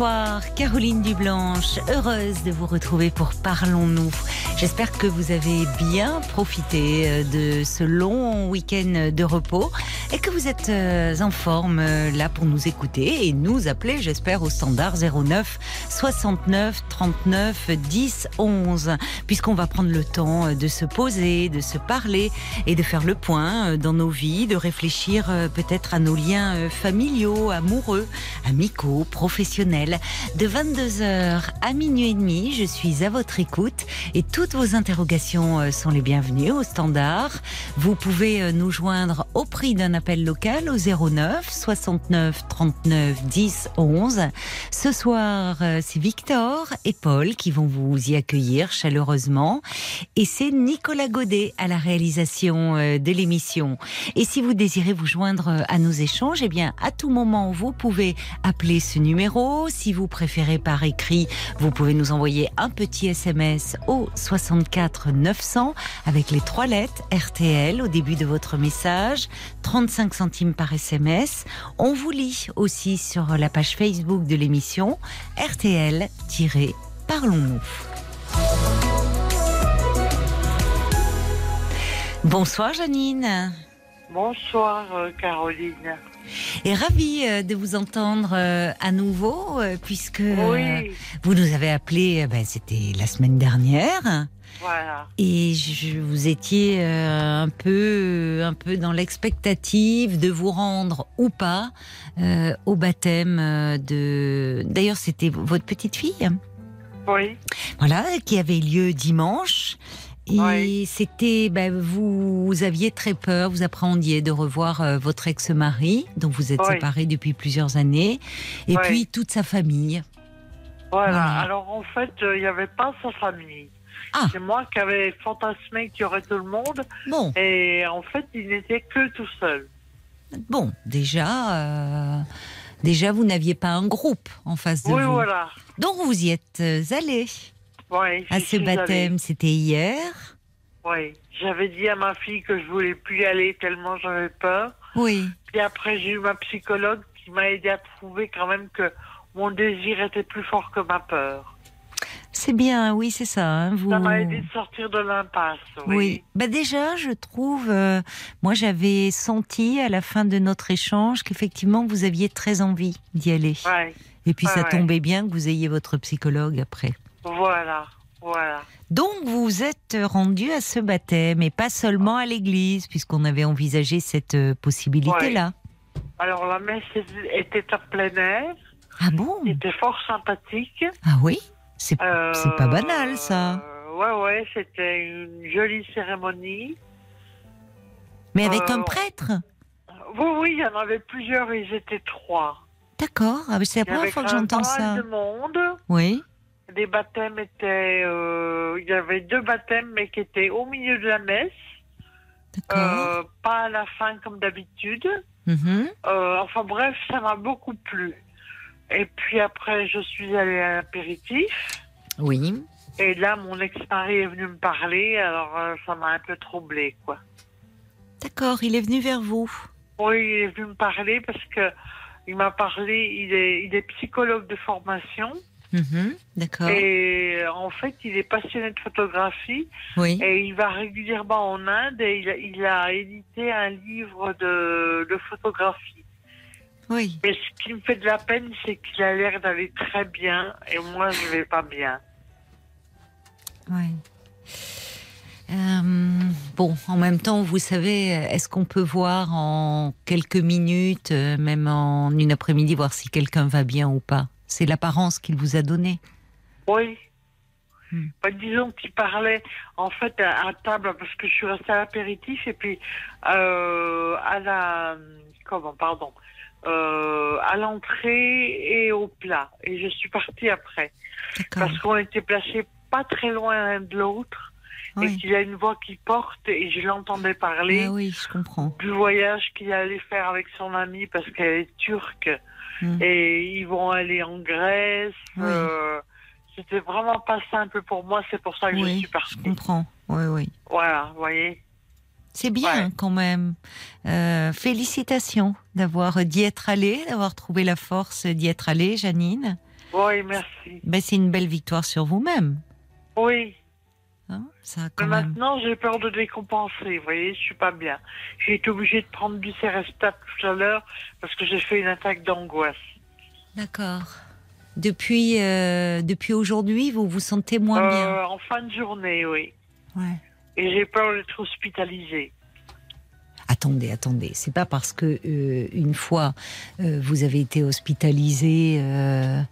Bonsoir, Caroline Dublanche, heureuse de vous retrouver pour Parlons-nous. J'espère que vous avez bien profité euh, de ce long week-end de repos et que vous êtes euh, en forme euh, là pour nous écouter et nous appeler, j'espère, au standard 09 69 39 10 11, puisqu'on va prendre le temps de se poser, de se parler et de faire le point dans nos vies, de réfléchir peut-être à nos liens familiaux, amoureux, amicaux, professionnels. De 22h à minuit et demi, je suis à votre écoute et toutes vos interrogations sont les bienvenues au standard. Vous pouvez nous joindre au prix d'un appel local au 09 69 39 10 11. Ce soir, c'est Victor et Paul qui vont vous y accueillir chaleureusement. Et c'est Nicolas Godet à la réalisation de l'émission. Et si vous désirez vous joindre à nos échanges, eh bien, à tout moment, vous pouvez appeler ce numéro. Si vous préférez par écrit, vous pouvez nous envoyer un petit SMS au 64 900 avec les trois lettres RTL au début de votre message. 35 centimes par SMS. On vous lit aussi sur la page Facebook de l'émission RTL-Parlons-nous. Bonsoir Janine. Bonsoir euh, Caroline. Et ravie euh, de vous entendre euh, à nouveau puisque Oui. vous nous avez appelé, ben, c'était la semaine dernière. Voilà. Et je, vous étiez euh, un peu, un peu dans l'expectative de vous rendre ou pas euh, au baptême euh, de. D'ailleurs, c'était votre petite fille. Oui. Voilà, qui avait lieu dimanche. Et Oui. c'était, ben, vous, vous aviez très peur, vous appréhendiez de revoir euh, votre ex-mari, dont vous êtes Oui. séparés depuis plusieurs années, et Oui. puis toute sa famille. Voilà. Voilà. Alors en fait, euh, il n'y avait pas sa famille. Ah. C'est moi qui avais fantasmé qu'il y aurait tout le monde. Bon, Et en fait, il n'était que tout seul. bon, déjà, euh, déjà, vous n'aviez pas un groupe en face de Oui, vous. voilà. Donc vous y êtes allé À ce baptême, c'était hier. Oui. J'avais dit à ma fille que je voulais plus y aller tellement j'avais peur. Oui. Puis après, j'ai eu ma psychologue qui m'a aidé à trouver quand même que mon désir était plus fort que ma peur. C'est bien, oui, c'est ça. hein, vous... Ça m'a aidé de sortir de l'impasse. Oui. Oui. Bah déjà, je trouve, euh, moi j'avais senti à la fin de notre échange qu'effectivement vous aviez très envie d'y aller. Ouais. Et puis ça ouais. tombait bien que vous ayez votre psychologue après. Voilà. Voilà. Donc vous vous êtes rendu à ce baptême et pas seulement à l'église puisqu'on avait envisagé cette euh, possibilité-là. Alors la messe était en plein air, Ah bon? C'était fort sympathique. Ah oui? C'est Euh, pas banal ça. euh, ouais, ouais, c'était une jolie cérémonie. Mais avec euh, un prêtre? Oui, oui, il y en avait plusieurs, ils étaient trois. D'accord, ah, c'est la première fois que j'entends ça. de monde. Oui, Les baptêmes étaient... euh, il y avait deux baptêmes, mais qui étaient au milieu de la messe. Euh, pas à la fin comme d'habitude. Mhm. Euh, enfin bref, ça m'a beaucoup plu. Et puis après, je suis allée à l'apéritif. Oui, Et là, mon ex-mari est venu me parler, alors euh, ça m'a un peu troublé, quoi. d'accord, il est venu vers vous. Oui, il est venu me parler parce que il m'a parlé, il est, il est psychologue de formation Mhm. D'accord, et euh, en fait, il est passionné de photographie oui. et il va régulièrement en Inde et il a, il a édité un livre de, de photographie. Oui, Mais ce qui me fait de la peine, c'est qu'il a l'air d'aller très bien et moi, je vais pas bien. oui. Euh, bon, en même temps, vous savez, est-ce qu'on peut voir en quelques minutes, euh, même en une après-midi, voir si quelqu'un va bien ou pas? C'est l'apparence qu'il vous a donnée. Oui. Hmm. Bah, disons qu'il parlait en fait à, à table parce que je suis restée à l'apéritif et puis euh, à la comment pardon euh, à l'entrée et au plat et je suis partie après parce qu'on était placés pas très loin l'un de l'autre et qu'il a une voix qui porte et je l'entendais parler Ah oui, je comprends. du voyage qu'il allait faire avec son amie parce qu'elle est turque Mm. et ils vont aller en Grèce. Oui. euh, C'était vraiment pas simple pour moi, c'est pour ça que je suis je partie. comprends. Oui, oui. Voilà, vous voyez. C'est bien Ouais. quand même. Euh, félicitations d'avoir d'y être allée, d'avoir trouvé la force d'y être allée, Janine. Oui, merci. Ben, c'est une belle victoire sur vous-même. Oui, hein, ça mais quand même. maintenant j'ai peur de décompenser, vous voyez, je suis pas bien. J'ai été obligée de prendre du Céresta tout à l'heure parce que j'ai fait une attaque d'angoisse. D'accord. Depuis, euh, depuis aujourd'hui, vous vous sentez moins bien. Euh, en fin de journée, oui. Ouais. Et j'ai peur d'être hospitalisée. Attendez, attendez. C'est pas parce que euh, une fois euh, vous avez été hospitalisé euh,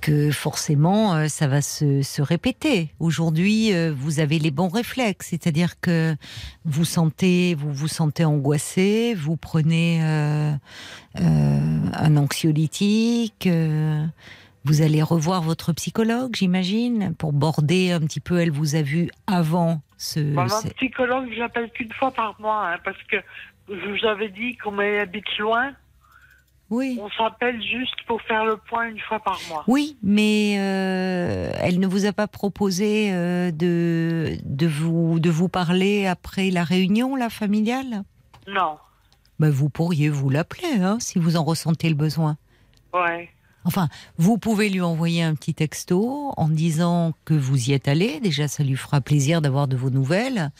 que forcément ça va se, répéter. Aujourd'hui, vous avez les bons réflexes, c'est-à-dire que vous sentez, vous vous sentez angoissé, vous prenez un anxiolytique. vous allez revoir votre psychologue, j'imagine, pour border un petit peu. Elle vous a vu avant ce. Ma ce- psychologue, je l'appelle qu'une fois par mois, hein, parce que je vous avais dit qu'on habite loin. Oui. On s'appelle juste pour faire le point une fois par mois. Oui, mais euh, elle ne vous a pas proposé euh, de, de, vous, de vous parler après la réunion la familiale? Non. ben, Vous pourriez vous l'appeler hein, si vous en ressentez le besoin. Ouais. Enfin, vous pouvez lui envoyer un petit texto en disant que vous y êtes allé. Déjà, ça lui fera plaisir d'avoir de vos nouvelles.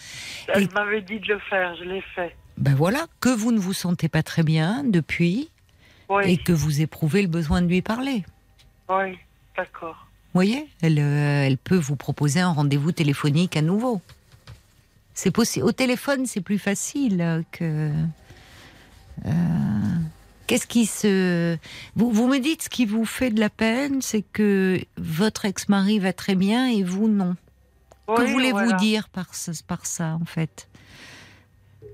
Elle Et- m'avait dit de le faire, je l'ai fait. Ben voilà, que vous ne vous sentez pas très bien depuis Oui, et que vous éprouvez le besoin de lui parler. oui, d'accord. Vous voyez, elle, euh, elle peut vous proposer un rendez-vous téléphonique à nouveau. C'est possible. Au téléphone, c'est plus facile que. euh, Qu'est-ce qui se. Vous, vous me dites ce qui vous fait de la peine, c'est que votre ex-mari va très bien et vous non. que voulez-vous voilà. dire par, ça, en fait?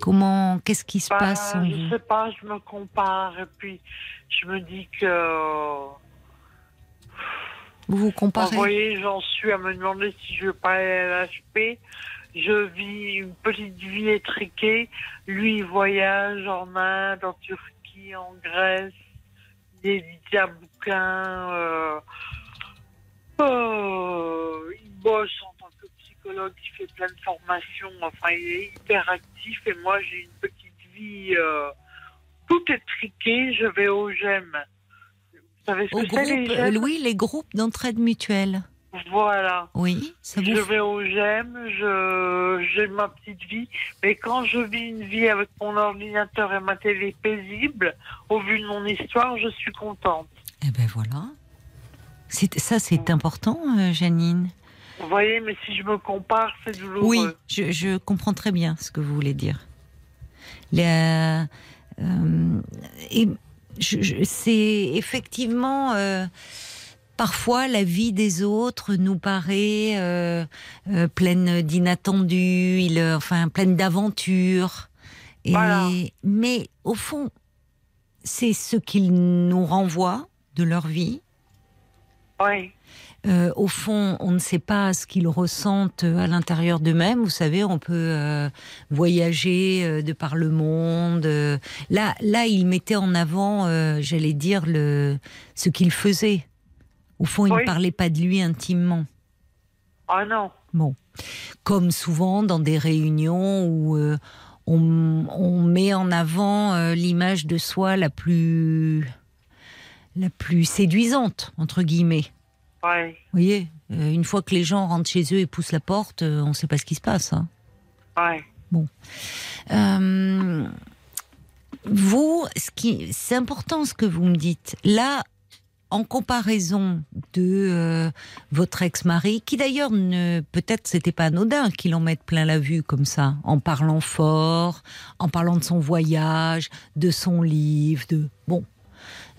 Comment. Qu'est-ce qui se Bah, passe en Je vous? sais pas, je me compare et puis je me dis que. Vous vous Vous comparez voyez, j'en suis à me demander si je veux pas aller à l'HP. Je vis une petite vie étriquée. Lui, il voyage en Inde, en Turquie, en Grèce. Il édite un bouquin. Euh, euh, il bosse en tant que psychologue, il fait plein de formations. Enfin, il est hyper actif et moi, j'ai une petite vie. euh, tout étriqué. Je vais au GEM. Vous savez ce Au que c'est, les groupe, GEM oui, les groupes d'entraide mutuelle. Voilà. Oui, ça vous Je vais au GEM, je, j'ai ma petite vie, mais quand je vis une vie avec mon ordinateur et ma télé paisible, au vu de mon histoire, je suis contente. Eh ben voilà. C'est- Ça, c'est important, euh, Janine. Vous voyez, mais si je me compare, c'est douloureux. Oui, je, je comprends très bien ce que vous voulez dire. La- euh, et je- je- c'est effectivement euh, parfois la vie des autres nous paraît euh, euh, pleine d'inattendus, il- enfin pleine d'aventures. Et Voilà. mais au fond, c'est ce qu'ils nous renvoient de leur vie. Oui, Euh, au fond, on ne sait pas ce qu'ils ressentent à l'intérieur d'eux-mêmes. Vous savez, on peut euh, voyager euh, de par le monde. euh. Là, là, ils mettaient en avant, euh, j'allais dire, le, ce qu'il faisait. Au fond, il ne parlait pas de lui intimement. ah non, Bon, comme souvent dans des réunions où euh, on, on met en avant euh, l'image de soi la plus la plus séduisante entre guillemets. oui, Vous voyez, euh, une fois que les gens rentrent chez eux et poussent la porte, on ne sait pas ce qui se passe. hein. oui. Euh, vous, ce qui, c'est important ce que vous me dites. Là, en comparaison de euh, votre ex-mari, qui d'ailleurs ne, peut-être c'était pas anodin qu'il en mette plein la vue comme ça, en parlant fort, en parlant de son voyage, de son livre, de bon.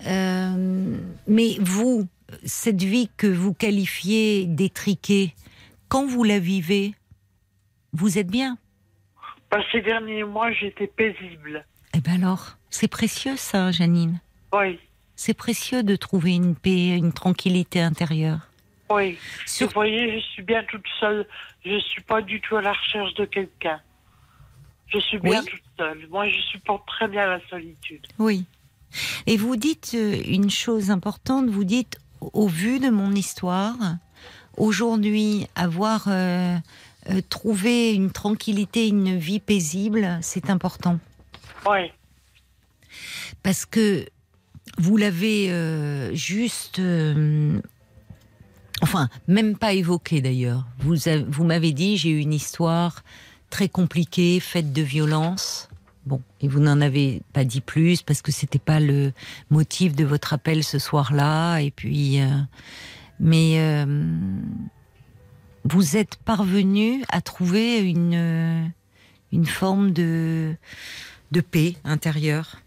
Euh, mais vous, cette vie que vous qualifiez d'étriquée, quand vous la vivez, vous êtes bien? Bah, ces derniers mois, j'étais paisible. Eh ben alors, c'est précieux ça, Janine. Oui, C'est précieux de trouver une paix, une tranquillité intérieure. Oui. Sur- Vous voyez, je suis bien toute seule. Je suis pas du tout à la recherche de quelqu'un. Je suis bien Oui. toute seule. Moi, je supporte très bien la solitude. Oui. Et vous dites euh, une chose importante, vous dites, au vu de mon histoire, aujourd'hui, avoir euh, euh, trouvé une tranquillité, une vie paisible, c'est important. Oui. Parce que vous l'avez euh, juste... euh, enfin, même pas évoqué d'ailleurs. Vous, vous m'avez dit, j'ai eu une histoire très compliquée, faite de violence. Bon, et vous n'en avez pas dit plus parce que c'était pas le motif de votre appel ce soir-là. Et puis, euh, mais vous êtes parvenu à trouver une une forme de de paix intérieure.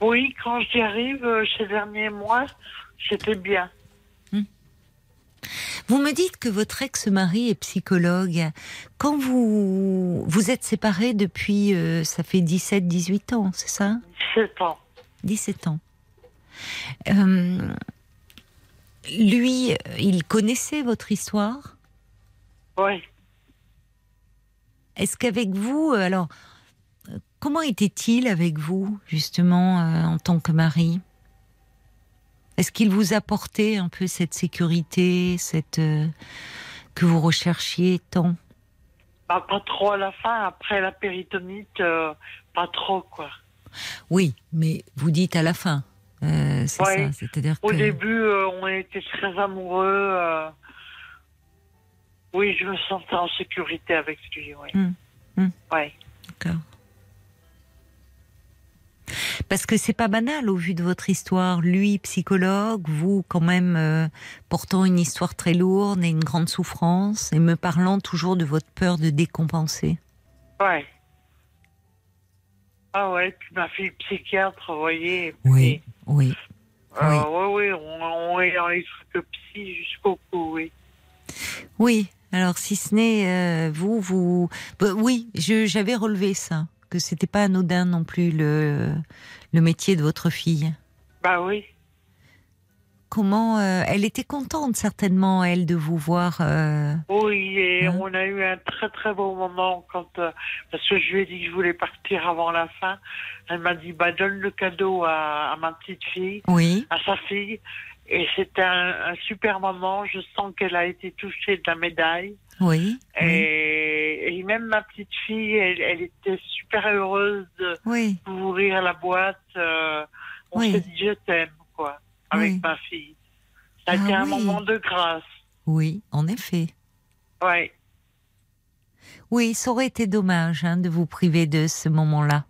Oui, quand j'y arrive, euh, ces derniers mois, c'était bien. Vous me dites que votre ex-mari est psychologue. Quand vous vous êtes séparés depuis, euh, ça fait 17-18 ans, c'est ça? 17 ans. 17 ans. Euh, lui, il connaissait votre histoire? Oui. Est-ce qu'avec vous, alors, comment était-il avec vous, justement, euh, en tant que mari? Est-ce qu'il vous apportait un peu cette sécurité, cette euh, que vous recherchiez tant? Bah, pas trop à la fin. Après la péritonite, euh, pas trop, quoi. Oui, mais vous dites à la fin. C'est Ouais. ça, c'est-à-dire Au que début, on était très amoureux. Oui, je me sentais en sécurité avec lui, oui. Hmm. Ouais. D'accord. Parce que c'est pas banal au vu de votre histoire. Lui, psychologue, vous, quand même, euh, portant une histoire très lourde et une grande souffrance, et me parlant toujours de votre peur de décompenser. Ouais. Ah ouais, puis ma fille psychiatre, vous voyez. Oui, oui. euh, oui, oui, on, on est dans les trucs psy jusqu'au cou, oui. Oui. Alors, si ce n'est euh, vous, vous, bah, oui, j'avais relevé ça, que c'était pas anodin non plus le le métier de votre fille. Bah oui. Comment euh, elle était contente certainement elle de vous voir. euh, Oui, et Hein? on a eu un très très beau moment quand euh, parce que je lui ai dit que je voulais partir avant la fin. Elle m'a dit bah donne le cadeau à, à ma petite fille, Oui, à sa fille. Et c'était un, un super moment. Je sens qu'elle a été touchée de la médaille. Oui, oui, Et, même ma petite fille, elle, elle était super heureuse de oui. ouvrir la boîte. euh, on Oui. s'est dit je t'aime, quoi, avec Oui. ma fille. Ça a Ah été un oui. moment de grâce. Oui, en effet. Ouais. Oui, ça aurait été dommage hein, de vous priver de ce moment-là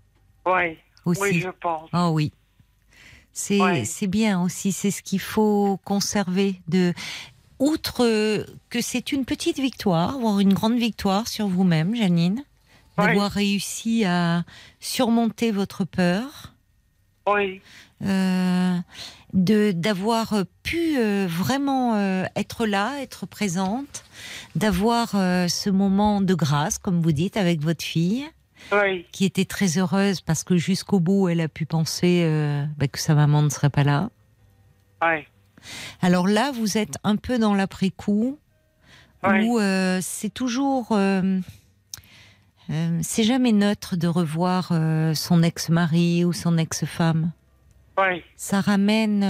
Ouais. aussi. Oui, je pense. Oh oui. C'est Ouais. bien aussi, c'est ce qu'il faut conserver. De, outre que c'est une petite victoire, voire une grande victoire sur vous-même, Janine, d'avoir réussi à surmonter votre peur, Oui. euh, de d'avoir pu euh, vraiment euh, être là, être présente, d'avoir ce moment de grâce, comme vous dites, avec votre fille Oui. qui était très heureuse parce que jusqu'au bout, elle a pu penser bah, que sa maman ne serait pas là. Oui. Alors là, vous êtes un peu dans l'après-coup, Oui. où euh, c'est toujours... euh, euh, c'est jamais neutre de revoir son ex-mari ou son ex-femme. Oui. Ça ramène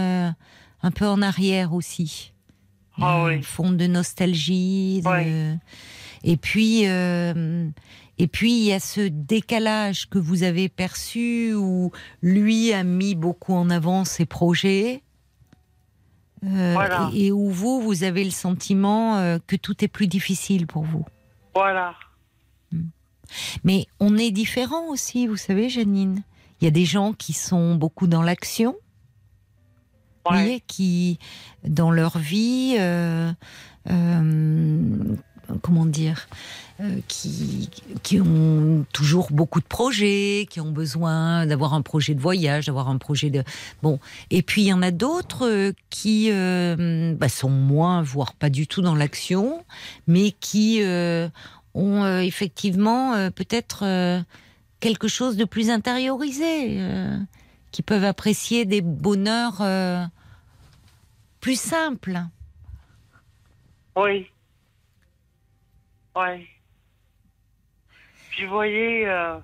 un peu en arrière aussi. Ah oui. fond de nostalgie. de- Ouais. Et puis, euh, et puis il y a ce décalage que vous avez perçu où lui a mis beaucoup en avant ses projets. Euh, Voilà. et, et où vous, vous avez le sentiment euh, que tout est plus difficile pour vous. Voilà. Mais on est différent aussi, vous savez, Janine. Il y a des gens qui sont beaucoup dans l'action, Ouais. qui, dans leur vie, euh, comment dire, euh, qui, qui ont toujours beaucoup de projets, qui ont besoin d'avoir un projet de voyage, d'avoir un projet de... Bon, et puis il y en a d'autres euh, qui euh, bah, sont moins, voire pas du tout dans l'action, mais qui ont effectivement peut-être quelque chose de plus intériorisé, qui peuvent apprécier des bonheurs plus simples. Oui. Oui. Puis vous voyez, euh,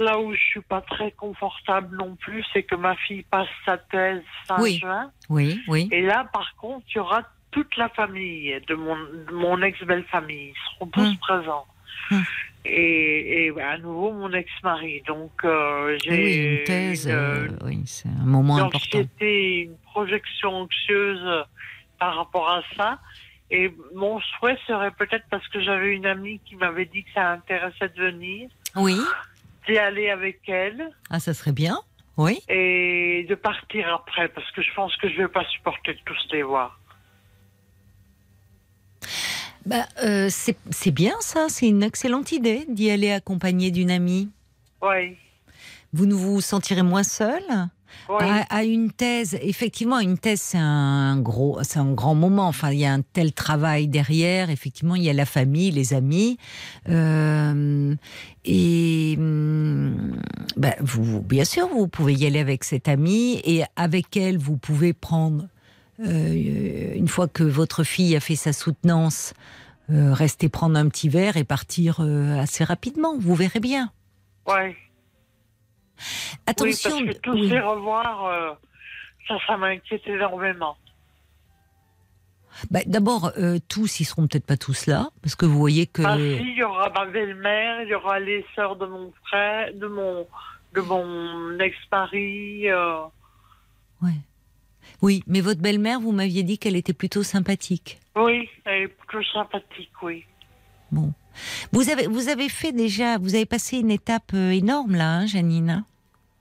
là où je suis pas très confortable non plus, c'est que ma fille passe sa thèse fin Oui. juin. Oui, oui. Et là, par contre, il y aura toute la famille de mon, de mon ex-belle famille. Ils seront tous Hum. présents. Hum. Et, et à nouveau, mon ex-mari. Donc, euh, j'ai Oui, une thèse, une, euh, oui, c'est un moment important. une projection anxieuse euh, par rapport à ça. Et mon souhait serait peut-être parce que j'avais une amie qui m'avait dit que ça intéressait de venir, Oui, d'y aller avec elle ah, ça serait bien. Oui. et de partir après parce que je pense que je vais pas supporter de tous les voir. Bah, euh, c'est bien ça, c'est une excellente idée d'y aller accompagné d'une amie. Oui, Vous ne vous sentirez moins seul oui, à, à une thèse, effectivement, une thèse, c'est un gros, c'est un grand moment. Enfin, il y a un tel travail derrière. Effectivement, il y a la famille, les amis, Euh, et hum, bah, vous, bien sûr, vous pouvez y aller avec cette amie et avec elle, vous pouvez prendre. euh, une fois que votre fille a fait sa soutenance, euh, rester prendre un petit verre et partir assez rapidement. Vous verrez bien. Attention. Oui, parce que tous oui. les revoir, euh, ça, ça m'inquiète énormément. Bah, D'abord, euh, tous, ils seront peut-être pas tous là, parce que vous voyez que. Ah si, il y aura ma belle-mère, il y aura les sœurs de mon frère, de mon, de mon ex-mari. euh, Ouais. Oui, mais votre belle-mère, vous m'aviez dit qu'elle était plutôt sympathique. Oui, elle est plutôt sympathique, oui. Bon. Vous avez, vous avez fait déjà, vous avez passé une étape euh, énorme là, hein, Janine. hein?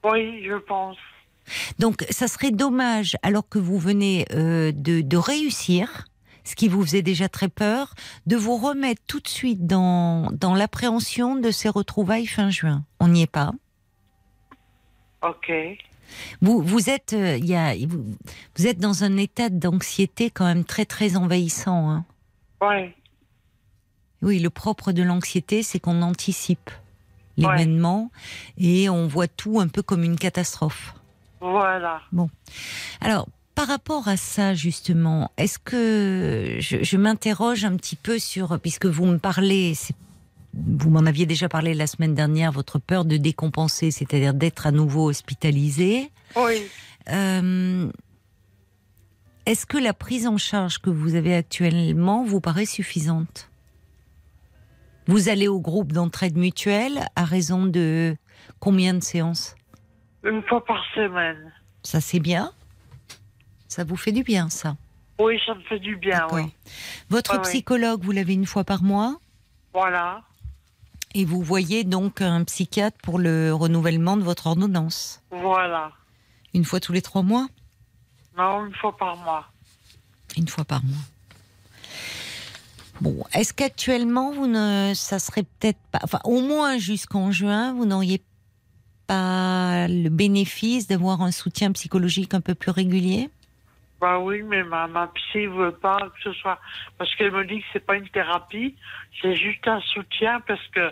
Oui, je pense. Donc, ça serait dommage, alors que vous venez euh, de, de réussir, ce qui vous faisait déjà très peur, de vous remettre tout de suite dans, dans l'appréhension de ces retrouvailles fin juin. On n'y est pas. Ok. Vous, vous êtes, euh, y a, vous, vous êtes dans un état d'anxiété quand même très très envahissant. Hein. Oui, Oui, le propre de l'anxiété, c'est qu'on anticipe l'événement et on voit tout un peu comme une catastrophe. voilà. Alors, par rapport à ça, justement, est-ce que je, je m'interroge un petit peu sur, puisque vous me parlez, vous m'en aviez déjà parlé la semaine dernière, votre peur de décompenser, c'est-à-dire d'être à nouveau hospitalisé. Oui. Euh, est-ce que la prise en charge que vous avez actuellement vous paraît suffisante Vous allez au groupe d'entraide mutuelle à raison de combien de séances Une fois par semaine. Ça c'est bien Ça vous fait du bien ça Oui, ça me fait du bien, oui. Votre psychologue, vous l'avez une fois par mois Voilà. et vous voyez donc un psychiatre pour le renouvellement de votre ordonnance Voilà. Une fois tous les trois mois Non, une fois par mois. Une fois par mois. Bon, est-ce qu'actuellement, vous ne, ça serait peut-être pas, enfin, au moins jusqu'en juin, vous n'auriez pas le bénéfice d'avoir un soutien psychologique un peu plus régulier? Bah oui, mais ma, ma psy veut pas que ce soit. Parce qu'elle me dit que c'est pas une thérapie, c'est juste un soutien parce que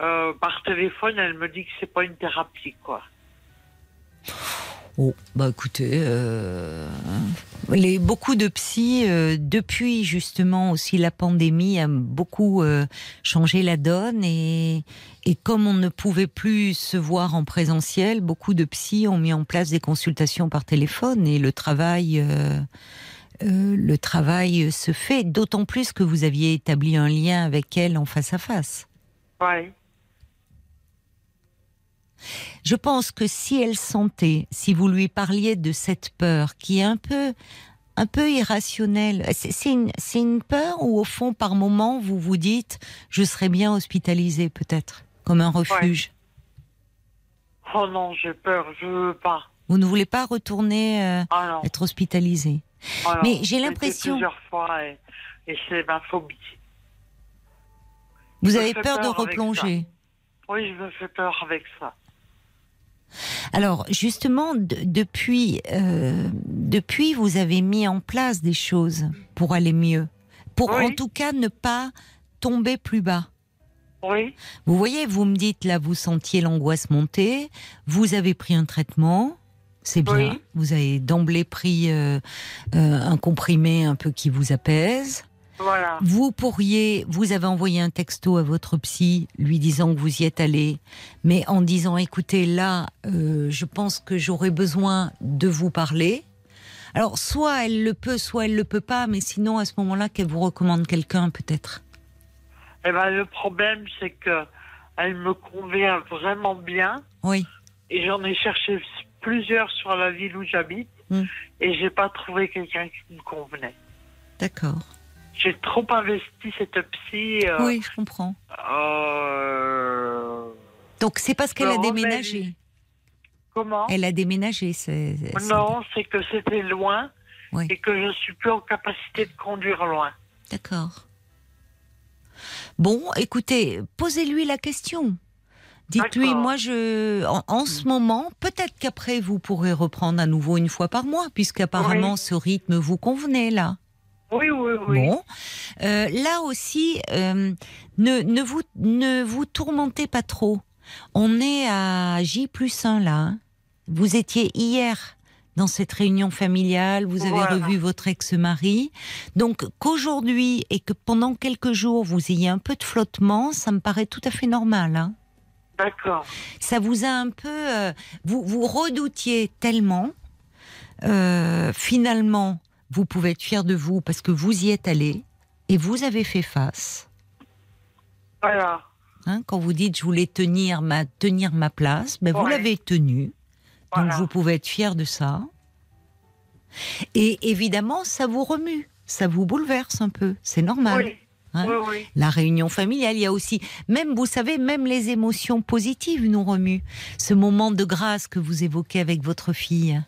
euh, par téléphone, elle me dit que c'est pas une thérapie, quoi. Oh, bah écoutez, euh, les, beaucoup de psy, euh, depuis justement aussi la pandémie, a beaucoup euh, changé la donne et, et comme on ne pouvait plus se voir en présentiel, beaucoup de psy ont mis en place des consultations par téléphone et le travail, le travail se fait. D'autant plus que vous aviez établi un lien avec elle en face à face. Ouais. Je pense que si elle sentait, si vous lui parliez de cette peur qui est un peu, un peu irrationnelle, c'est une, peur où au fond, par moment, vous vous dites, je serais bien hospitalisée peut-être, comme un refuge? Oh non, j'ai peur, je veux pas. Vous ne voulez pas retourner euh, Ah être hospitalisée? ah. Mais j'ai l'impression- plusieurs fois et, et c'est ma phobie. Vous avez peur de replonger? Oui, je me fais peur avec ça. Alors justement, de- depuis, euh, depuis, vous avez mis en place des choses pour aller mieux, pour Oui. en tout cas ne pas tomber plus bas. Oui, Vous voyez, vous me dites là, vous sentiez l'angoisse monter, vous avez pris un traitement, C'est bien. Oui. Vous avez d'emblée pris euh, euh, un comprimé un peu qui vous apaise. Voilà. Vous pourriez, vous avez envoyé un texto à votre psy lui disant que vous y êtes allé, mais en disant écoutez là, euh, je pense que j'aurais besoin de vous parler. Alors soit elle le peut, soit elle le peut pas, mais sinon à ce moment-là qu'elle vous recommande quelqu'un peut-être. Eh ben, le problème, c'est que elle me convient vraiment bien. Oui. Et j'en ai cherché plusieurs sur la ville où j'habite. Hmm. Et j'ai pas trouvé quelqu'un qui me convenait. D'accord. J'ai trop investi cette psy. euh, Oui, je comprends. euh, Donc c'est parce qu'elle a remets- déménagé. Comment? Elle a déménagé. c'est- Non, c'est que c'était loin Oui. et que je suis plus en capacité de conduire loin. D'accord. Bon, écoutez, posez-lui la question. Dites-lui, moi, je, en, en ce moment, peut-être qu'après vous pourrez reprendre à nouveau une fois par mois, puisqu'apparemment Oui. ce rythme vous convenait là. Oui, oui, oui. Bon, Euh, là aussi, euh, ne, ne vous ne vous tourmentez pas trop. On est à J plus 1 là. hein. Vous étiez hier dans cette réunion familiale, vous avez Voilà. revu votre ex-mari. Donc qu'aujourd'hui et que pendant quelques jours vous ayez un peu de flottement, ça me paraît tout à fait normal. hein. D'accord. Ça vous a un peu, euh, vous vous redoutiez tellement. euh, finalement, vous pouvez être fier de vous parce que vous y êtes allé et vous avez fait face. Voilà. Hein, quand vous dites je voulais tenir ma tenir ma place, ben vous l'avez tenue. Donc vous pouvez être fier de ça. Et évidemment, ça vous remue, ça vous bouleverse un peu. C'est normal. Oui. hein. Oui, oui. La réunion familiale, il y a aussi, même vous savez, même les émotions positives nous remuent. Ce moment de grâce que vous évoquez avec votre fille,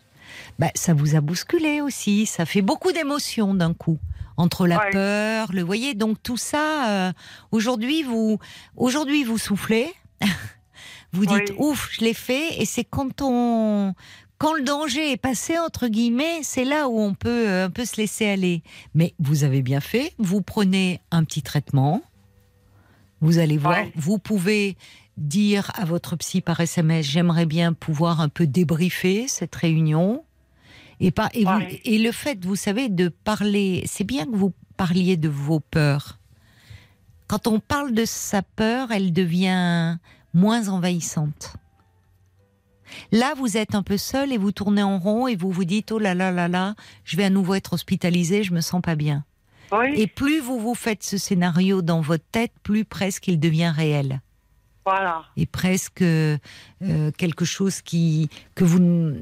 ben, ça vous a bousculé aussi. Ça fait beaucoup d'émotions d'un coup. Entre la Ouais. peur, le voyez, donc tout ça. euh, aujourd'hui, vous, aujourd'hui, vous soufflez. vous dites Oui. ouf, je l'ai fait. Et c'est quand on, quand le danger est passé entre guillemets, c'est là où on peut euh, un peu se laisser aller. Mais vous avez bien fait. Vous prenez un petit traitement. Vous allez voir. Ouais. Vous pouvez dire à votre psy par SMS j'aimerais bien pouvoir un peu débriefer cette réunion. Et, pas, et, vous- Ouais. et le fait, vous savez, de parler, c'est bien que vous parliez de vos peurs. Quand on parle de sa peur, elle devient moins envahissante. Là, vous êtes un peu seul et vous tournez en rond et vous vous dites oh là là là là, je vais à nouveau être hospitalisé, je me sens pas bien. Oui, Et plus vous vous faites ce scénario dans votre tête, plus presque il devient réel voilà. et presque euh, quelque chose qui que vous ne-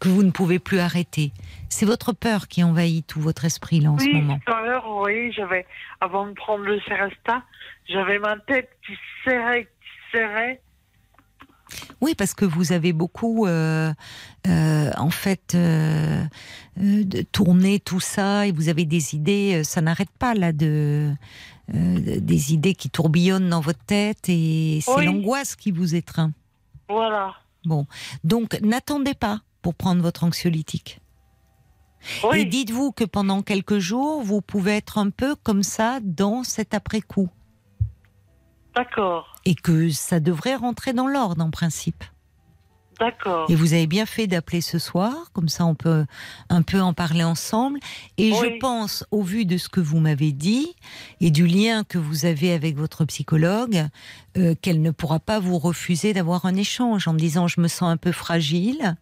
que vous ne pouvez plus arrêter. C'est votre peur qui envahit tout votre esprit là en ce Oui, moment. tout à l'heure, vous voyez, j'avais, avant de prendre le Seresta, j'avais ma tête qui serrait, qui serrait. Oui, parce que vous avez beaucoup, euh, euh, en fait, euh, euh, tourné tout ça et vous avez des idées. euh, Ça n'arrête pas là de euh, des idées qui tourbillonnent dans votre tête et c'est Oui. l'angoisse qui vous étreint. Voilà. Bon, donc n'attendez pas pour prendre votre anxiolytique. Et Oui, dites-vous que pendant quelques jours, vous pouvez être un peu comme ça dans cet après-coup. d'accord. Et que ça devrait rentrer dans l'ordre en principe. D'accord. Et vous avez bien fait d'appeler ce soir, comme ça on peut un peu en parler ensemble. Et Oui. je pense, au vu de ce que vous m'avez dit et du lien que vous avez avec votre psychologue, euh, qu'elle ne pourra pas vous refuser d'avoir un échange en me disant je me sens un peu fragile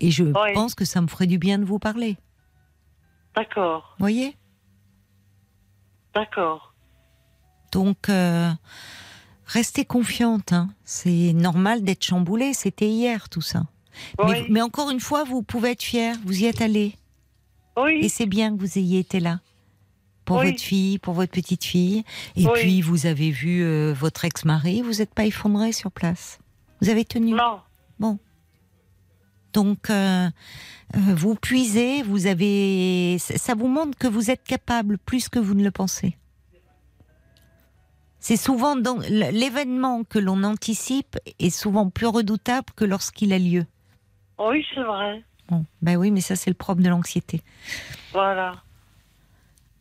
et je Oui. pense que ça me ferait du bien de vous parler. D'accord. Voyez? D'accord. Donc, euh, restez confiante. hein. C'est normal d'être chamboulée. C'était hier tout ça. Mais, Oui. mais encore une fois, vous pouvez être fière. Vous y êtes allé. Et Oui. c'est bien que vous ayez été là. Pour Oui. votre fille, pour votre petite fille. Et puis, vous avez vu euh, votre ex-mari. Vous n'êtes pas effondré sur place. Vous avez tenu. Non. Donc, euh, euh, vous puisez. Vous avez. Ça vous montre que vous êtes capable plus que vous ne le pensez. C'est souvent l'événement que l'on anticipe est souvent plus redoutable que lorsqu'il a lieu. Oui, c'est vrai. Bon, ben oui, mais ça c'est le propre de l'anxiété. Voilà.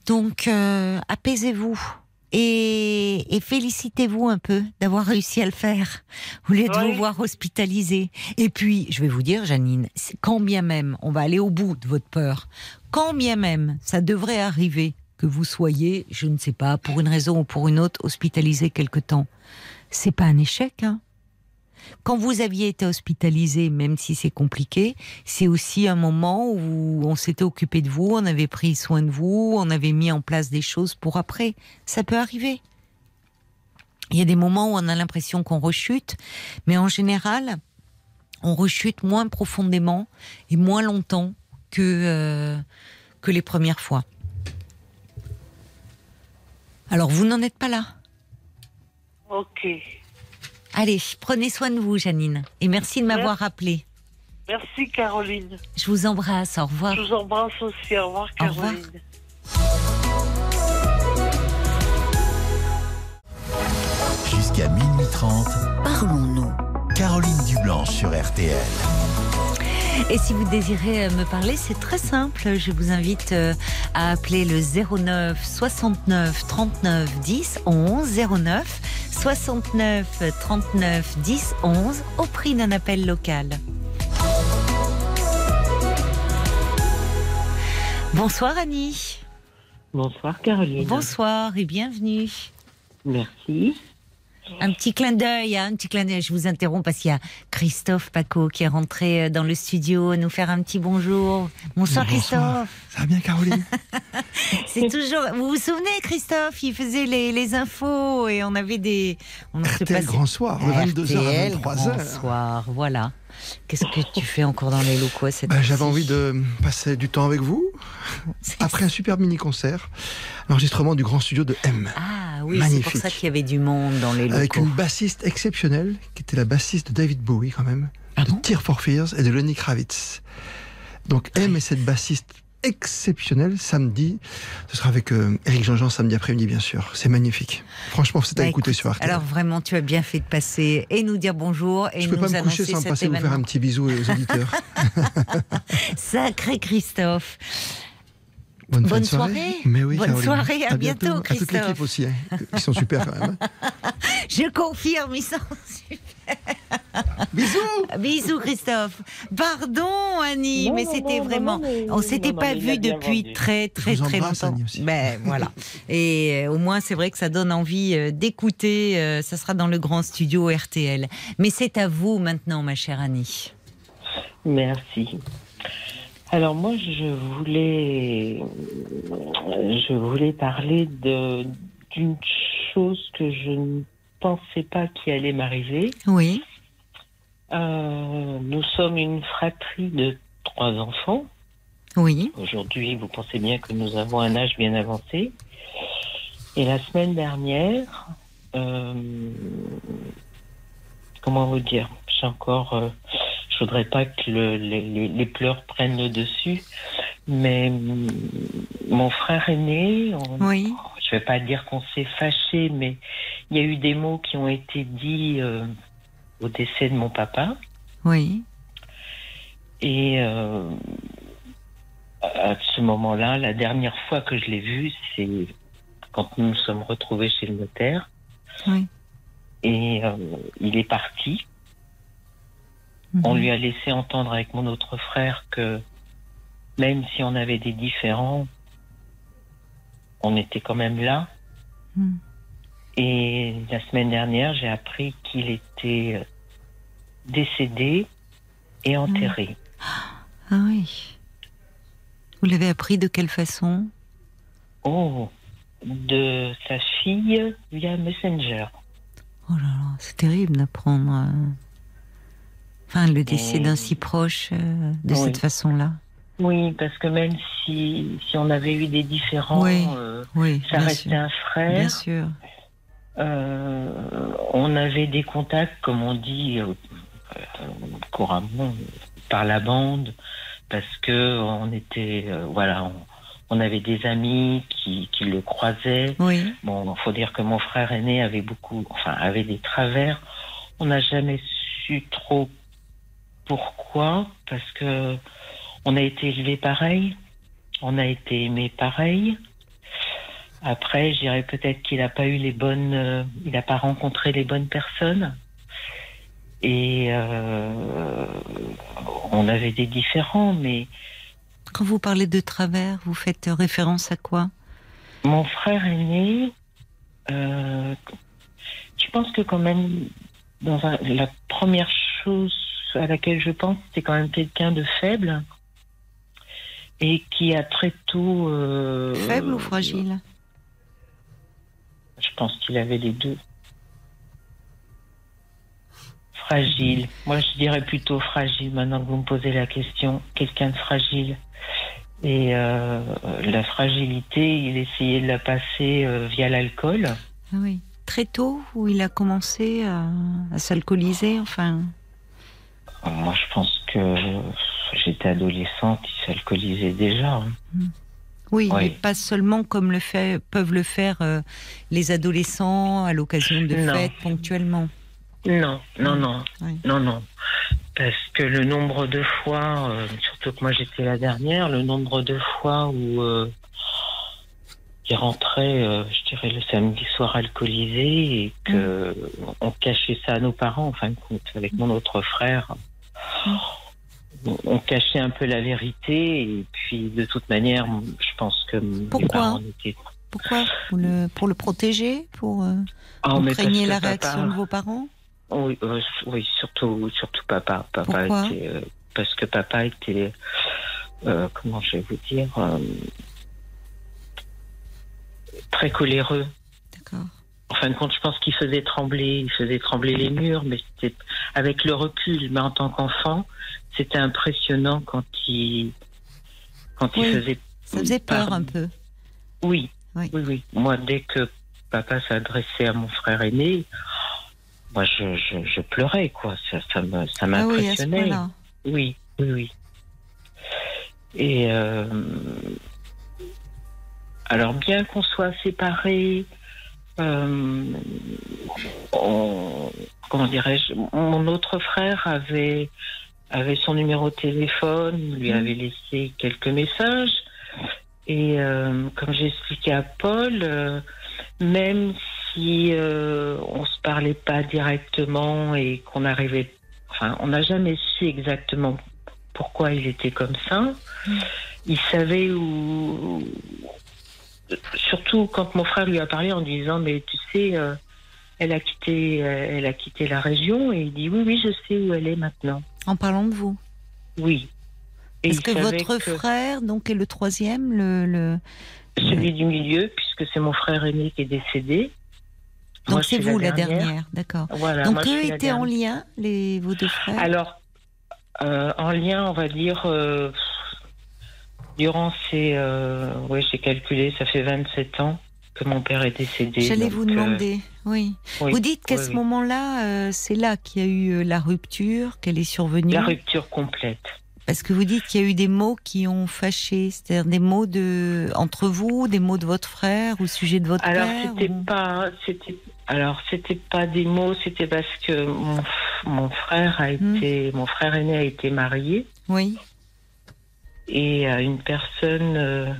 Donc, euh, apaisez-vous. et, et félicitez-vous un peu d'avoir réussi à le faire, au lieu de Oui. vous voir hospitalisé. Et puis, je vais vous dire, Janine, quand bien même, on va aller au bout de votre peur, quand bien même ça devrait arriver que vous soyez, je ne sais pas, pour une raison ou pour une autre, hospitalisé quelque temps, c'est pas un échec, hein. Quand vous aviez été hospitalisé, même si c'est compliqué, c'est aussi un moment où on s'était occupé de vous, on avait pris soin de vous, on avait mis en place des choses pour après. Ça peut arriver. Il y a des moments où on a l'impression qu'on rechute, mais en général, on rechute moins profondément et moins longtemps que, euh, que les premières fois. Alors vous n'en êtes pas là. Ok. Allez, prenez soin de vous, Janine. Et merci de m'avoir rappelé. Merci Caroline. Je vous embrasse. Au revoir. Je vous embrasse aussi. Au revoir Au revoir. Caroline. Jusqu'à minuit 30, Parlons-nous. Caroline Dublanche sur RTL. Et si vous désirez euh, me parler, c'est très simple. Je vous invite euh, à appeler le 09 69 39 10 11 09 69 39 10 11 au prix d'un appel local. Bonsoir Annie. Bonsoir Caroline. Bonsoir et bienvenue. Merci. Un petit clin d'œil, hein, un petit clin d'œil. Je vous interromps parce qu'il y a Christophe Paco qui est rentré euh, dans le studio nous faire un petit bonjour. Bonsoir. Christophe. Ça va bien, Caroline? C'est toujours. Vous vous souvenez, Christophe? Il faisait les, les infos et on avait des. On se RTL passait- Grand Soir, de 22h à RTL 23h. Bonsoir, voilà. Qu'est-ce que tu fais encore dans les locaux cette Bah, J'avais envie de passer du temps avec vous. Après un super mini-concert, l'enregistrement du grand studio de M. Ah oui, c'est pour ça qu'il y avait du monde dans les locaux. Avec une bassiste exceptionnelle, qui était la bassiste de David Bowie quand même, Ah de bon? Tear for Fears et de Lenny Kravitz. Donc M et cette bassiste exceptionnelle, samedi, ce sera avec euh, Eric Jean-Jean samedi après-midi bien sûr. C'est magnifique. Franchement, c'est à Bah, écouter écoute, sur RTL. Alors vraiment, tu as bien fait de passer et nous dire bonjour et Je nous peux pas me annoncer coucher sans cet passer vous faire un petit bisou aux auditeurs. Sacré Christophe. Bonne, soirée. soirée. Mais oui, Bonne Caroline. soirée, à bientôt, À toute Christophe. l'équipe aussi, hein, qui sont super quand même. Je confirme, ils sont Bisous Bisous Christophe. Pardon Annie, Non, mais non, c'était non, vraiment. non, mais- on s'était non, pas vu depuis très très très embrasse, longtemps. Annie, aussi. Ben voilà. Et euh, au moins c'est vrai que ça donne envie euh, d'écouter. euh, ça sera dans le grand studio RTL. Mais c'est à vous maintenant, ma chère Annie. Merci. Alors moi, je voulais, je voulais parler de d'une chose que je ne pensais pas qui allait m'arriver. Oui. Euh, nous sommes une fratrie de trois enfants. Oui. Aujourd'hui, vous pensez bien que nous avons un âge bien avancé. Et la semaine dernière, euh, comment vous dire, j'ai encore, euh, je voudrais pas que le- les, pleurs prennent le dessus, mais mon frère aîné, on- Oui. je vais pas dire qu'on s'est fâché, mais il y a eu des mots qui ont été dits euh, au décès de mon papa. Oui. Et euh, à ce moment-là, la dernière fois que je l'ai vu, c'est quand nous nous sommes retrouvés chez le notaire. Oui. Et euh, il est parti. On lui a laissé entendre avec mon autre frère que même si on avait des différends, on était quand même là. Mhm. Et la semaine dernière, j'ai appris qu'il était euh, décédé et enterré. Ah oui. Vous l'avez appris de quelle façon? Oh, de sa fille via Messenger. Oh là là, c'est terrible d'apprendre. Enfin, le décès d'un si proche euh, de Oui. cette façon-là. Oui, parce que même si, si on avait eu des différends, Oui, euh, Oui, ça bien restait sûr. un Bien frère. sûr. Euh, on avait des contacts, comme on dit couramment, par la bande, parce que on était, voilà, on, on avait des amis qui, qui le croisaient. Oui. Bon, il faut dire que mon frère aîné avait beaucoup, enfin, avait des travers. On n'a jamais su trop pourquoi, parce que on a été élevé pareil, on a été aimé pareil. Après, je dirais peut-être qu'il n'a pas eu les bonnes, euh, il n'a pas rencontré les bonnes personnes. Et euh, on avait des différends, mais Quand vous parlez de travers, vous faites référence à quoi? Mon frère aîné, euh, je pense que quand même, dans un- la première chose à laquelle je pense, c'est quand même quelqu'un de faible et qui a très tôt. euh, Faible ou fragile? Je pense qu'il avait les deux. Fragile. Moi, je dirais plutôt fragile maintenant que vous me posez la question. Quelqu'un de fragile. Et euh, la fragilité, il essayait de la passer euh, via l'alcool. Ah oui. Très tôt, où il a commencé à, à s'alcooliser, enfin. Moi, je pense que j'étais adolescente, il s'alcoolisait déjà. hein. Oui, Oui. mais pas seulement comme le fait, peuvent le faire euh, les adolescents à l'occasion de Non. fêtes ponctuellement. Non, non, non, Oui. non, non. Parce que le nombre de fois, euh, surtout que moi j'étais la dernière, le nombre de fois où euh, il rentrait, euh, je dirais, le samedi soir alcoolisé et que on cachait ça à nos parents, en fin de compte, avec mon autre frère. On- cachait un peu la vérité et puis de toute manière, je pense que mes Pourquoi parents étaient... Pourquoi pour le, pour le protéger Pour euh, Ah, vous craignez la papa- réaction de vos parents? Oui, euh, oui, surtout, surtout papa. Papa Pourquoi? était, euh, parce que papa était, euh, comment je vais vous dire, très coléreux. En fin de compte, je pense qu'il faisait trembler, il faisait trembler les murs, mais c'était avec le recul. Mais en tant qu'enfant, c'était impressionnant quand il, quand il faisait. Ça faisait peur un peu. Oui, Oui. oui, oui. Moi, dès que papa s'adressait à mon frère aîné, moi, je, je, je pleurais, quoi. Ça, ça me, ça Ah oui, m'impressionnait. Oui, oui, oui. Et euh, alors, bien qu'on soit séparés, euh, on- comment dirais-je, mon autre frère avait, avait son numéro de téléphone, lui Mhm. avait laissé quelques messages. Et euh, comme j'ai expliqué à Paul, euh, même si on se parlait pas directement et qu'on arrivait, enfin, on n'a jamais su exactement pourquoi il était comme ça. Il savait où, surtout quand mon frère lui a parlé en disant, mais tu sais, euh, elle a quitté, euh, elle a quitté la région et il dit oui, oui, je sais où elle est maintenant. En parlant de vous. Oui. Est-ce que votre que- frère, donc, est le troisième, le, le... Celui du milieu, puisque c'est mon frère aîné qui est décédé. Donc c'est vous la dernière, d'accord. Voilà, donc moi, eux étaient en lien, les vos deux frères? Alors, euh, en lien, on va dire, durant ces. Euh, oui, j'ai calculé, ça fait 27 ans que mon père est décédé. J'allais vous euh, demander, oui. oui, Vous dites qu'à oui, ce oui. moment-là, euh, c'est là qu'il y a eu euh, la rupture, qu'elle est survenue. La rupture complète. Parce que vous dites qu'il y a eu des mots qui ont fâché, c'est-à-dire des mots de entre vous, des mots de votre frère au sujet de votre Alors, père. c'était ou- pas. C'était, alors, c'était pas des mots, c'était parce que mon, mon frère a Hmm. été. Mon frère aîné a été marié. Oui, Et euh, une personne, euh,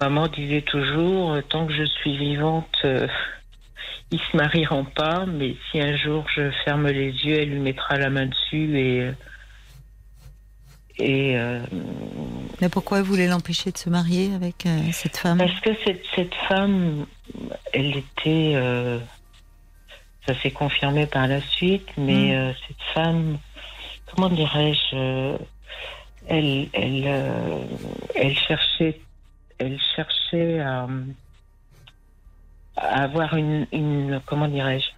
maman disait toujours, euh, tant que je suis vivante, euh, ils se marieront pas, mais si un jour je ferme les yeux, elle lui mettra la main dessus et euh, et euh, mais pourquoi vous voulez l'empêcher de se marier avec euh, cette femme? Parce que cette cette femme, elle était, euh, ça s'est confirmé par la suite, mais Mm. euh, cette femme, comment dirais-je, euh, euh, elle cherchait elle cherchait à, avoir une, comment dirais-je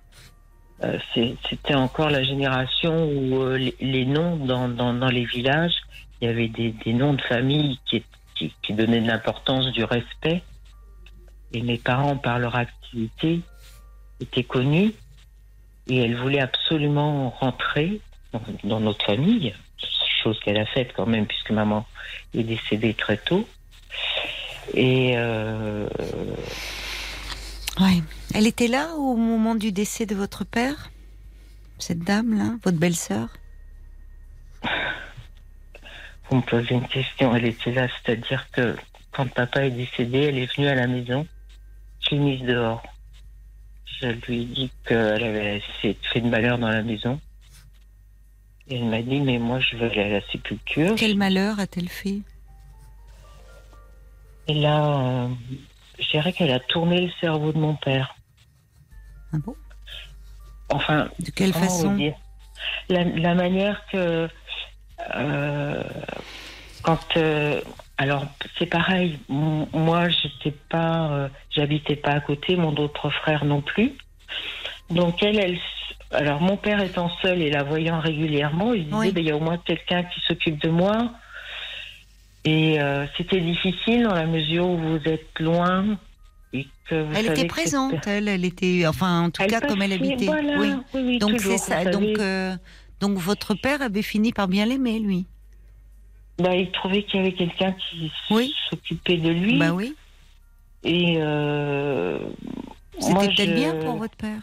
Euh, c'était encore la génération où euh, les, noms dans, les villages, il y avait des, noms de famille qui, donnaient de l'importance, du respect. Et mes parents, par leur activité, étaient connus et elle voulait absolument rentrer dans notre famille, chose qu'elle a faite quand même puisque maman est décédée très tôt. Et euh, Ouais. Elle était là au moment du décès de votre père Cette dame-là, votre belle-sœur? Vous me posez une question, elle était là, c'est-à-dire que quand papa est décédé, elle est venue à la maison. Je l'ai mise dehors. Je lui ai dit qu'elle avait fait de malheur dans la maison. Et elle m'a dit, mais moi, je veux aller à la sépulture. Quel malheur a-t-elle fait? Et là, euh, je dirais qu'elle a tourné le cerveau de mon père. Ah bon? Enfin, De quelle façon? dire? La, la manière que euh, quand euh, alors c'est pareil. Moi j'étais pas euh, j'habitais pas à côté mon autre frère non plus. Donc elle elle alors mon père étant seul et la voyant régulièrement il disait Oui. Il y a au moins quelqu'un qui s'occupe de moi et euh, c'était difficile dans la mesure où vous êtes loin et que vous Elle savez était présente, elle, elle était, enfin en tout Elle cas comme elle habitait. voilà, oui. oui, oui, Donc c'est ça. Donc euh, donc votre père avait fini par bien l'aimer, lui. Bah, il trouvait qu'il y avait quelqu'un qui s'occupait de lui. Bah oui. Et euh, C'était peut-être je- bien pour votre père.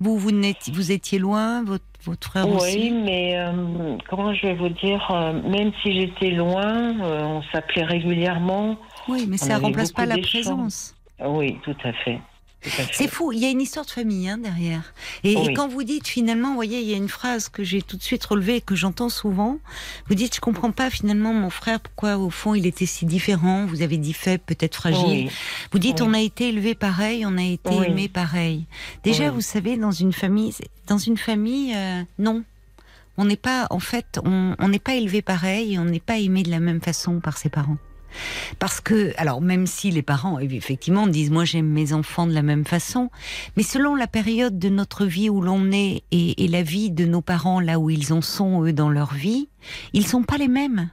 Vous vous vous étiez loin, votre votre frère Oui, aussi? mais euh, comment je vais vous dire, euh, même si j'étais loin, euh, on s'appelait régulièrement. Oui, mais ça avait remplace pas la présence. Oui, tout à fait. C'est fou, il y a une histoire de famille hein, derrière. Et, et Oui. quand vous dites finalement, vous voyez, il y a une phrase que j'ai tout de suite relevée et que j'entends souvent. Vous dites, je comprends pas finalement mon frère, pourquoi au fond il était si différent. Vous avez dit faible, peut-être fragile. Oui, Vous dites, Oui. on a été élevé pareil, on a été aimé pareil. Déjà, vous savez, dans une famille, dans une famille, euh, non. On n'est pas, en fait, on n'est pas élevé pareil, on n'est pas aimé de la même façon par ses parents. Parce que, alors même si les parents, effectivement, disent moi j'aime mes enfants de la même façon, mais selon la période de notre vie où l'on est et, la vie de nos parents là où ils en sont eux dans leur vie, ils sont pas les mêmes.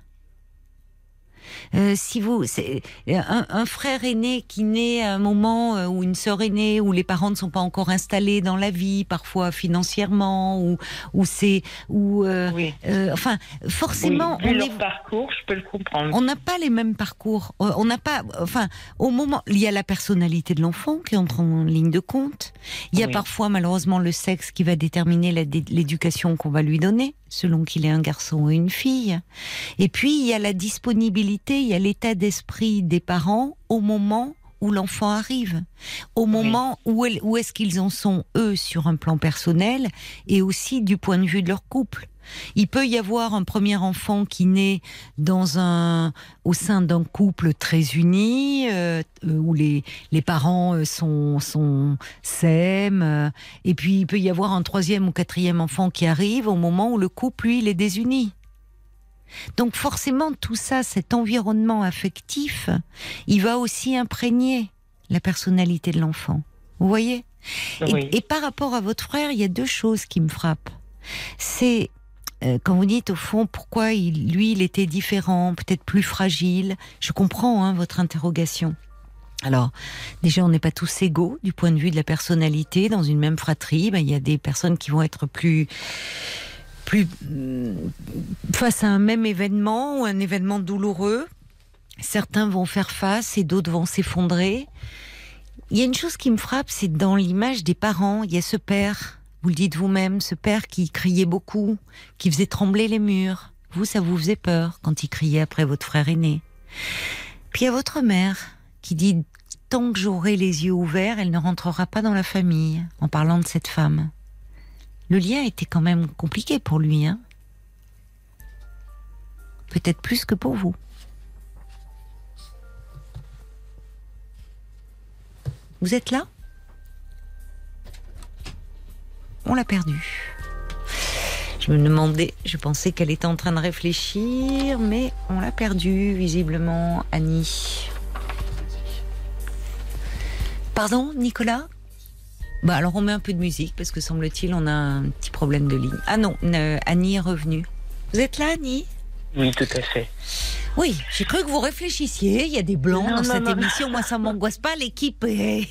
Euh, si vous, c'est un, un frère aîné qui naît à un moment euh, ou une sœur aînée où les parents ne sont pas encore installés dans la vie, parfois financièrement, ou ou c'est ou euh, oui. euh, enfin forcément Oui, on leur est parcours, je peux le comprendre. on n'a pas les mêmes parcours. Euh, On n'a pas, enfin, au moment, il y a la personnalité de l'enfant qui entre en ligne de compte. Il y a Oui. parfois, malheureusement, le sexe qui va déterminer l'éducation qu'on va lui donner, selon qu'il est un garçon ou une fille. Et puis, il y a la disponibilité, il y a l'état d'esprit des parents au moment où l'enfant arrive, au moment où, elle- où est-ce qu'ils en sont, eux, sur un plan personnel, et aussi du point de vue de leur couple. Il peut y avoir un premier enfant qui naît dans un, au sein d'un couple très uni, euh, où les, les parents euh, sont, sont s'aiment, euh, et puis il peut y avoir un troisième ou quatrième enfant qui arrive au moment où le couple, lui, il est désuni. Donc forcément, tout ça, cet environnement affectif, il va aussi imprégner la personnalité de l'enfant. Vous voyez? Et, Oui. et par rapport à votre frère, il y a deux choses qui me frappent. C'est euh, quand vous dites au fond pourquoi lui il était différent, peut-être plus fragile. Je comprends hein, votre interrogation. Alors, déjà, on n'est pas tous égaux du point de vue de la personnalité. Dans une même fratrie, ben, il y a des personnes qui vont être plus, plus hum, face à un même événement ou un événement douloureux. Certains vont faire face et d'autres vont s'effondrer. Il y a une chose qui me frappe, c'est dans l'image des parents, il y a ce père, vous le dites vous-même, ce père qui criait beaucoup, qui faisait trembler les murs. Vous, ça vous faisait peur quand il criait après votre frère aîné. Puis a votre mère qui dit tant que j'aurai les yeux ouverts, elle ne rentrera pas dans la famille, en parlant de cette femme. Le lien était quand même compliqué pour lui, hein Peut-être plus que pour vous. Vous êtes là? On l'a perdue. Je me demandais, je pensais qu'elle était en train de réfléchir, mais on l'a perdue, visiblement, Annie. Pardon, Nicolas? Bah alors on met un peu de musique, parce que semble-t-il, on a un petit problème de ligne. Ah non, euh, Annie est revenue. Vous êtes là, Annie? Oui, tout à fait. Oui, j'ai cru que vous réfléchissiez. Il y a des blancs Non, dans non, cette non. émission. Moi, ça m'angoisse pas. L'équipe est...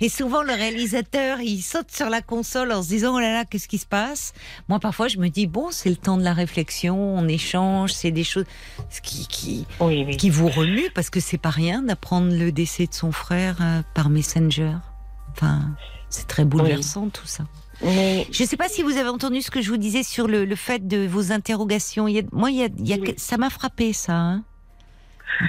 et souvent le réalisateur, il saute sur la console en se disant oh là là, qu'est-ce qui se passe? Moi, parfois, je me dis bon, c'est le temps de la réflexion. On échange, c'est des choses ce qui qui Oui, oui. qui vous remue parce que c'est pas rien d'apprendre le décès de son frère euh, par Messenger. Enfin, c'est très bouleversant tout ça. Mais Je ne sais pas si vous avez entendu ce que je vous disais sur le, le fait de vos interrogations. Il y a- moi, il y a, il y a- Oui. ça m'a frappé ça. hein.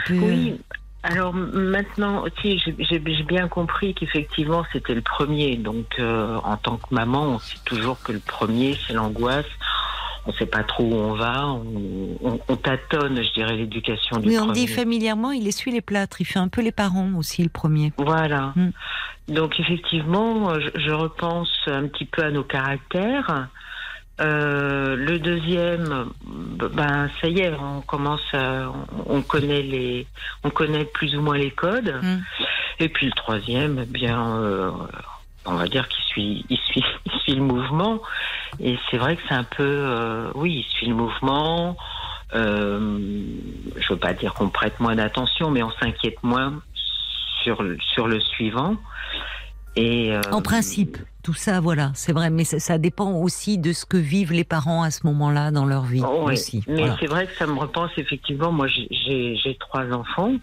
Oui. Alors maintenant, si j'ai bien compris qu'effectivement c'était le premier. Donc euh, en tant que maman, on sait toujours que le premier c'est l'angoisse. On sait pas trop où on va. On, on- on tâtonne, je dirais, l'éducation du on premier. dit familièrement, il essuie les plâtres. Il fait un peu les parents aussi, le premier. Voilà. Mm. Donc effectivement, je, je repense un petit peu à nos caractères. Euh, le deuxième, ben ça y est, on commence à, on connaît les, on connaît plus ou moins les codes. Mm. Et puis le troisième, eh bien, euh, on va dire qu'il suit, il suit, il suit le mouvement. Et c'est vrai que c'est un peu, euh, oui, il suit le mouvement. Euh, je veux pas dire qu'on prête moins d'attention, mais on s'inquiète moins sur le, sur le suivant. Et euh, En principe, tout ça, voilà, c'est vrai, mais ça, ça dépend aussi de ce que vivent les parents à ce moment-là dans leur vie Oh, oui. aussi. Mais voilà. c'est vrai que ça me repense effectivement. Moi, j'ai- trois enfants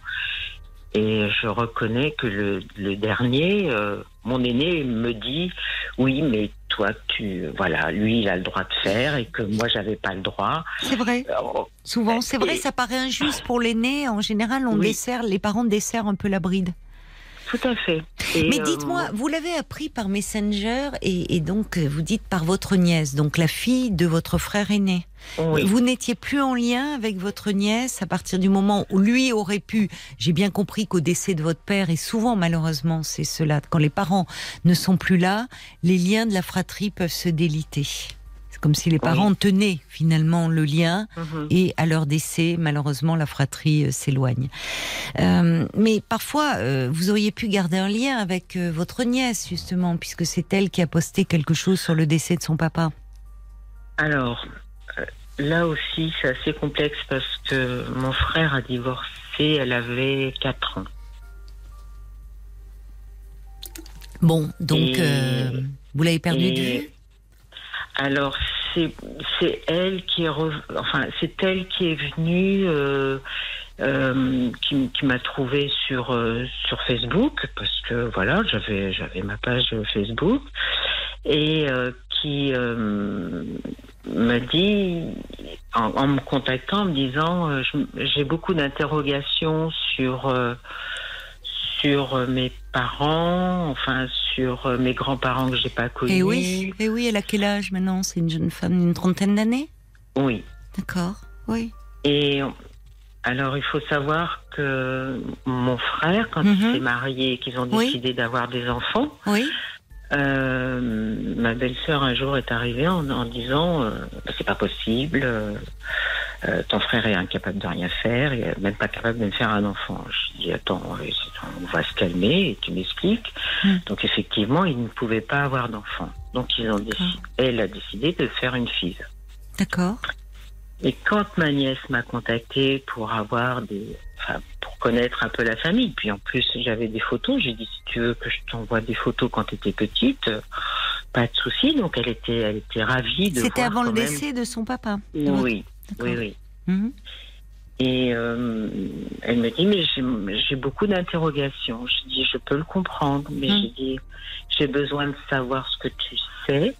et je reconnais que le, le dernier, euh, mon aîné, me dit oui, mais toi, tu, voilà, lui, il a le droit de faire et que moi, j'avais pas le droit. C'est vrai. Alors, Souvent, c'est vrai, ça paraît injuste pour l'aîné. En général, on Oui. dessert, les parents desserrent un peu la bride. Tout à fait. Et, Mais euh, dites-moi, vous l'avez appris par Messenger et, et donc euh, vous dites par votre nièce, donc la fille de votre frère aîné. oui. Vous n'étiez plus en lien avec votre nièce à partir du moment où lui aurait pu. J'ai bien compris qu'au décès de votre père, et souvent malheureusement c'est cela, quand les parents ne sont plus là, les liens de la fratrie peuvent se déliter. Comme si les parents tenaient finalement le lien Mhm. et à leur décès, malheureusement, la fratrie euh, s'éloigne. Euh, mais parfois, euh, vous auriez pu garder un lien avec euh, votre nièce, justement, puisque c'est elle qui a posté quelque chose sur le décès de son papa. Alors, là aussi, c'est assez complexe parce que mon frère a divorcé, elle avait 4 ans. Bon, donc, Et- vous l'avez perdu de vue? Alors, c'est elle qui est rev- enfin c'est elle qui est venue euh, euh, qui, qui m'a trouvé sur euh, sur Facebook parce que voilà j'avais j'avais ma page Facebook et euh, qui euh, m'a dit en, en me contactant en me disant euh, j'ai beaucoup d'interrogations sur sur euh, mes parents enfin sur euh, mes grands-parents que j'ai pas connus Eh oui, eh oui, elle a quel âge maintenant? C'est une jeune femme d'une trentaine d'années? Oui D'accord, oui. Et alors, il faut savoir que mon frère, quand Mhm. il s'est marié et qu'ils ont Oui. décidé d'avoir des enfants, Oui, euh, ma belle-sœur un jour est arrivée en, en disant euh, Bah, c'est pas possible, euh, ton frère est incapable de rien faire, il est même pas capable de me faire un enfant. Je dis attends, on va se calmer et tu m'expliques. Mm. Donc effectivement, il ne pouvait pas avoir d'enfant. Donc ils ont décidé, elle a décidé de faire une fille. d'accord. Et quand ma nièce m'a contacté pour avoir des, enfin, pour connaître un peu la famille, puis en plus j'avais des photos, j'ai dit si tu veux que je t'envoie des photos quand tu étais petite, pas de souci. Donc elle était, elle était ravie de. C'était avant le même- décès de son papa de votre- Oui, oui, oui. Mhm. Et euh, elle me dit mais j'ai- beaucoup d'interrogations. Je dis je peux le comprendre, mais Mm. j'ai dit j'ai besoin de savoir ce que tu sais.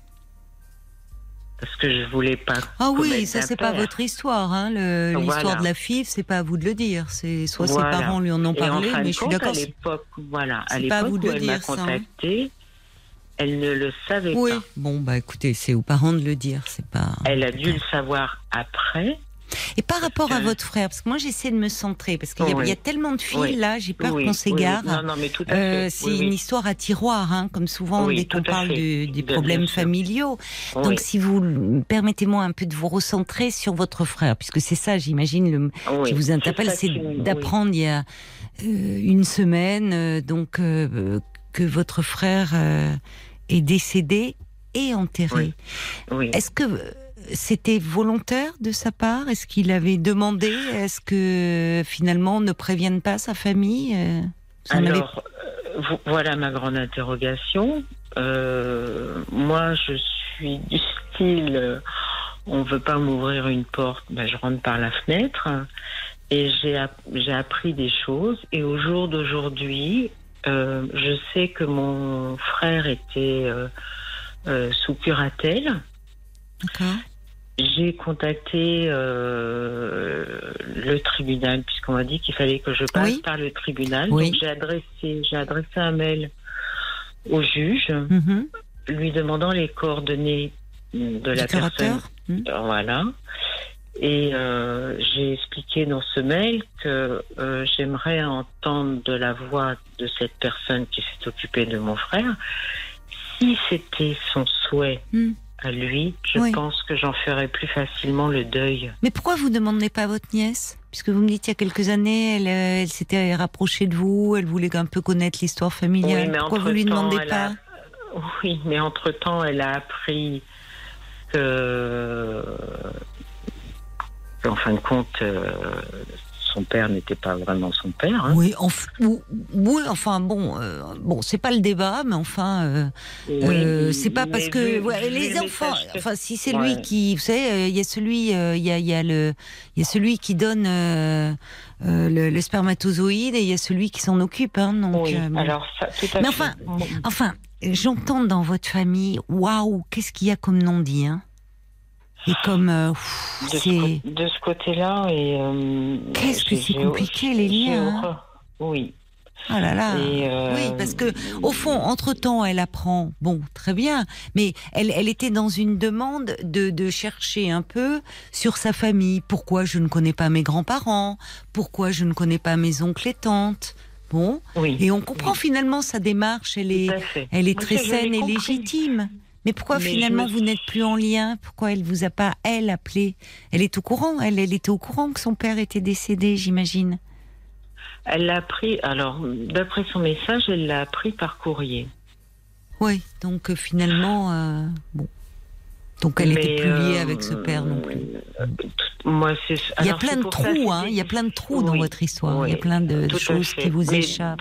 Parce que je voulais pas. Ah oui, ça c'est pas votre histoire, hein. L'histoire Voilà. de la FIV, c'est pas à vous de le dire. C'est soit Voilà. ses parents lui en ont en parlé, fin mais je suis d'accord. À c'est- l'époque, voilà, à l'époque vous de où le elle m'a hein. contacté, elle ne le savait Oui. pas. Bon bah écoutez, c'est aux parents de le dire, c'est pas. Elle a dû le savoir après. Et par rapport à votre frère, parce que moi j'essaie de me centrer, parce qu'il y, a- Oui. il y a tellement de Oui. là, j'ai peur Oui, qu'on s'égare. Euh, c'est une histoire à tiroir, hein, comme souvent dès qu'on parle du- des Bien- problèmes bien familiaux. Donc si vous permettez-moi un peu de vous recentrer sur votre frère, puisque c'est ça, j'imagine, le, qui vous interpelle, c'est d'apprendre il y a euh, une semaine, euh, donc euh, que votre frère est décédé et enterré. Oui. Est-ce que c'était volontaire de sa part? Est-ce qu'il avait demandé Est-ce que finalement on ne prévienne pas sa famille euh, Alors, euh, vo- voilà ma grande interrogation. Euh, moi, je suis du style, on veut pas m'ouvrir une porte, ben, je rentre par la fenêtre. Et j'ai app- j'ai appris des choses. Et au jour d'aujourd'hui, euh, je sais que mon frère était euh, euh, sous curatelle. J'ai contacté euh, le tribunal puisqu'on m'a dit qu'il fallait que je passe Oui. par le tribunal. Oui. Donc j'ai adressé, j'ai adressé un mail au juge Mhm. lui demandant les coordonnées de la personne. Euh, Voilà. Et euh, j'ai expliqué dans ce mail que euh, j'aimerais entendre de la voix de cette personne qui s'est occupée de mon frère. Si c'était son souhait Hmm. À lui, je Oui. pense que j'en ferais plus facilement le deuil. Mais pourquoi vous ne demandez pas à votre nièce? Puisque vous me dites il y a quelques années, elle, euh, elle s'était rapprochée de vous, elle voulait un peu connaître l'histoire familiale. Oui, mais pourquoi vous lui demandez pas a- Oui, mais entre-temps, elle a appris que, qu'en fin de compte, euh, son père n'était pas vraiment son père. hein. Oui, enf- ou- oui, enfin bon, euh, bon, c'est pas le débat, mais enfin, euh, euh, c'est pas parce que ouais, les le enfants, enfin si c'est Ouais. lui qui, vous savez, il y a celui, il y a, il y a le, il y a celui qui donne le, le spermatozoïde et il y a celui qui s'en occupe, hein, donc. Oui, bon. alors ça, tout à Mais fait. enfin. Enfin, j'entends dans votre famille, waouh, qu'est-ce qu'il y a comme non-dit, hein? Et comme, euh, pff, de, ce c'est, cô- de ce côté-là, et euh, Qu'est-ce que c'est compliqué, les liens, hein. Oui. oh là là. Et, euh, Oui, parce que au fond, entre temps, elle apprend. Bon, très bien, mais elle, elle était dans une demande de, de chercher un peu sur sa famille. Pourquoi je ne connais pas mes grands-parents? Pourquoi je ne connais pas mes oncles et tantes? Bon, oui. et on comprend finalement sa démarche. Elle est. Elle Moi, très saine et compris. légitime. Mais pourquoi Mais finalement me vous n'êtes plus en lien? Pourquoi elle vous a pas elle appelé? Elle est au courant. Elle, elle était au courant que son père était décédé, j'imagine. Elle l'a appris, alors, d'après son message, elle l'a appris par courrier. Oui. Donc euh, finalement, euh, bon. Donc elle n'était plus liée euh, avec ce père non plus. euh, Moi. Il y a plein de trous, hein. Il y a plein de trous dans votre histoire. Il y a plein de choses qui vous échappent.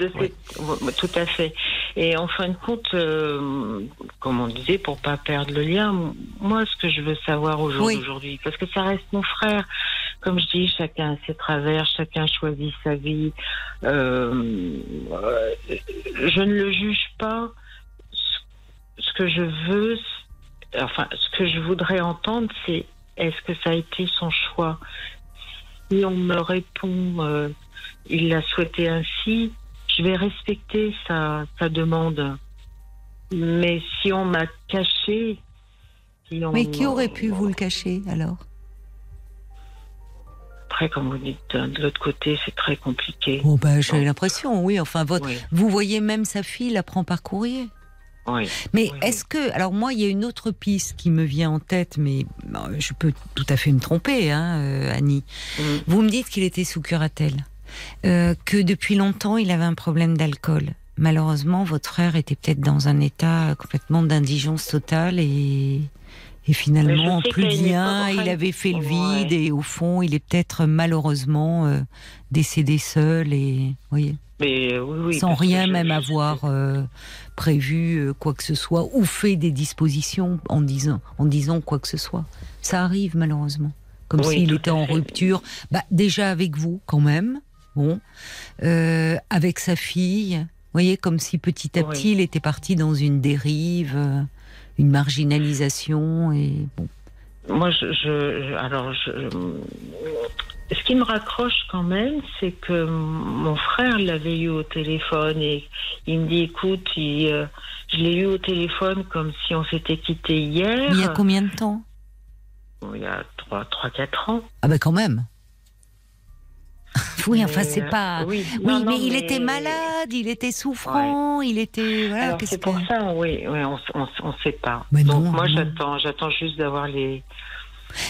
Tout à fait. Et en fin de compte, euh, comme on disait, pour pas perdre le lien, moi, ce que je veux savoir au jour Oui. d'aujourd'hui, parce que ça reste mon frère. Comme je dis, chacun a ses travers, chacun choisit sa vie. Euh, euh, je ne le juge pas. Ce- Ce que je veux, c'est- enfin, ce que je voudrais entendre, c'est est-ce que ça a été son choix? Si on me répond, euh, il l'a souhaité ainsi, je vais respecter sa, sa demande. Mais si on m'a caché, si on- Mais qui aurait pu vous le cacher alors? Après, comme vous dites, de l'autre côté, c'est très compliqué. Bon ben j'ai l'impression, oui. Enfin votre, Oui, vous voyez même sa fille la prend par courrier. Oui. Mais Oui, est-ce que, alors moi, il y a une autre piste qui me vient en tête, mais euh, je peux tout à fait me tromper, hein, euh, Annie. Mm. Vous me dites qu'il était sous curatelle, euh, que depuis longtemps il avait un problème d'alcool. Malheureusement, votre frère était peut-être dans un état complètement d'indigence totale et, et finalement plus époque, Il avait fait le ouais. vide et au fond, il est peut-être malheureusement euh, décédé seul et, voyez Mais euh, oui, oui, sans rien même je avoir euh, prévu euh, quoi que ce soit ou fait des dispositions en disant, en disant quoi que ce soit. Ça arrive malheureusement. Comme Oui, s'il était en rupture, bah, déjà avec vous quand même, bon, euh, avec sa fille. Vous voyez, comme si petit à petit il était parti dans une dérive, une marginalisation et bon. Moi, je, je- alors, je, ce qui me raccroche quand même, c'est que mon frère l'avait eu au téléphone et il me dit, écoute, il, euh, je l'ai eu au téléphone comme si on s'était quitté hier. Il y a combien de temps? Il y a 3, 3 4 ans. Ah ben quand même. oui, enfin Mais, c'est euh, pas. Oui, Oui, non, non, mais il était malade, il était souffrant, il était. Voilà, c'est pour que- ça, oui, oui on, on, on sait pas. Mais Donc non, moi j'attends, j'attends juste d'avoir les.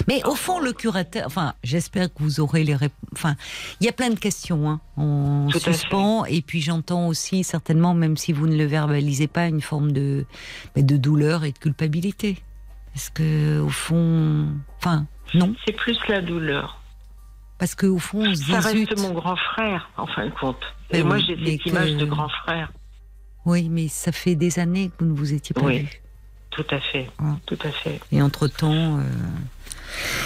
Mais au fond, le curateur. Enfin, j'espère que vous aurez les réponses. Enfin, il y a plein de questions hein, en Tout à suspens. Et puis j'entends aussi, certainement, même si vous ne le verbalisez pas, une forme de, de douleur et de culpabilité. Est-ce que, au fond. Enfin, non? C'est plus la douleur. Parce qu'au fond, on se Ça dit. reste zut. mon grand frère, en fin de compte. Ben Et moi j'ai cette que- image de grand frère. Oui, mais ça fait des années que vous ne vous étiez pas Oui. vus. Tout à fait, Ah. tout à fait. Et entre-temps. euh,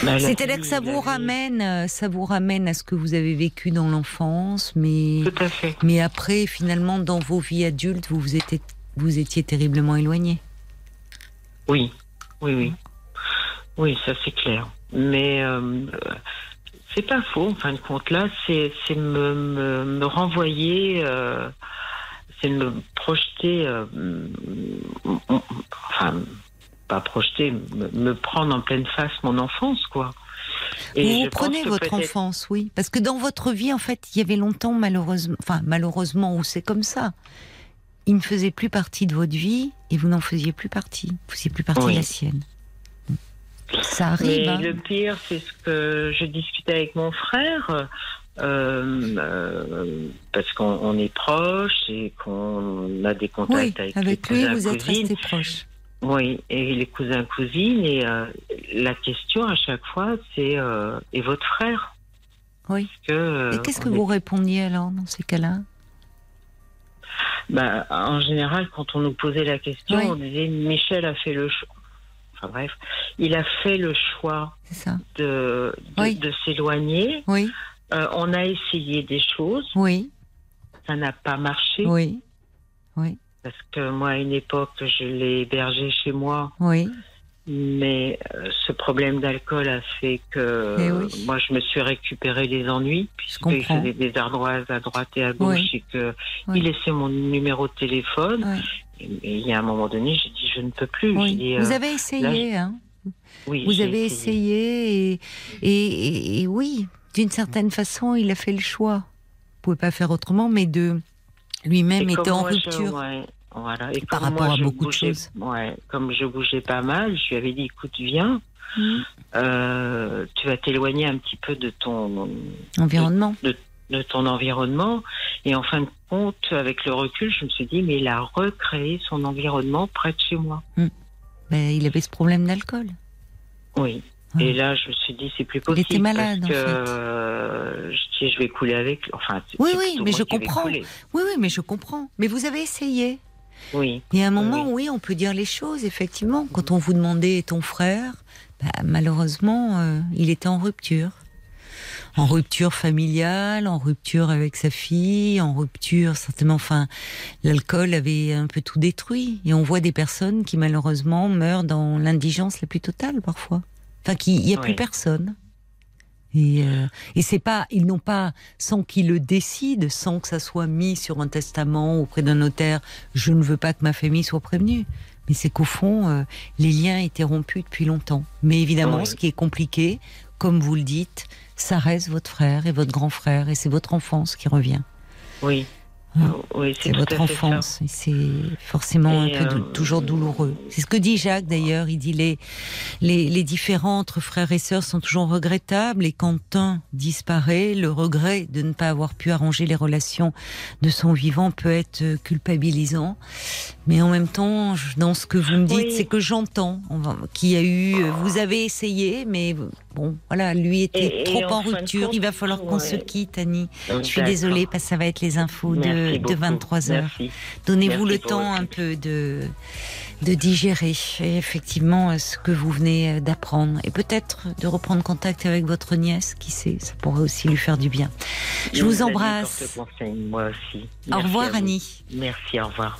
Bah, C'est-à-dire que ça vous ramène, euh, ça vous ramène à ce que vous avez vécu dans l'enfance, mais Tout à fait. mais après finalement dans vos vies adultes, vous vous étiez vous étiez terriblement éloigné. Oui, oui, oui. Oui, ça c'est clair. Mais euh, c'est pas faux, en fin de compte. Là, c'est me, me, me renvoyer, euh, c'est me projeter, euh, enfin, pas projeter, me, me prendre en pleine face mon enfance, quoi. Vous, prenez votre enfance, oui. Parce que dans votre vie, en fait, il y avait longtemps, malheureusement, enfin, malheureusement, ou c'est comme ça. Il ne faisait plus partie de votre vie et vous n'en faisiez plus partie. Vous faisiez plus partie Oui. de la sienne. Ça arrive. Mais hein. le pire, c'est ce que je discutais avec mon frère, euh, euh, parce qu'on on est proches et qu'on a des Oui, contacts avec, avec les lui, cousins, vous êtes cousines. restés proches. Oui, et les cousins, cousines. Et euh, la question à chaque fois, c'est et votre frère? Oui. Que, Et qu'est-ce que est- vous répondiez alors dans ces cas-là? Bah, En général, quand on nous posait la question, Oui. on disait Michel a fait le choix. Enfin bref, il a fait le choix ça de, de, Oui. de s'éloigner. Oui, Euh, on a essayé des choses, oui, ça n'a pas marché. oui, oui, Parce que moi, à une époque, je l'ai hébergé chez moi, oui. mais euh, ce problème d'alcool a fait que Eh oui. moi, je me suis récupéré les ennuis, puisqu'il faisait des ardoises à droite et à gauche, Oui. et que Oui. il laissait mon numéro de téléphone. Et, il y a un moment donné, j'ai dit, je ne peux plus. oui. Dit, euh, Vous avez essayé, hein oui, Vous avez essayé et, et, et- et oui, d'une certaine façon, il a fait le choix. Vous pouvez pas faire autrement, mais de lui-même était en je- rupture. ouais, voilà. Et Par rapport moi, à beaucoup de choses. Ouais, comme je bougeais pas mal, je lui avais dit, écoute, viens, Mhm. euh, tu vas t'éloigner un petit peu de ton Environnement. de ton environnement. Et en fin de compte, avec le recul, je me suis dit, mais il a recréé son environnement près de chez moi. Ben, il avait ce problème d'alcool. Oui. Ouais. Et là, je me suis dit, c'est plus Il possible. était malade, parce que, en fait. euh, je vais couler avec. Enfin, Oui, oui, mais je comprends. Oui, oui, mais je comprends. Mais vous avez essayé. Oui. Il y a un moment, oui, on peut dire les choses, effectivement. Quand on vous demandait ton frère, bah, malheureusement, euh, il était en rupture. En rupture familiale, en rupture avec sa fille, en rupture certainement. Enfin, l'alcool avait un peu tout détruit. Et on voit des personnes qui malheureusement meurent dans l'indigence la plus totale parfois. Enfin, qu'il n'y a plus personne. Et, euh, et c'est pas, ils n'ont pas, sans qu'ils le décident, sans que ça soit mis sur un testament auprès d'un notaire, je ne veux pas que ma famille soit prévenue. Mais c'est qu'au fond, euh, les liens étaient rompus depuis longtemps. Mais évidemment, Oui. ce qui est compliqué, comme vous le dites, ça reste votre frère et votre grand frère, et c'est votre enfance qui revient. Oui. Oui, c'est votre ça. enfance, et c'est forcément Et, un peu euh, toujours douloureux. C'est ce que dit Jacques d'ailleurs. Il dit les, les les différends entre frères et sœurs sont toujours regrettables, et quand un disparaît, le regret de ne pas avoir pu arranger les relations de son vivant peut être culpabilisant. Mais en même temps, dans ce que vous me dites, Oui. c'est que j'entends qu'il y a eu. Vous avez essayé, mais bon, voilà, lui était Et- et trop en rupture. compte, Il va falloir qu'on se quitte, Annie. Je suis désolée parce que ça va être les infos de, Merci de beaucoup. 23 heures. Donnez-vous le temps un peu de, de digérer et effectivement euh, ce que vous venez euh, d'apprendre et peut-être de reprendre contact avec votre nièce, qui sait, ça pourrait aussi lui faire du bien. Je vous embrasse. porte-conseil, Moi aussi. Au revoir. Annie. Merci, au revoir.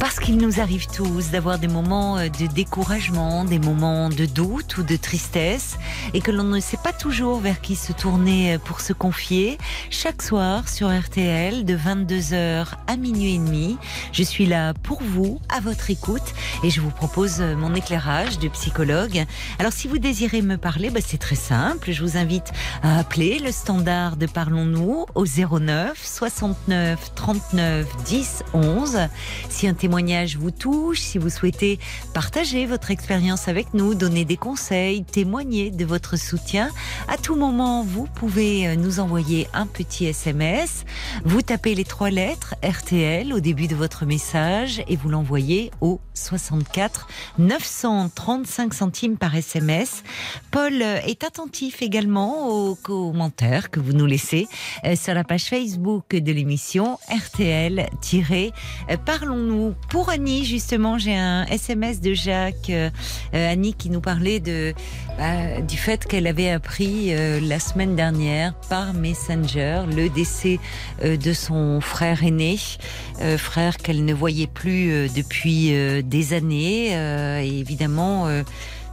Parce qu'il nous arrive tous d'avoir des moments euh, de découragement, des moments de doute ou de tristesse, et que l'on ne sait pas toujours vers qui se tourner euh, pour se confier. Chaque soir sur RTL, de 22h à minuit et demi, je suis là pour vous, à votre écoute, et je vous propose euh, mon éclairage de psychologue. Alors si vous désirez me parler, bah, c'est très simple. Je vous invite à appeler le standard de Parlons-nous au 09 69 39 10 11. Si un témoignage vous touche, si vous souhaitez partager votre expérience avec nous, donner des conseils, témoigner de votre soutien, à tout moment, vous pouvez euh, nous envoyer un petit SMS. Vous tapez les trois lettres RTL au début de votre message et vous l'envoyez au 64 935 centimes par SMS. Paul euh, est attentif également aux commentaires que vous nous laissez euh, sur la page Facebook de l'émission RTL-Parlons-nous. Pour Annie, justement, j'ai un SMS de Jacques, euh, euh, Annie qui nous parlait bah, du fait qu'elle avait appris euh, la semaine dernière par Messenger le décès de son frère aîné, frère qu'elle ne voyait plus depuis des années. et évidemment,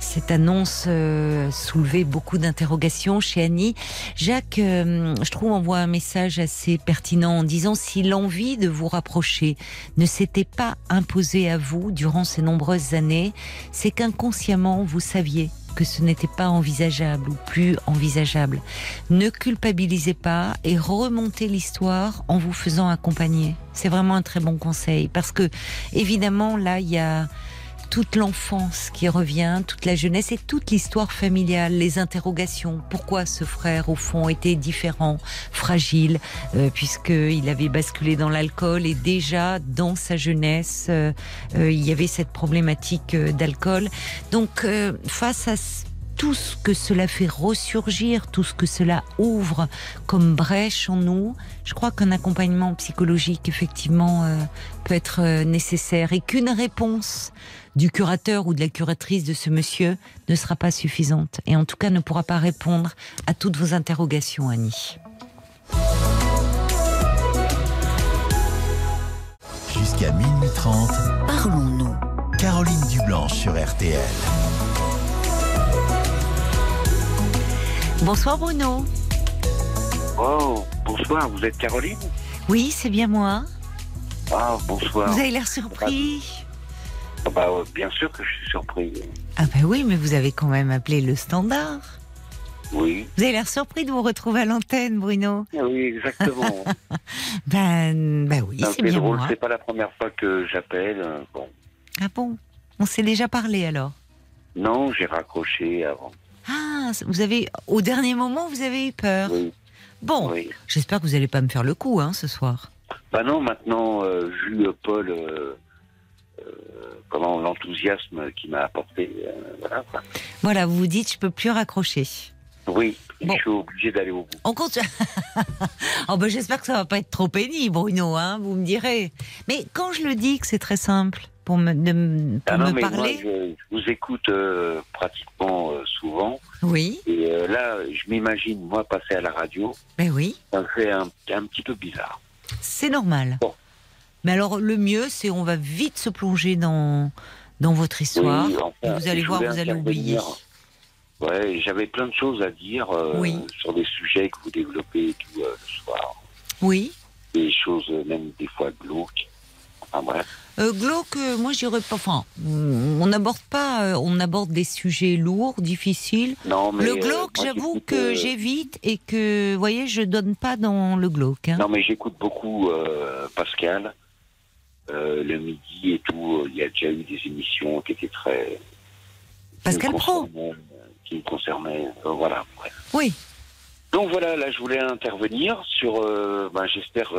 cette annonce euh, soulevait beaucoup d'interrogations chez Annie. Jacques, euh, je trouve, envoie un message assez pertinent en disant si l'envie de vous rapprocher ne s'était pas imposée à vous durant ces nombreuses années, c'est qu'inconsciemment vous saviez que ce n'était pas envisageable ou plus envisageable. Ne culpabilisez pas et remontez l'histoire en vous faisant accompagner. C'est vraiment un très bon conseil parce que évidemment là il y a toute l'enfance qui revient, toute la jeunesse et toute l'histoire familiale, les interrogations. Pourquoi ce frère, au fond, était différent, fragile, euh, puisqu'il avait basculé dans l'alcool et déjà dans sa jeunesse, euh, euh, il y avait cette problématique d'alcool. Donc, face à tout ce que cela fait ressurgir, tout ce que cela ouvre comme brèche en nous, je crois qu'un accompagnement psychologique, effectivement, euh, peut être euh, nécessaire et qu'une réponse du curateur ou de la curatrice de ce monsieur ne sera pas suffisante et en tout cas ne pourra pas répondre à toutes vos interrogations, Annie. Jusqu'à minuit 30, Parlons-nous. Caroline Dublanche sur RTL. Bonsoir Bruno. Oh, bonsoir, vous êtes Caroline Oui, c'est bien moi. Ah, bonsoir. Vous avez l'air surpris. Ah bah, euh, bien sûr que je suis surpris. Ah ben oui, mais vous avez quand même appelé le standard. Oui, Vous avez l'air surpris de vous retrouver à l'antenne, Bruno. Ah oui, exactement. Ben, ben oui, C'est bien drôle, moi. c'est pas la première fois que j'appelle. euh, Bon, Ah bon? On s'est déjà parlé alors? Non, j'ai raccroché avant. Vous avez, au dernier moment, vous avez eu peur. Oui, Bon, oui. j'espère que vous n'allez pas me faire le coup hein, ce soir. Bah non, maintenant, euh, vu euh, Paul, euh, euh, comment l'enthousiasme qu'il m'a apporté, voilà. vous vous dites, je peux plus raccrocher. Oui, Bon. je suis obligé d'aller au bout. On compte. oh ben, j'espère que ça va pas être trop pénible, Bruno. Hein, vous me direz. Mais quand je le dis que c'est très simple pour me, de- pour Ah non, me mais moi, parler, je, je vous écoute euh, pratiquement euh, souvent. oui, Et euh, là, je m'imagine, moi, passer à la radio, ben oui, ça me fait un, un petit peu bizarre. c'est normal. Bon. Mais alors, le mieux, c'est on va vite se plonger dans dans votre histoire. Oui, enfin, et vous allez voir, vous allez oublier. Ouais, j'avais plein de choses à dire Oui. sur des sujets que vous développez tout le soir. Oui. Des choses même des fois glauques. Enfin bref. Euh, glauque, euh, moi, j'irais pas. Enfin, on n'aborde pas. euh, on aborde des sujets lourds, difficiles. Non, mais, le euh, glauque, j'avoue que j'évite et que, vous voyez, je donne pas dans le glauque. hein. Non, mais j'écoute beaucoup Pascal. Le midi et tout, il y a déjà eu des émissions qui étaient très. Pascal Pro. Qui me concernaient. voilà. Oui. Donc voilà, là, je voulais intervenir sur. ben, J'espère.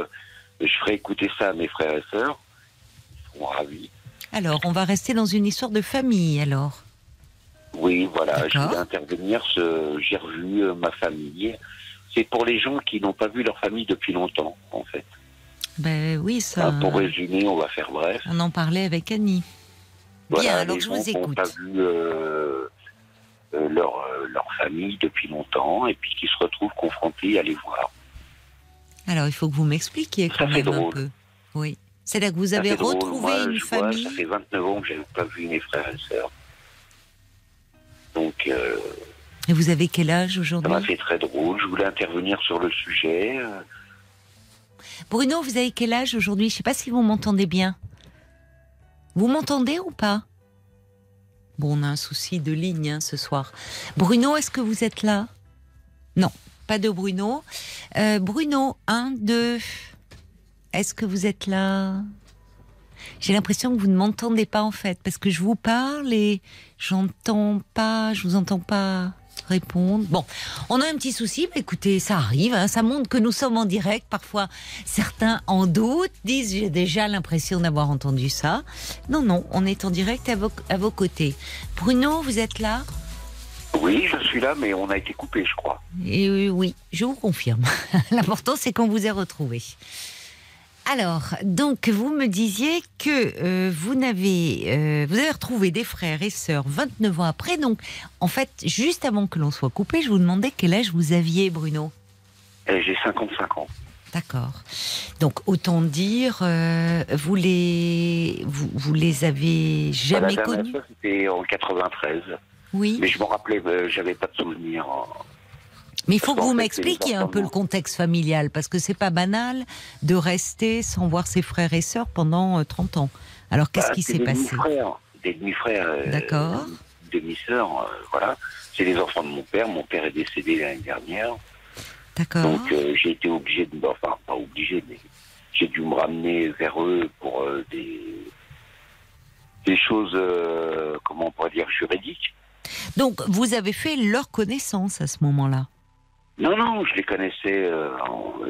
je ferai écouter ça à mes frères et sœurs. Seront ravis. Alors, on va rester dans une histoire de famille, alors. Oui, voilà, je voulais intervenir. J'ai revu euh, ma famille. C'est pour les gens qui n'ont pas vu leur famille depuis longtemps, en fait. Ben oui, ça. Pour résumer, on va faire bref. On en parlait avec Annie. Voilà, Bien, alors les je gens vous qui n'ont écoute. pas vu euh, euh, leur, euh, leur famille depuis longtemps et puis qui se retrouvent confrontés à les voir. Alors, il faut que vous m'expliquiez Ça quand fait même un drôle. peu. Oui. C'est-à-dire que vous Ça avez drôle. retrouvé Moi, une je vois, famille. ça fait 29 ans que je n'avais pas vu mes frères et sœurs. Donc, euh, Et vous avez quel âge ça aujourd'hui m'a fait très drôle. Je voulais intervenir sur le sujet. euh, Bruno, vous avez quel âge aujourd'hui? Je sais pas si vous m'entendez bien. Vous m'entendez ou pas? Bon, on a un souci de ligne hein, ce soir. Bruno, est-ce que vous êtes là? Non, pas de Bruno. Euh, Bruno, un, deux. Est-ce que vous êtes là? J'ai l'impression que vous ne m'entendez pas en fait, parce que je vous parle et j'entends pas, je vous entends pas répondre. Bon, on a un petit souci, mais écoutez, ça arrive, hein, ça montre que nous sommes en direct. Parfois, certains en doutent, disent j'ai déjà l'impression d'avoir entendu ça. Non, non, on est en direct à vos, à vos côtés. Bruno, vous êtes là? Oui, je suis là, mais on a été coupé, je crois. Et euh, oui, je vous confirme. L'important, c'est qu'on vous ait retrouvé. Alors, donc, vous me disiez que euh, vous, n'avez, euh, vous avez retrouvé des frères et sœurs 29 ans après. Donc, en fait, juste avant que l'on soit coupé, je vous demandais quel âge vous aviez, Bruno. Et J'ai 55 ans. D'accord. Donc, autant dire, euh, vous, les, vous, vous les avez jamais connus c'était en 93. Oui. Mais je m'en rappelais, euh, j'avais pas de souvenir. Mais il faut que vous m'expliquiez un peu le contexte familial, parce que c'est pas banal de rester sans voir ses frères et sœurs pendant euh, 30 ans. Alors, qu'est-ce Bah, qui s'est passé Des demi-frères. euh, D'accord. Demi-sœurs, euh, voilà. C'est les enfants de mon père. Mon père est décédé l'année dernière. D'accord. Donc euh, j'ai été obligé de... Enfin, pas obligé, mais j'ai dû me ramener vers eux pour euh, des... Des choses, euh, comment on pourrait dire, juridiques. Donc, vous avez fait leur connaissance à ce moment-là. Non, non, je les connaissais, euh,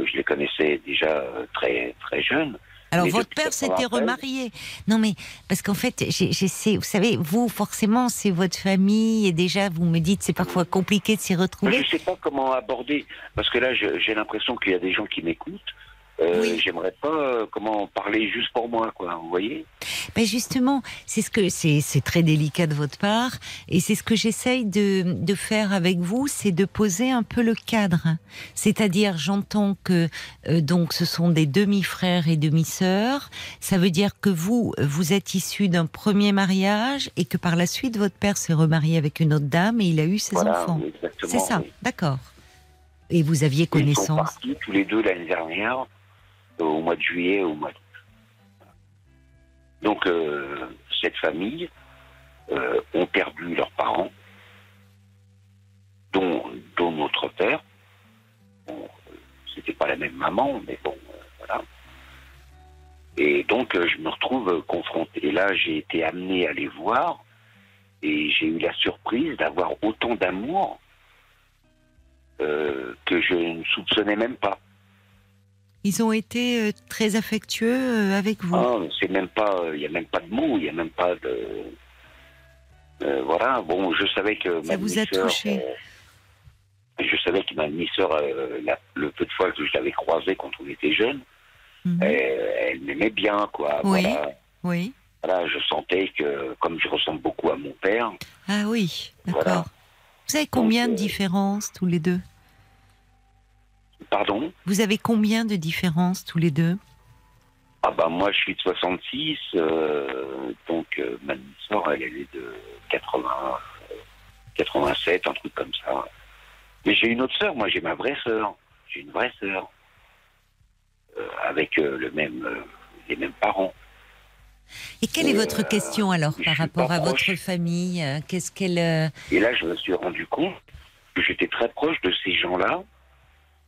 je les connaissais déjà euh, très très jeunes. Alors, Mais votre père s'était 93, remarié. Non, mais parce qu'en fait, j'essaie. Vous savez, vous, forcément, c'est votre famille et déjà, vous me dites, c'est parfois compliqué de s'y Je retrouver. ne sais pas comment aborder, parce que là, je- j'ai l'impression qu'il y a des gens qui m'écoutent. Euh, Oui. J'aimerais pas euh, comment parler juste pour moi, quoi. Vous voyez? Ben justement, c'est ce que c'est, très délicat de votre part, et c'est ce que j'essaye de, de faire avec vous, c'est de poser un peu le cadre. C'est-à-dire, j'entends que euh, donc ce sont des demi-frères et demi-sœurs. Ça veut dire que vous, vous êtes issu d'un premier mariage et que par la suite votre père s'est remarié avec une autre dame et il a eu ses Voilà, enfants. C'est ça, oui. d'accord. Et vous aviez Ils sont connaissance. partis tous les deux l'année dernière, au mois de juillet, au mois d'août. Donc, euh, cette famille euh, ont perdu leurs parents, dont, notre père. Bon, c'était pas la même maman, mais bon, euh, voilà. Et donc, euh, je me retrouve confronté. Et là, j'ai été amené à les voir, et j'ai eu la surprise d'avoir autant d'amour que je ne soupçonnais même pas. Ils ont été euh, très affectueux euh, avec vous. Ah, c'est même pas, il y a même pas de mots, il y a même pas de. Euh, voilà. Bon, je savais que Ça ma vous a touché. euh, je savais que ma demi-sœur, euh, le peu de fois que je l'avais croisée quand on était jeunes, Mhm. euh, elle m'aimait bien, quoi. Oui. Voilà. Oui. Voilà, je sentais que, comme je ressemble beaucoup à mon père, Ah oui, d'accord. Voilà. Vous avez combien Donc, de euh, différences tous les deux? Pardon. Vous avez combien de différences tous les deux? Ah bah moi je suis de 66, euh, donc euh, ma demi-sœur elle, elle est de 80, euh, 87, un truc comme ça. Mais j'ai une autre sœur, moi j'ai ma vraie sœur, j'ai une vraie sœur euh, avec le même, les mêmes parents. Et quelle est votre question alors par rapport à votre famille? Qu'est-ce qu'elle Et là je me suis rendu compte que j'étais très proche de ces gens-là,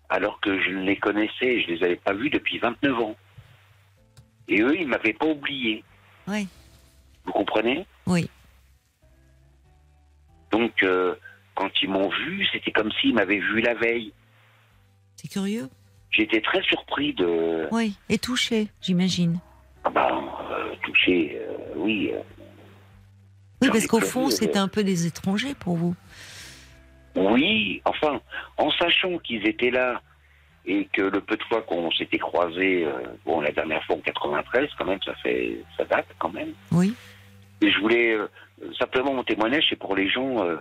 alors que je les connaissais je les avais pas vus depuis 29 ans. Et eux ils m'avaient pas oublié. Oui. Vous comprenez? Oui. Donc, euh, quand ils m'ont vu, c'était comme s'ils m'avaient vu la veille. C'est curieux? J'étais très surpris de. Oui. Et touché, j'imagine. Ah ben, euh, touché, euh, oui. Oui, parce qu'au fond, c'était un peu des étrangers pour vous. Oui, enfin, en sachant qu'ils étaient là et que le peu de fois qu'on s'était croisés, euh, bon, la dernière fois en 93, quand même, ça fait. ça date quand même. Oui. Et je voulais. euh, simplement, mon témoignage, c'est pour les gens. euh,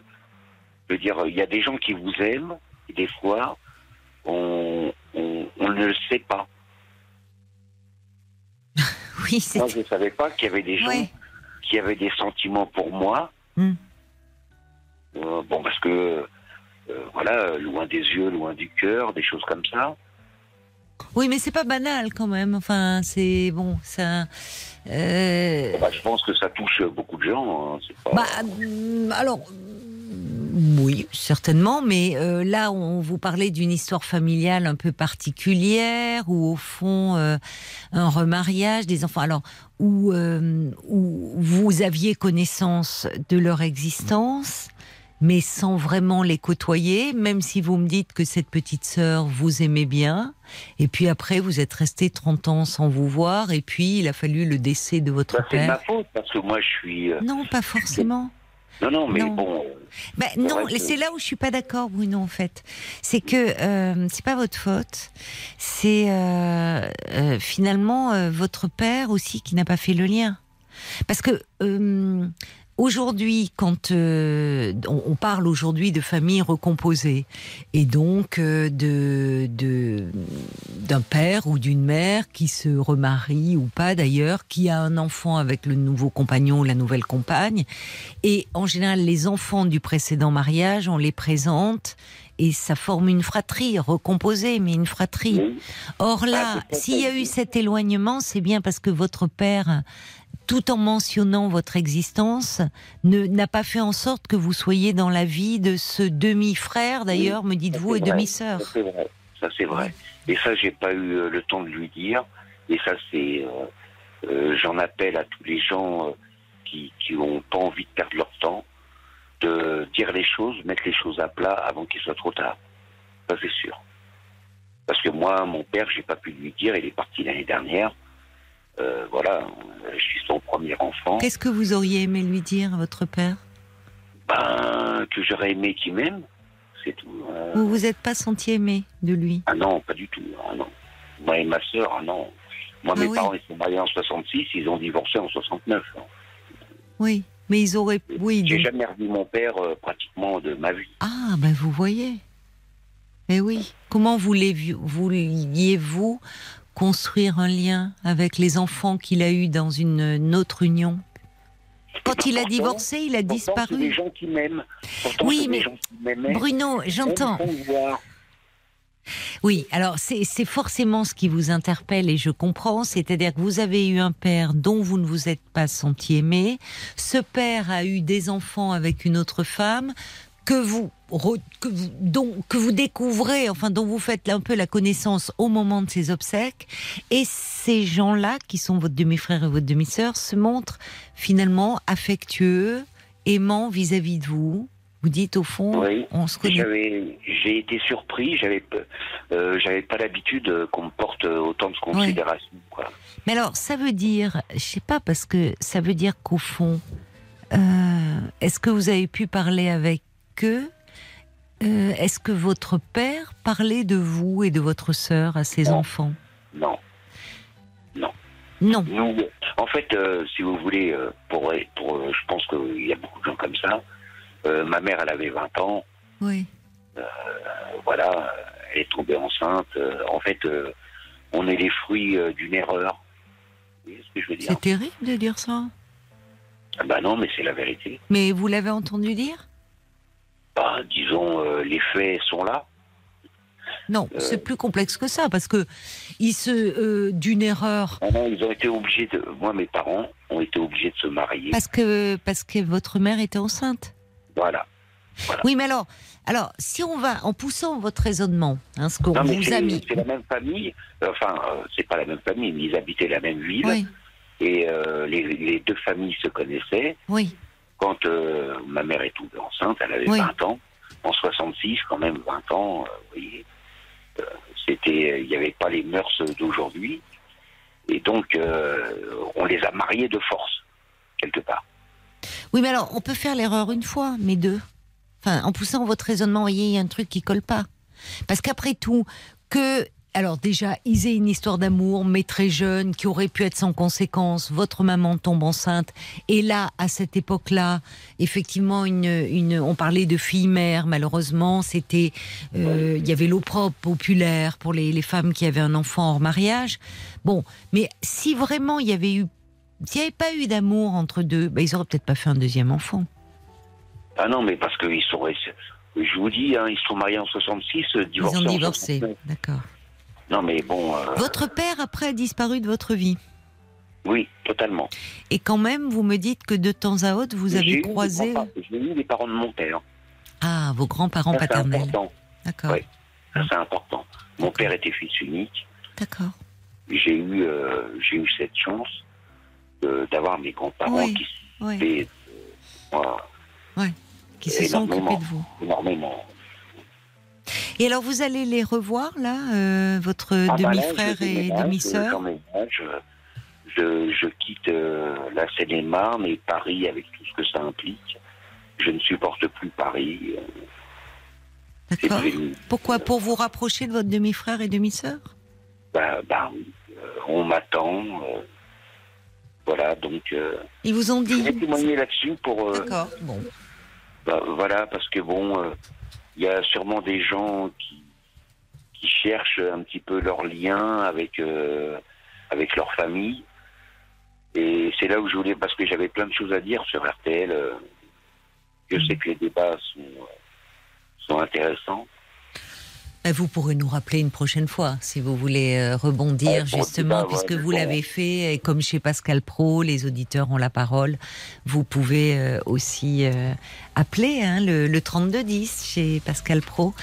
de dire, il y a des gens qui vous aiment, et des fois, on, on, on ne le sait pas. Oui, c'est. Moi, je ne savais pas qu'il y avait des gens qui avaient des sentiments pour moi. Hmm. Euh, bon, parce que, voilà, loin des yeux, loin du cœur, des choses comme ça. Oui, mais c'est pas banal quand même. Enfin, c'est bon, ça. euh, Bah, je pense que ça touche beaucoup de gens. hein, pas- Bah, hum, alors, hum, oui, certainement, mais euh, là, on vous parlait d'une histoire familiale un peu particulière, où au fond, euh, un remariage des enfants, alors, où, euh, où vous aviez connaissance de leur existence, mais sans vraiment les côtoyer, même si vous me dites que cette petite sœur vous aimait bien, et puis après, vous êtes resté 30 ans sans vous voir, et puis il a fallu le décès de votre Bah, c'est de ma père. faute, parce que moi, je suis. euh, Non, pas forcément. Non, non, mais Non. bon. C'est non, que- c'est là où je suis pas d'accord, Bruno, en fait. C'est que euh, c'est pas votre faute. C'est euh, euh, finalement votre père aussi qui n'a pas fait le lien. Parce que aujourd'hui, quand euh, on, parle aujourd'hui de famille recomposée et donc euh, de de- d'un père ou d'une mère qui se remarie ou pas d'ailleurs, qui a un enfant avec le nouveau compagnon ou la nouvelle compagne, et en général, les enfants du précédent mariage, on les présente et ça forme une fratrie recomposée, mais une fratrie. Or là, Ah, s'il y a eu cet éloignement, c'est bien parce que votre père, tout en mentionnant votre existence, n'a pas fait en sorte que vous soyez dans la vie de ce demi-frère, d'ailleurs, me dites-vous, et demi-sœur. Ça, c'est vrai. Ça, c'est vrai. Et ça, j'ai pas eu euh, le temps de lui dire. Et ça, c'est. euh, euh, J'en appelle à tous les gens euh, qui qui ont pas envie de perdre leur temps, de dire les choses, mettre les choses à plat avant qu'il soit trop tard. Ça, c'est sûr. Parce que moi, mon père, j'ai pas pu lui dire. Il est parti l'année dernière. Euh, voilà, je suis son premier enfant. Qu'est-ce que vous auriez aimé lui dire à votre père? Ben, que j'aurais aimé qu'il m'aime, c'est tout. Euh, Vous vous êtes pas senti aimé de lui? Ah non, pas du tout. Ah non. Moi et ma sœur, ah non. Moi, Ah mes oui. parents, ils sont mariés en 66, ils ont divorcé en 69. hein. Oui, mais ils auraient... Oui, J'ai donc- jamais revu mon père euh, pratiquement de ma vie. Ah, ben vous voyez. Eh oui. Comment vouliez-vous construire un lien avec les enfants qu'il a eus dans une, autre union Quand il a divorcé, il a Pourtant, c'est des disparu. gens qui m'aiment. Pourtant, Oui, mais gens qui. Bruno, j'entends. Oui, alors c'est c'est forcément ce qui vous interpelle et je comprends, c'est-à-dire que vous avez eu un père dont vous ne vous êtes pas senti aimé, ce père a eu des enfants avec une autre femme que vous, que vous, dont, que vous découvrez, enfin dont vous faites un peu la connaissance au moment de ses obsèques, et ces gens-là, qui sont votre demi-frère et votre demi-sœur, se montrent finalement affectueux, aimants vis-à-vis de vous. Vous dites au fond, Oui. on se connaît j'ai été surpris. J'avais, euh, j'avais pas l'habitude qu'on me porte autant de considération. Quoi. Mais alors, ça veut dire, je sais pas, parce que ça veut dire qu'au fond, euh, est-ce que vous avez pu parler avec eux Euh, Est-ce que votre père parlait de vous et de votre sœur à ses Non. enfants Non. Non. Nous, en fait, euh, si vous voulez, euh, pour, pour, je pense qu'il y a beaucoup de gens comme ça. Euh, ma mère, elle avait 20 ans. Oui. Voilà, elle est tombée enceinte. En fait, on est les fruits d'une erreur. Voyez ce que C'est terrible de dire ça. Ah Bah non, mais c'est la vérité. Mais vous l'avez entendu dire? Bah, disons, euh, les faits sont là. Non, Euh. c'est plus complexe que ça, parce que il se euh, d'une erreur, Ah non, ils ont été obligés de. Moi, mes parents ont été obligés de se marier. parce que parce que votre mère était enceinte. Voilà. Oui, mais alors, alors, si on va en poussant votre raisonnement, hein, ce qu'on vous a mis, c'est la même famille. Enfin, c'est pas la même famille, mais ils habitaient la même ville. oui, Et les, les deux familles se connaissaient. oui, Quand euh, ma mère est tombée enceinte, elle avait Oui. 20 ans. En 66, quand même, 20 ans, euh, vous voyez, euh, c'était, il n'y avait pas les mœurs d'aujourd'hui. Et donc, on les a mariés de force, quelque part. Oui, mais alors, on peut faire l'erreur une fois, mais deux. Enfin, en poussant votre raisonnement, vous voyez, il y a un truc qui colle pas. Parce qu'après tout, que. Alors déjà, ils aient une histoire d'amour, mais très jeune, qui aurait pu être sans conséquence. Votre maman tombe enceinte. Et là, à cette époque-là, effectivement, une, une, on parlait de fille-mère, malheureusement. C'était, euh, il y avait l'opprobre populaire pour les, les femmes qui avaient un enfant hors mariage. Bon, mais si vraiment il y avait eu s'il n'y avait pas eu d'amour entre deux, bah, ils auraient peut-être pas fait un deuxième enfant. Ah non, mais parce qu'ils sont. Je vous dis, hein, ils sont mariés en 66, euh, Ils divorcés ont divorcé. 69. D'accord. Non, mais bon, euh, Votre père, après, a disparu de votre vie. oui, totalement. Et quand même, vous me dites que de temps à autre, vous avez croisé J'ai eu les parents de mon père. ah, vos grands-parents paternels. important. D'accord. Ouais. Ça, c'est important. Mon père était fils unique. D'accord. J'ai eu, euh, j'ai eu cette chance d'avoir mes grands-parents Oui. qui Oui. moi Qui se sont occupés de vous. énormément. Et alors, vous allez les revoir, là, euh, votre Ah bah demi-frère je et déménage, demi-sœur j'emménage, Je, je quitte euh, la Seine-et-Marne et Paris avec tout ce que ça implique. je ne supporte plus Paris. D'accord. Pourquoi? Pour vous rapprocher de votre demi-frère et demi-sœur? Bah, bah euh, on m'attend. euh, voilà, donc euh, Ils vous ont je dit vais témoigner là-dessus pour. euh, D'accord. Bon. bah, voilà, parce que bon, euh, il y a sûrement des gens qui, qui cherchent un petit peu leur lien avec, euh, avec leur famille. Et c'est là où je voulais, parce que j'avais plein de choses à dire sur RTL. euh, je sais que les débats sont, euh, sont intéressants. Ben, Vous pourrez nous rappeler une prochaine fois, si vous voulez euh, rebondir, Ouais, bon, justement, bah, puisque ouais, vous l'avez fait, et comme chez Pascal Pro, les auditeurs ont la parole, vous pouvez euh, aussi euh, appeler hein, le, le 3210 chez Pascal Pro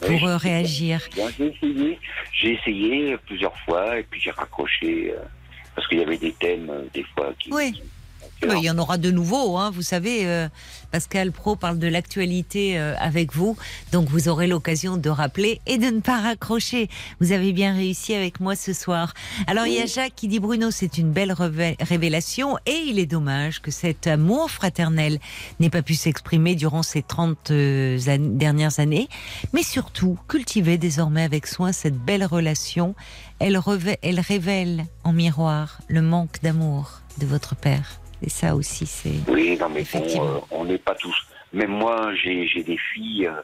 pour Oui, réagir. J'ai essayé, essayé plusieurs fois et puis j'ai raccroché parce qu'il y avait des thèmes des fois qui. Oui. Qui- Ben, Il y en aura de nouveaux, hein. vous savez, euh, Pascal Pro parle de l'actualité euh, avec vous, donc vous aurez l'occasion de rappeler et de ne pas raccrocher. Vous avez bien réussi avec moi ce soir. Alors il y a Jacques qui dit Bruno, c'est une belle révé- révélation et il est dommage que cet amour fraternel n'ait pas pu s'exprimer durant ces 30 euh, dernières années, mais surtout cultiver désormais avec soin cette belle relation. Elle révèle en miroir le manque d'amour de votre père. Et ça aussi, c'est. Oui, non, mais bon, euh, on n'est pas tous. Même moi, j'ai des filles, euh,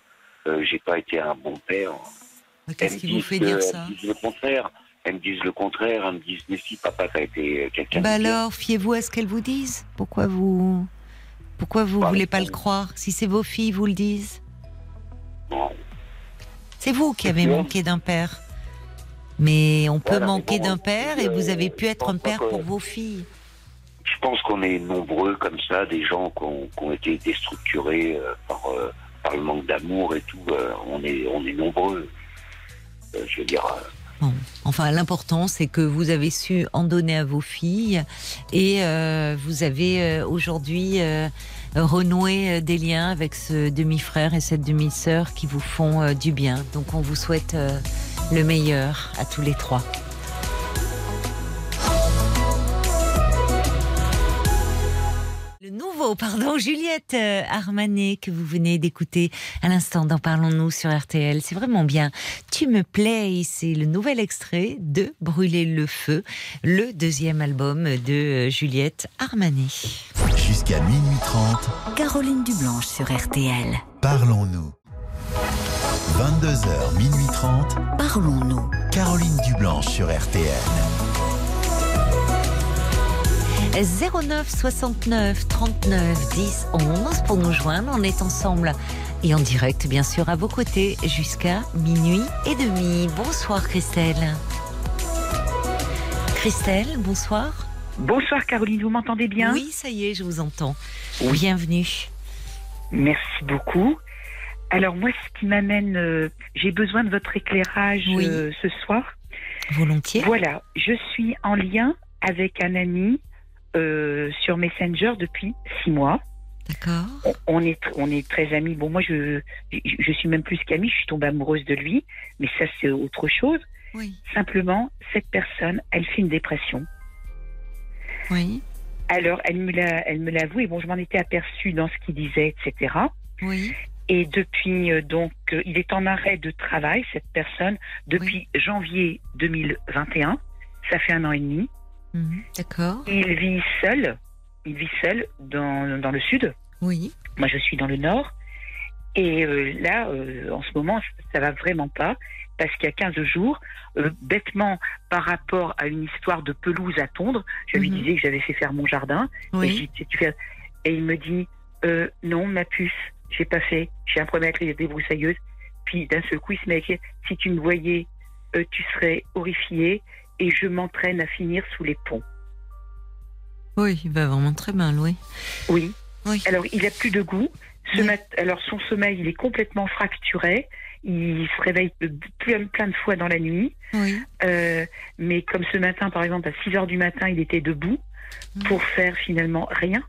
euh, j'ai pas été un bon père. Qu'est-ce Elles qui vous fait dire elles ça me disent le contraire. Elles me disent le contraire. Elles me disent, mais si, papa, t'as été quelqu'un Bah alors, fiez-vous à ce qu'elles vous disent. Pourquoi vous. Pourquoi vous Bah, voulez pas le croire Si c'est vos filles vous le disent? Non. C'est vous qui avez manqué d'un père. Mais on peut Voilà, manquer bon, d'un père et vous avez pu être un père pour vos filles. Je pense qu'on est nombreux comme ça, des gens qui ont, été déstructurés euh, par, euh, par le manque d'amour et tout. euh, on, est, on est nombreux. Je veux. Enfin, l'important, c'est que vous avez su en donner à vos filles et vous avez aujourd'hui renoué des liens avec ce demi-frère et cette demi-sœur qui vous font du bien. Donc, on vous souhaite le meilleur à tous les trois. Nouveau, pardon, Juliette euh, Armanet que vous venez d'écouter à l'instant dans Parlons-nous sur RTL. C'est vraiment bien. Tu me plais, c'est le nouvel extrait de Brûler le feu, le deuxième album de euh, Juliette Armanet. Jusqu'à minuit 30, Caroline Dublanche sur RTL. parlons-nous. 22h, minuit 30, Parlons-nous. Caroline Dublanche sur RTL. 09 69 39 10 11 pour nous joindre. On est ensemble et en direct, bien sûr, à vos côtés jusqu'à minuit et demi. Bonsoir, Christelle. Christelle, bonsoir. Bonsoir Caroline, vous m'entendez bien? Oui, ça y est, je vous entends. Oui. Bienvenue. Merci beaucoup. Alors moi, ce qui m'amène, euh, j'ai besoin de votre éclairage Oui. euh, ce soir. Volontiers. Voilà, je suis en lien avec un ami euh, sur Messenger depuis six mois. D'accord. On- est, on est très amis. Bon, moi, je, je, je suis même plus qu'amie. Je suis tombée amoureuse de lui, mais ça, c'est autre chose. Oui. Simplement, cette personne, elle fait une dépression. Oui. Alors, elle me l'a, elle me l'a avoué. Bon, je m'en étais aperçue dans ce qu'il disait, etc. Oui. Et depuis, euh, donc, euh, il est en arrêt de travail, cette personne, depuis janvier 2021. Ça fait un an et demi. Mhm. D'accord. Il vit seul. Il vit seul dans, dans le sud. Oui. Moi, je suis dans le nord. Et euh, là, euh, en ce moment, ça va vraiment pas. Parce qu'il y a 15 jours, euh, bêtement, par rapport à une histoire de pelouse à tondre, je lui Mhm. disais que j'avais fait faire mon jardin. Et, je Oui. dis, Tu- tu fais- et il me dit Non, ma puce, j'ai pas fait. J'ai un problème avec les débroussailleuses. Puis d'un seul coup, il se met à Si tu me voyais, tu serais horrifié. Et je m'entraîne à finir sous les ponts. Oui, il va vraiment très mal, oui. Oui. Oui. Alors, il a plus de goût. Ce Oui. mat- alors, son sommeil, il est complètement fracturé. Il se réveille plein, plein de fois dans la nuit. Oui. Euh, mais comme ce matin, par exemple, à 6 heures du matin, il était debout Mm. pour faire finalement rien.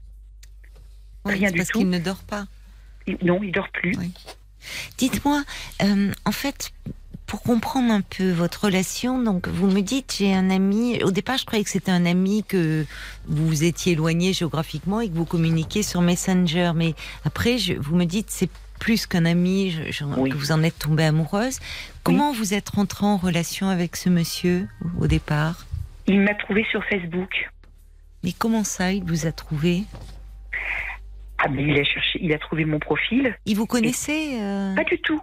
Rien du parce tout. qu'il ne dort pas. Il- non, il dort plus. Oui. Dites-moi, euh, en fait, pour comprendre un peu votre relation, donc vous me dites j'ai un ami. Au départ, je croyais que c'était un ami que vous étiez éloigné géographiquement et que vous communiquiez sur Messenger, mais après, je, vous me dites c'est plus qu'un ami, je- je- Oui. que vous en êtes tombée amoureuse. Comment vous êtes rentrée en relation avec ce monsieur au départ? Il m'a trouvé sur Facebook. Mais comment ça, il vous a trouvé Ah, mais il a cherché, il a trouvé mon profil. Il vous connaissait euh, Pas du tout.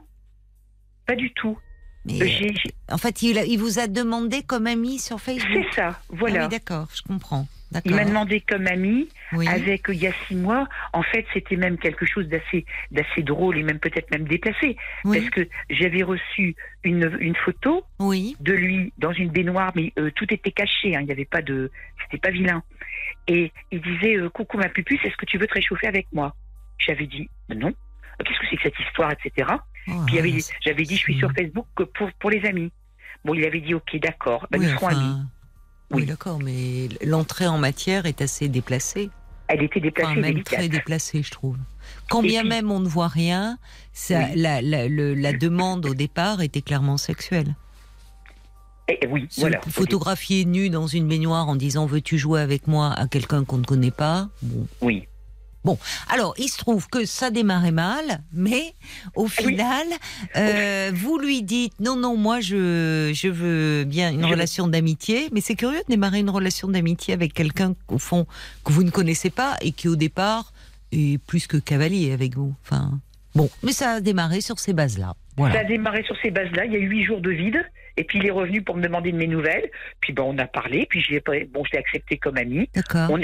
Pas du tout. Mais, Euh, En fait, il, a- il vous a demandé comme ami sur Facebook. C'est ça, Ah voilà. oui, d'accord, je comprends. Il m'a demandé comme ami, Oui. avec euh, il y a six mois. En fait, c'était même quelque chose d'assez, d'assez drôle et même peut-être même déplacé, oui. parce que j'avais reçu une, une photo oui. de lui dans une baignoire, mais euh, tout était caché. hein, il n'y avait pas de, c'était pas vilain. Et il disait euh, coucou ma pupuce, est-ce que tu veux te réchauffer avec moi? J'avais dit non. Qu'est-ce que c'est que cette histoire, etc. Oh, Puis j'avais dit je suis sur Facebook que pour pour les amis. Bon, il avait dit ok, d'accord, bah, oui, nous serons enfin, amis. Oui, Oui. d'accord, mais l'entrée en matière est assez déplacée. Elle était déplacée, Enfin, même délicate. très déplacée, je trouve. Quand Et bien puis- même on ne voit rien, ça, Oui. la, la, le- la demande au départ était clairement sexuelle. Et- et oui, Se voilà. photographier nu dans une baignoire en disant veux-tu jouer avec moi à quelqu'un qu'on ne connaît pas? Bon. Oui. Alors, il se trouve que ça démarrait mal, mais au Ah oui. final, euh, vous lui dites non, non, moi je, je veux bien une relation d'amitié, mais c'est curieux de démarrer une relation d'amitié avec quelqu'un qu'au fond que vous ne connaissez pas et qui au départ est plus que cavalier avec vous. Enfin, bon, mais ça a démarré sur ces bases-là. Ça a Voilà. démarré sur ces bases-là. Il y a eu huit jours de vide. Et puis il est revenu pour me demander de mes nouvelles. Puis ben, on a parlé. Puis j'ai bon, je l'ai accepté comme ami.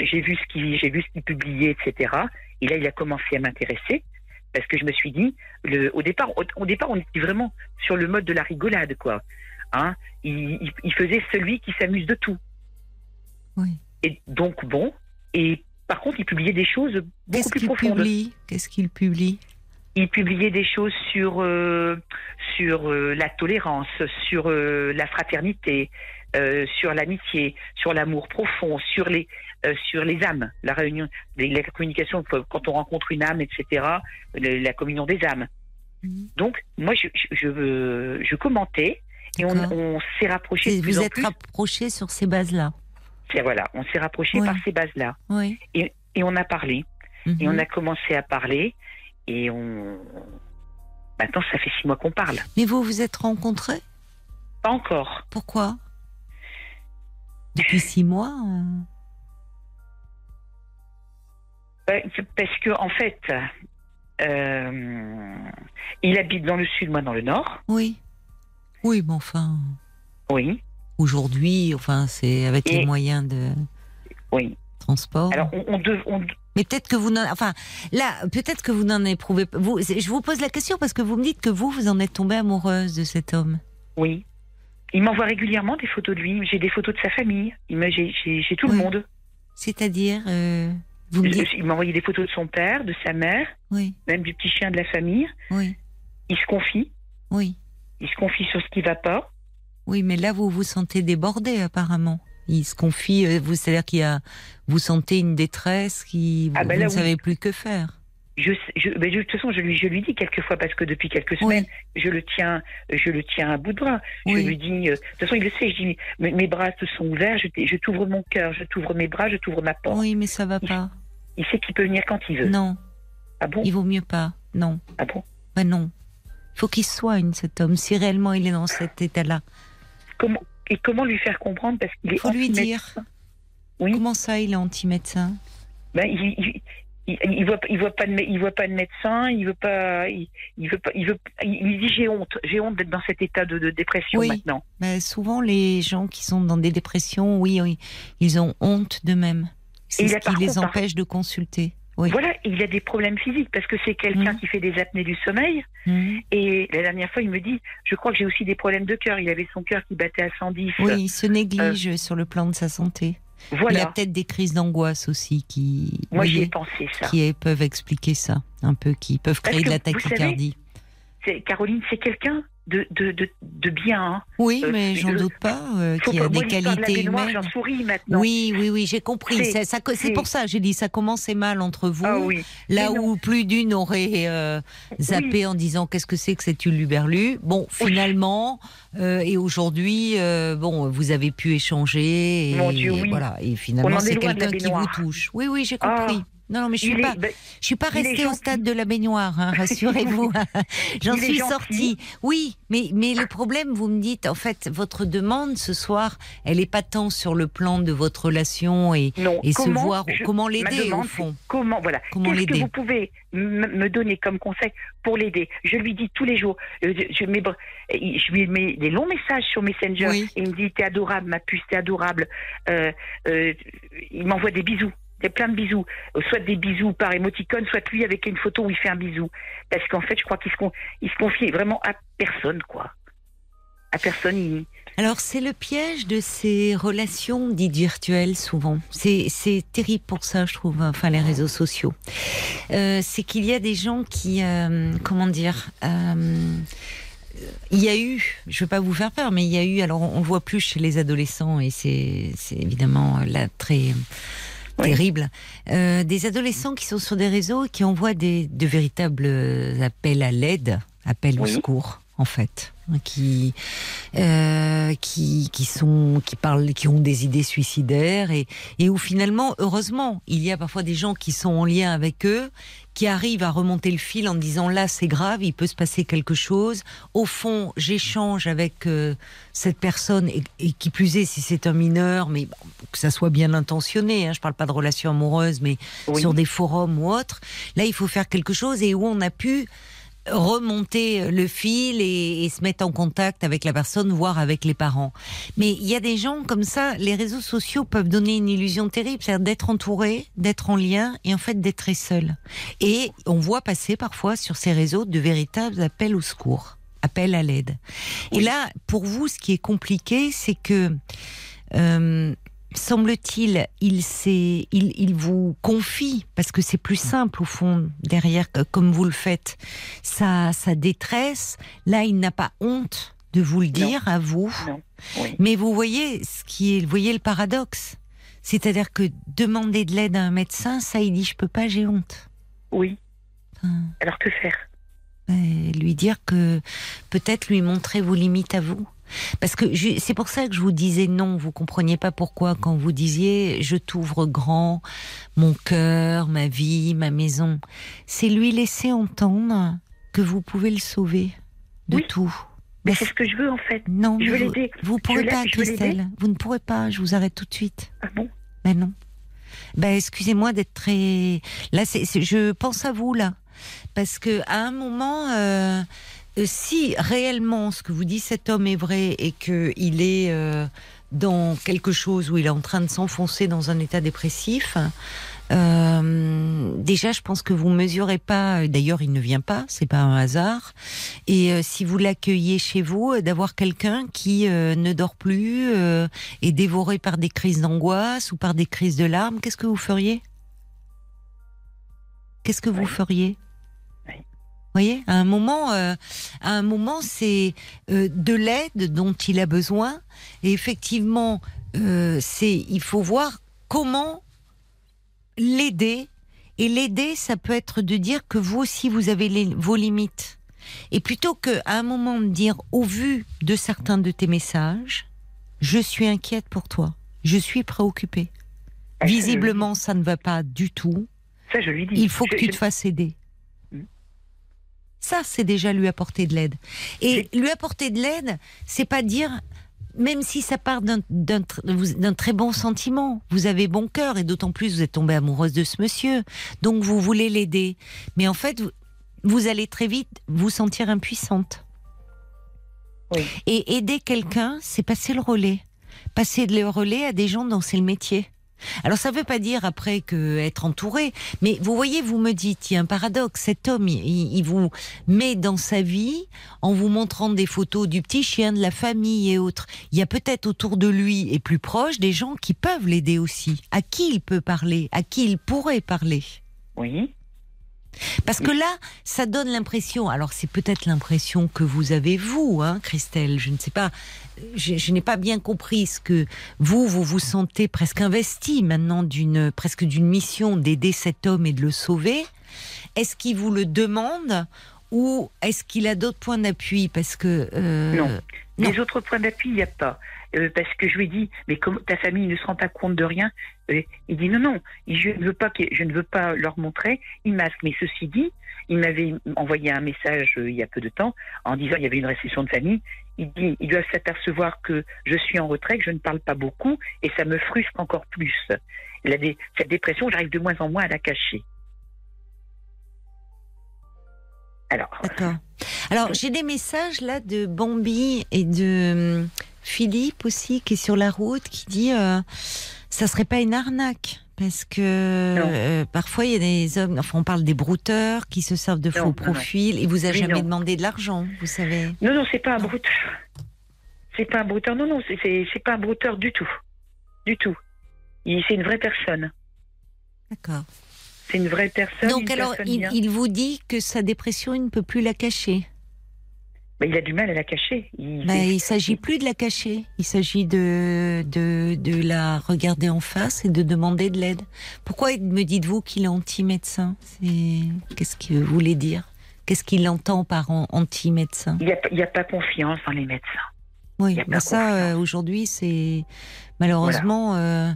J'ai vu ce qu'il j'ai vu ce qu'il publiait, etc. Et là, il a commencé à m'intéresser parce que je me suis dit, le, au départ, au, au départ, on était vraiment sur le mode de la rigolade, quoi. Hein il, il- il faisait celui qui s'amuse de tout. Oui. Et donc bon. Et par contre, il publiait des choses beaucoup Qu'est-ce plus qu'il profondes. publie? Qu'est-ce qu'il publie? Il publiait des choses sur euh, sur euh, la tolérance, sur euh, la fraternité, sur l'amitié, sur l'amour profond, sur les sur les âmes, la réunion, la communication quand on rencontre une âme, etc. La communion des âmes. Mhm. Donc moi je je, commentais et on, s'est rapproché de plus Vous en êtes plus. rapproché sur ces bases-là. C'est- Voilà, on s'est rapproché par ces bases là Oui. et on a parlé et Mhm. on a commencé à parler et on maintenant ça fait six mois qu'on parle. Mais vous vous êtes rencontrés? Pas encore. Pourquoi? Depuis six mois euh, Parce que en fait, euh, il habite dans le sud, moi dans le nord. Oui. Oui, mais enfin, Oui, aujourd'hui, enfin, c'est avec les moyens de oui. transport. Alors on, on, dev- on- mais peut-être que vous n'en, enfin, là, peut-être que vous n'en éprouvez pas. Vous, je vous pose la question parce que vous me dites que vous, vous en êtes tombée amoureuse de cet homme. oui. Il m'envoie régulièrement des photos de lui. J'ai des photos de sa famille. J'ai, tout Oui. le monde. C'est-à-dire, euh, vous me dites, Il m'a envoyé des photos de son père, de sa mère, oui, même du petit chien de la famille. oui, Il se confie. oui, Il se confie sur ce qui va pas. oui, mais là, vous vous sentez débordé apparemment. Il se confie, euh, vous, c'est-à-dire qu'il y a, vous sentez une détresse qui, Ah vous, ben vous là, ne oui. savez plus que faire. Je, je, ben, de toute façon, je lui, je lui dis quelquefois parce que depuis quelques semaines, je le tiens, je le tiens à bout de bras. Je lui dis, euh, de toute façon, il le sait. Je dis, mes, mes bras te sont ouverts. Je, je t'ouvre mon cœur, je t'ouvre mes bras, je t'ouvre ma porte. Oui, mais ça va pas. Il sait qu'il peut venir quand il veut. Non, Ah bon? Il vaut mieux pas. Non. Ah bon? Ben non. Il faut qu'il soigne cet homme, si réellement il est dans cet état-là. Comment? Et comment lui faire comprendre parce qu'il est Il faut lui dire. Oui. Comment ça, il est anti-médecin? Ben, il, il, il, il voit il voit pas de il voit pas de médecin. Il veut pas. Il, il veut pas. Il veut. Il, dit j'ai honte. J'ai honte d'être dans cet état de, de dépression Oui. maintenant. ben, Souvent, les gens qui sont dans des dépressions, oui, oui ils ont honte d'eux-mêmes. C'est ce qui les empêche de consulter. Oui. Voilà. Il a des problèmes physiques parce que c'est quelqu'un Mhm. qui fait des apnées du sommeil. Mhm. Et la dernière fois, il me dit, je crois que j'ai aussi des problèmes de cœur. Il avait son cœur qui battait à 110. Oui, il se néglige sur le plan de sa santé. Il a Euh. Voilà. peut-être des crises d'angoisse aussi qui, Moi, j'y ai voyez, pensé ça. qui peuvent expliquer ça, un peu, qui peuvent créer de la tachycardie. Caroline, c'est quelqu'un de, de, de, de bien. hein. Oui, Euh, mais j'en doute pas euh, qu'il y a des de qualités baignoire, humaines. J'en souris maintenant. Oui, oui, oui, j'ai compris. C'est- pour ça, j'ai dit, ça commençait mal entre vous. Ah oui. Là Mais non. où plus d'une aurait euh, zappé en disant qu'est-ce que c'est que cette Uluberlu? Bon, finalement, euh, et aujourd'hui, bon, vous avez pu échanger. Et, Mon Dieu, oui. Voilà, et finalement, en est c'est quelqu'un qui vous touche. Oui, oui, j'ai Ah. Non, non, mais je suis Il est- pas, ben, je suis pas restée au stade de la baignoire, hein, rassurez-vous. J'en suis sortie. Oui, mais, mais le problème, vous me dites, en fait, votre demande ce soir, elle n'est pas tant sur le plan de votre relation et, non. et se voir je- comment l'aider au fond. Comment, voilà. Comment Qu'est-ce que vous pouvez me donner comme conseil pour l'aider? Je lui dis tous les jours, euh, je, je mets- je lui mets des longs messages sur Messenger. Oui. Et il me dit T'es adorable, ma puce, t'es adorable. Euh, euh, il m'envoie des bisous. Des plein de bisous, Euh, soit des bisous par émoticône, soit lui avec une photo où il fait un bisou. Parce qu'en fait, je crois qu'il se, confie vraiment à personne, quoi. À personne. Alors c'est le piège de ces relations dites virtuelles souvent. C'est terrible pour ça, je trouve. Enfin les réseaux sociaux. Euh, c'est qu'il y a des gens qui, euh, comment dire. il y a eu, je ne veux pas vous faire peur, mais il y a eu, alors on le voit plus chez les adolescents et c'est évidemment là très terrible, euh, des adolescents qui sont sur des réseaux et qui envoient des, de véritables appels à l'aide, appels au secours en fait, qui euh, qui qui sont qui parlent, qui ont des idées suicidaires et et où finalement, heureusement, il y a parfois des gens qui sont en lien avec eux, qui arrivent à remonter le fil en disant là c'est grave, il peut se passer quelque chose. Au fond, j'échange avec euh, cette personne et, et qui plus est si c'est un mineur, mais bon, que ça soit bien intentionné. Hein, je parle pas de relations amoureuses, mais Oui. sur des forums ou autres. Là, il faut faire quelque chose et où on a pu remonter le fil et, et se mettre en contact avec la personne, voire avec les parents. Mais il y a des gens comme ça, les réseaux sociaux peuvent donner une illusion terrible, c'est-à-dire d'être entouré, d'être en lien et en fait d'être très seul. Et on voit passer parfois sur ces réseaux de véritables appels au secours, appels à l'aide. Et là, pour vous, ce qui est compliqué, c'est que euh, semble-t-il, il, il, il vous confie, parce que c'est plus simple au fond, derrière, comme vous le faites, sa, sa détresse. Là, il n'a pas honte de vous le dire à vous. Oui. Mais vous voyez ce qui est, vous voyez le paradoxe. C'est-à-dire que demander de l'aide à un médecin, ça, il dit je peux pas, j'ai honte. Oui. Enfin, Alors que faire? Euh, lui dire que peut-être lui montrer vos limites à vous. Parce que c'est pour ça que je vous disais non, vous compreniez pas pourquoi quand vous disiez je t'ouvre grand, mon cœur, ma vie, ma maison. C'est lui laisser entendre que vous pouvez le sauver de Oui. tout. Mais c'est ce que je veux en fait. non, je veux vous, l'aider. vous pourrez l'aide, pas. Christelle. Vous ne pourrez pas. Je vous arrête tout de suite. Ah bon? Ben non. Ben excusez-moi d'être très. Là, je pense à vous là, parce que à un moment, euh, si réellement ce que vous dit cet homme est vrai et que il est euh, dans quelque chose où il est en train de s'enfoncer dans un état dépressif. euh, déjà, je pense que vous mesurez pas. D'ailleurs, il ne vient pas, c'est pas un hasard. Et euh, si vous l'accueillez chez vous, euh, d'avoir quelqu'un qui euh, ne dort plus, euh, est dévoré par des crises d'angoisse ou par des crises de larmes, qu'est-ce que vous feriez? Qu'est-ce que vous feriez? Voyez, à un moment, euh, à un moment, c'est euh, de l'aide dont il a besoin. Et effectivement, euh, c'est, il faut voir comment l'aider. Et l'aider, ça peut être de dire que vous aussi, vous avez les- vos limites. Et plutôt que à un moment de dire, au vu de certains de tes messages, je suis inquiète pour toi, je suis préoccupée. Ah, Visiblement, ça ne va pas du tout. Ça, je lui dis. Il faut que Je- tu je- te fasses aider. Ça, c'est déjà lui apporter de l'aide. Et lui apporter de l'aide, c'est pas dire, même si ça part d'un- très bon sentiment, vous avez bon cœur et d'autant plus vous êtes tombée amoureuse de ce monsieur, donc vous voulez l'aider. Mais en fait, vous, vous allez très vite vous sentir impuissante. Oui. Et aider quelqu'un, c'est passer le relais. Passer le relais à des gens dont c'est le métier. Alors ça ne veut pas dire après que être entouré, mais vous voyez, vous me dites, il y a un paradoxe. Cet homme, il, il vous met dans sa vie en vous montrant des photos du petit chien, de la famille et autres. Il y a peut-être autour de lui et plus proche des gens qui peuvent l'aider aussi, à qui il peut parler, à qui il pourrait parler? Oui. Parce que là, ça donne l'impression, alors c'est peut-être l'impression que vous avez vous, hein, Christelle, je ne sais pas, je, je n'ai pas bien compris ce que vous, vous vous sentez presque investi maintenant d'une presque d'une mission d'aider cet homme et de le sauver. Est-ce qu'il vous le demande ou est-ce qu'il a d'autres points d'appui Parce que euh, Non. non. Les autres points d'appui, il n'y a pas. Euh, parce que je lui ai dit, mais comme ta famille ne se rend pas compte de rien, euh, il dit non, non, je ne veux pas, que, je ne veux pas leur montrer. Il masque. Mais ceci dit, il m'avait envoyé un message euh, il y a peu de temps en disant il y avait une récession de famille. Il dit, ils doivent s'apercevoir que je suis en retrait, que je ne parle pas beaucoup, et ça me frustre encore plus. Cette dépression, j'arrive de moins en moins à la cacher. Alors, D'accord. Alors, j'ai des messages là de Bambi et de hum, Philippe aussi, qui est sur la route, qui dit euh, ça serait pas une arnaque. Parce que Non. euh, parfois il y a des hommes, enfin on parle des brouteurs qui se servent de Non, faux non, non. profils. Il vous a Oui, jamais non. demandé de l'argent, vous savez. Non, non, c'est pas un brouteur. C'est pas un brouteur. Non, non, c'est- pas un brouteur du tout. Du tout. Il- C'est une vraie personne. D'accord. C'est une vraie personne. Donc une alors personne il, il vous dit que sa dépression, il ne peut plus la cacher. Bah, il a du mal à la cacher. Il, Ben, c'est- il s'agit plus de la cacher. Il s'agit de, de, de la regarder en face et de demander de l'aide. Pourquoi me dites-vous qu'il est anti-médecin? Qu'est-ce que vous voulez dire? Qu'est-ce qu'il entend par an- anti-médecin? Il n'y a, a pas confiance dans les médecins. Oui, a ben ça, euh, aujourd'hui, c'est malheureusement euh,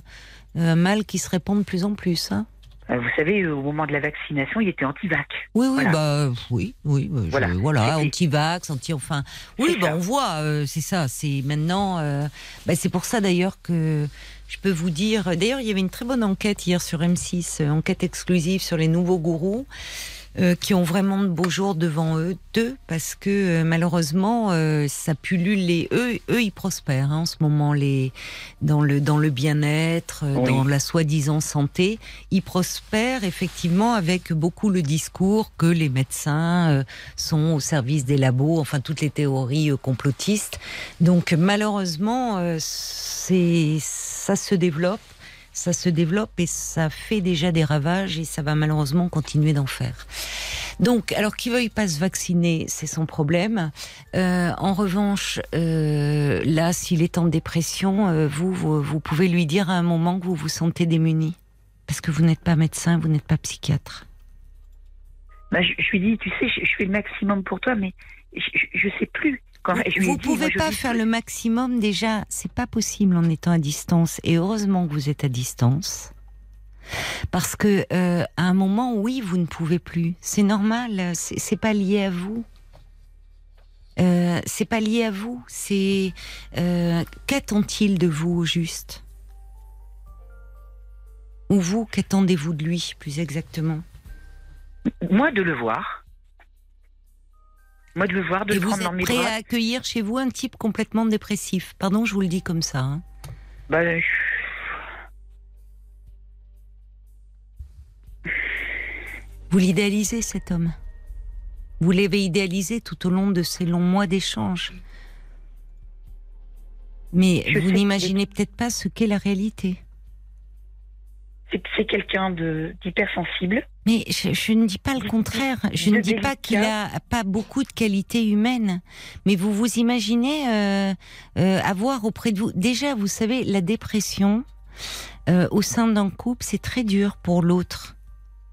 un mal qui se répand de plus en plus. Hein. Euh, Vous savez, au moment de la vaccination, il était anti-vac. Oui, oui, Voilà. bah oui, oui, bah, je- Voilà. voilà, anti-vax, anti, enfin, oui, bah, ça. on voit, euh, c'est ça, c'est maintenant, euh, bah, c'est pour ça d'ailleurs que je peux vous dire, d'ailleurs, il y avait une très bonne enquête hier sur M6, euh, enquête exclusive sur les nouveaux gourous. Euh, qui ont vraiment de beaux jours devant eux, d'eux, parce que euh, malheureusement, euh, ça pullule les eux, eux ils prospèrent hein, en ce moment les dans le dans le bien-être, euh, Oui. dans la soi-disant santé, ils prospèrent effectivement avec beaucoup le discours que les médecins euh, sont au service des labos, enfin toutes les théories euh, complotistes. Donc malheureusement, euh, c'est ça se développe, ça se développe et ça fait déjà des ravages et ça va malheureusement continuer d'en faire. Donc, alors qu'il veuille pas se vacciner, c'est son problème. Euh, en revanche, euh, là, s'il est en dépression, euh, vous, vous, pouvez lui dire à un moment que vous vous sentez démuni. Parce que vous n'êtes pas médecin, vous n'êtes pas psychiatre. Bah, je, lui dis, tu sais, je, fais le maximum pour toi, mais je, je, je sais plus. Quand, vous moi, pouvez pas faire le maximum déjà, c'est pas possible en étant à distance. Et heureusement que vous êtes à distance. Parce que euh, à un moment, oui, vous ne pouvez plus. C'est normal. C'est pas lié à vous. Euh, c'est pas lié à vous. C'est euh, qu'attend-il de vous au juste? Ou vous, qu'attendez-vous de lui, plus exactement? Moi, de le voir. Moi, de le voir, de Et le vous prendre dans êtes mes prêt bras. à accueillir chez vous un type complètement dépressif? Pardon, je vous le dis comme ça. hein. Bah, je- Vous l'idéalisez, cet homme? Vous l'avez idéalisé tout au long de ces longs mois d'échange? Mais Je vous n'imaginez peut-être pas ce qu'est la réalité. c'est quelqu'un d'hypersensible. Mais je, je ne dis pas le contraire. Je ne dis pas qu'il a pas beaucoup de qualités humaines. Mais vous vous imaginez euh, euh, avoir auprès de vous. Déjà, vous savez, la dépression euh, au sein d'un couple, c'est très dur pour l'autre.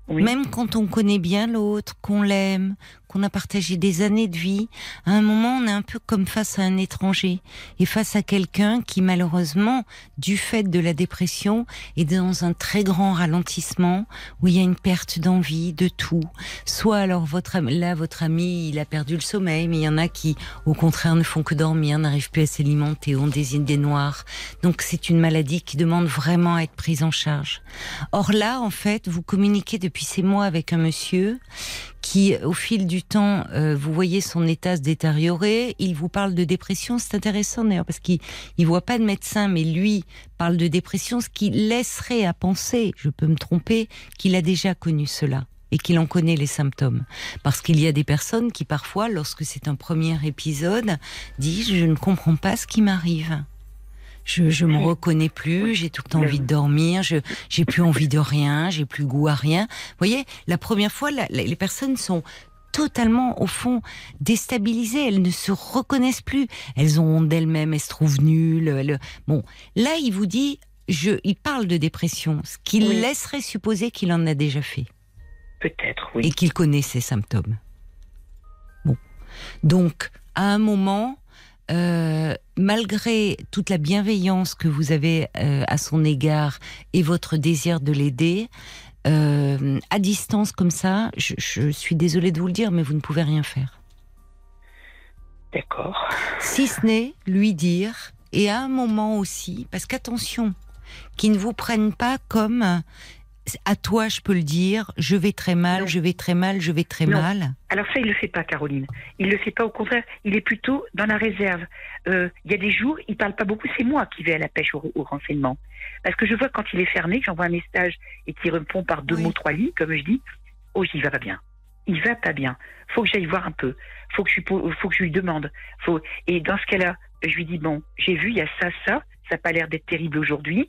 Oui. Même quand on connaît bien l'autre, qu'on l'aime, qu'on a partagé des années de vie, à un moment, on est un peu comme face à un étranger et face à quelqu'un qui, malheureusement, du fait de la dépression, est dans un très grand ralentissement où il y a une perte d'envie de tout. Soit alors votre là, votre ami, il a perdu le sommeil, mais il y en a qui, au contraire, ne font que dormir, n'arrivent plus à s'alimenter, ont des idées noires. Donc c'est une maladie qui demande vraiment à être prise en charge. Or là, en fait, vous communiquez depuis ces mois avec un monsieur qui, au fil du temps, euh, vous voyez son état se détériorer. Il vous parle de dépression. C'est intéressant d'ailleurs parce qu'il il voit pas de médecin, mais lui parle de dépression, ce qui laisserait à penser, je peux me tromper, qu'il a déjà connu cela et qu'il en connaît les symptômes. Parce qu'il y a des personnes qui parfois, lorsque c'est un premier épisode, disent je ne comprends pas ce qui m'arrive. Je, je me reconnais plus, j'ai tout le temps envie de dormir, je j'ai plus envie de rien, j'ai plus goût à rien. Vous voyez, la première fois, les personnes sont totalement, au fond, déstabilisées. Elles ne se reconnaissent plus. Elles ont honte d'elles-mêmes, elles se trouvent nulles. elles- Bon, là, il vous dit, je, il parle de dépression, ce qui Oui. laisserait supposer qu'il en a déjà fait Peut-être, et oui. qu'il connaît ses symptômes. Bon. Donc, à un moment, euh, malgré toute la bienveillance que vous avez euh, à son égard et votre désir de l'aider, euh, à distance comme ça, je, je suis désolée de vous le dire, mais vous ne pouvez rien faire. D'accord. Si ce n'est lui dire, et à un moment aussi, parce qu'attention, qu'ils ne vous prennent pas comme à toi je peux le dire, je vais très mal, Non. je vais très mal, je vais très Non. mal. Alors ça, il le fait pas, Caroline. Il le fait pas. Au contraire, il est plutôt dans la réserve. Euh, Il y a des jours, il parle pas beaucoup. C'est moi qui vais à la pêche au, au renseignement, parce que je vois quand il est fermé, que j'envoie un message et qu'il répond par deux Oui. mots, trois lignes, comme je dis. Oh, il va pas bien. Il va pas bien. Faut que j'aille voir un peu. Faut que je faut que je lui demande. Faut. Et dans ce cas-là, je lui dis bon, j'ai vu, il y a ça, ça. Ça n'a pas l'air d'être terrible aujourd'hui.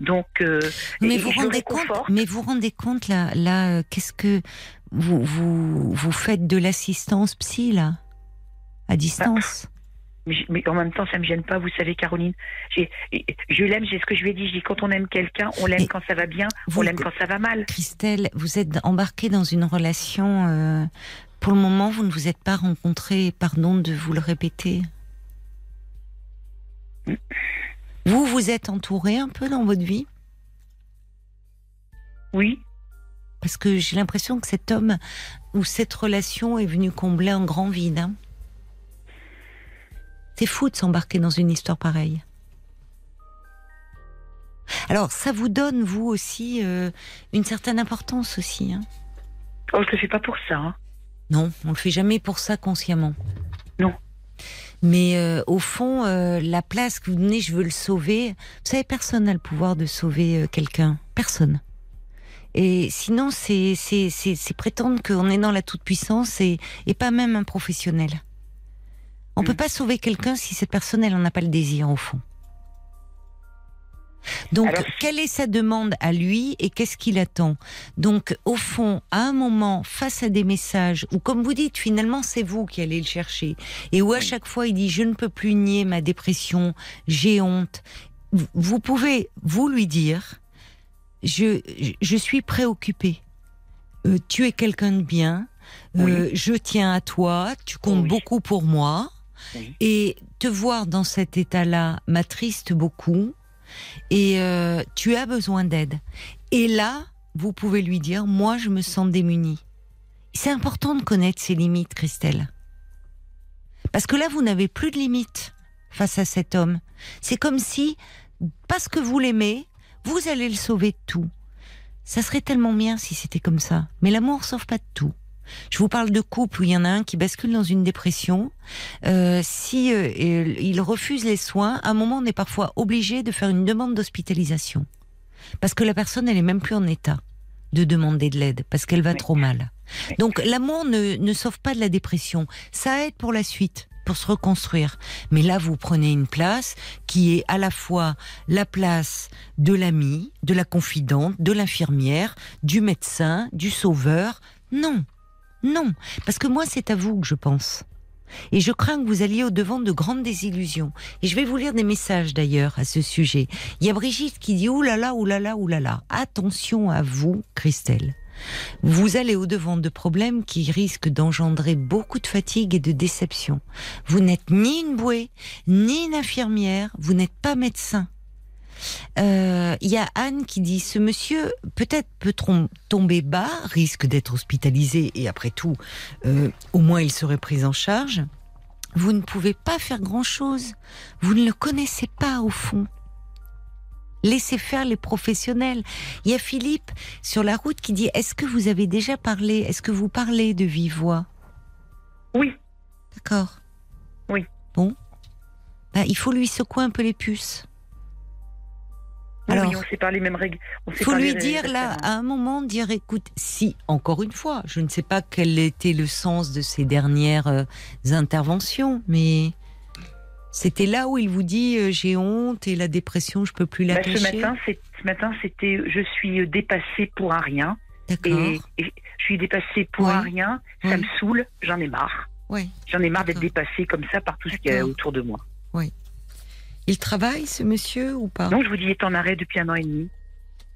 Donc, euh, Mais vous rendez compte, mais vous rendez compte là, là, euh, qu'est-ce que vous, vous vous faites de l'assistance psy là, à distance? Mais, en même temps, ça me gêne pas, vous savez, Caroline. Je l'aime, c'est ce que je lui ai dit. Je dis quand on aime quelqu'un, on l'aime quand ça va bien, vous- on l'aime quand ça va mal. Christelle, vous êtes embarquée dans une relation. euh, pour le moment, vous ne vous êtes pas rencontrés. Pardon de vous le répéter. Vous vous êtes entouré un peu dans votre vie? Oui, parce que j'ai l'impression que cet homme ou cette relation est venue combler un grand vide. hein. C'est fou de s'embarquer dans une histoire pareille. Alors, ça vous donne, vous aussi, euh, une certaine importance aussi. hein. oh, je le fais pas pour ça. hein. Non, on le fait jamais pour ça consciemment. Non. Mais euh, au fond, euh, la place que vous donnez, je veux le sauver. Vous savez, personne n'a le pouvoir de sauver euh, quelqu'un. Personne. Et sinon, c'est c'est c'est c'est prétendre qu'on est dans la toute puissance et et pas même un professionnel. On Mm. peut pas sauver quelqu'un si cette personne elle en a pas le désir au fond. Donc, Alors- quelle est sa demande à lui et qu'est-ce qu'il attend? Donc, au fond, à un moment, face à des messages où, comme vous dites, finalement, c'est vous qui allez le chercher, et où à chaque fois il dit je ne peux plus nier ma dépression, j'ai honte, vous- pouvez vous lui dire je je suis préoccupé. Euh, tu es quelqu'un de bien. euh, Je tiens à toi. Tu comptes Oui. beaucoup pour moi. Oui. Et te voir dans cet état-là m'attriste beaucoup. Et euh, tu as besoin d'aide. Et là, vous pouvez lui dire, moi, je me sens démunie. C'est important de connaître ses limites, Christelle. Parce que là, vous n'avez plus de limites face à cet homme. C'est comme si, parce que vous l'aimez, vous allez le sauver de tout. Ça serait tellement bien si c'était comme ça. Mais l'amour sauve pas de tout. Je vous parle de couple où il y en a un qui bascule dans une dépression. Euh, si euh, il refuse les soins, à un moment, on est parfois obligé de faire une demande d'hospitalisation. Parce que la personne, elle est même plus en état de demander de l'aide, parce qu'elle va Oui. trop mal. Oui. Donc l'amour ne, ne sauve pas de la dépression. Ça aide pour la suite, pour se reconstruire. Mais là, vous prenez une place qui est à la fois la place de l'ami, de la confidente, de l'infirmière, du médecin, du sauveur. Non, non, parce que moi, c'est à vous que je pense. Et je crains que vous alliez au devant de grandes désillusions. Et je vais vous lire des messages d'ailleurs à ce sujet. Il y a Brigitte qui dit ouh là là. Attention à vous, Christelle. Vous allez au devant de problèmes qui risquent d'engendrer beaucoup de fatigue et de déception. Vous n'êtes ni une bouée, ni une infirmière, vous n'êtes pas médecin. Euh, Il y a Anne qui dit ce monsieur peut-être peut tomber bas, risque d'être hospitalisé et après tout, euh, au moins il serait pris en charge. Vous ne pouvez pas faire grand-chose. Vous ne le connaissez pas au fond. Laissez faire les professionnels. Il y a Philippe sur la route qui dit Est-ce que vous avez déjà parlé? Est-ce que vous parlez de vive voix? Oui, D'accord. Oui. Bon. Bah, il faut lui secouer un peu les puces. Oui, Alors, oui, on règles. Sait faut lui dire là, à un moment, dire écoute, si, encore une fois, je ne sais pas quel était le sens de ces dernières euh, interventions, mais C'était là où il vous dit euh, j'ai honte et la dépression, je peux plus la Bah, cacher. ce matin, c'est ce matin, c'était je suis dépassée pour un rien D'accord. et, et je suis dépassée pour Ouais. un rien. Ça Ouais. me saoule, j'en ai marre. Ouais. J'en ai marre d'être dépassée comme ça par tout ce qu'il y a autour de moi. Il travaille, ce monsieur, ou pas? Non, je vous dis, il est en arrêt depuis un an et demi.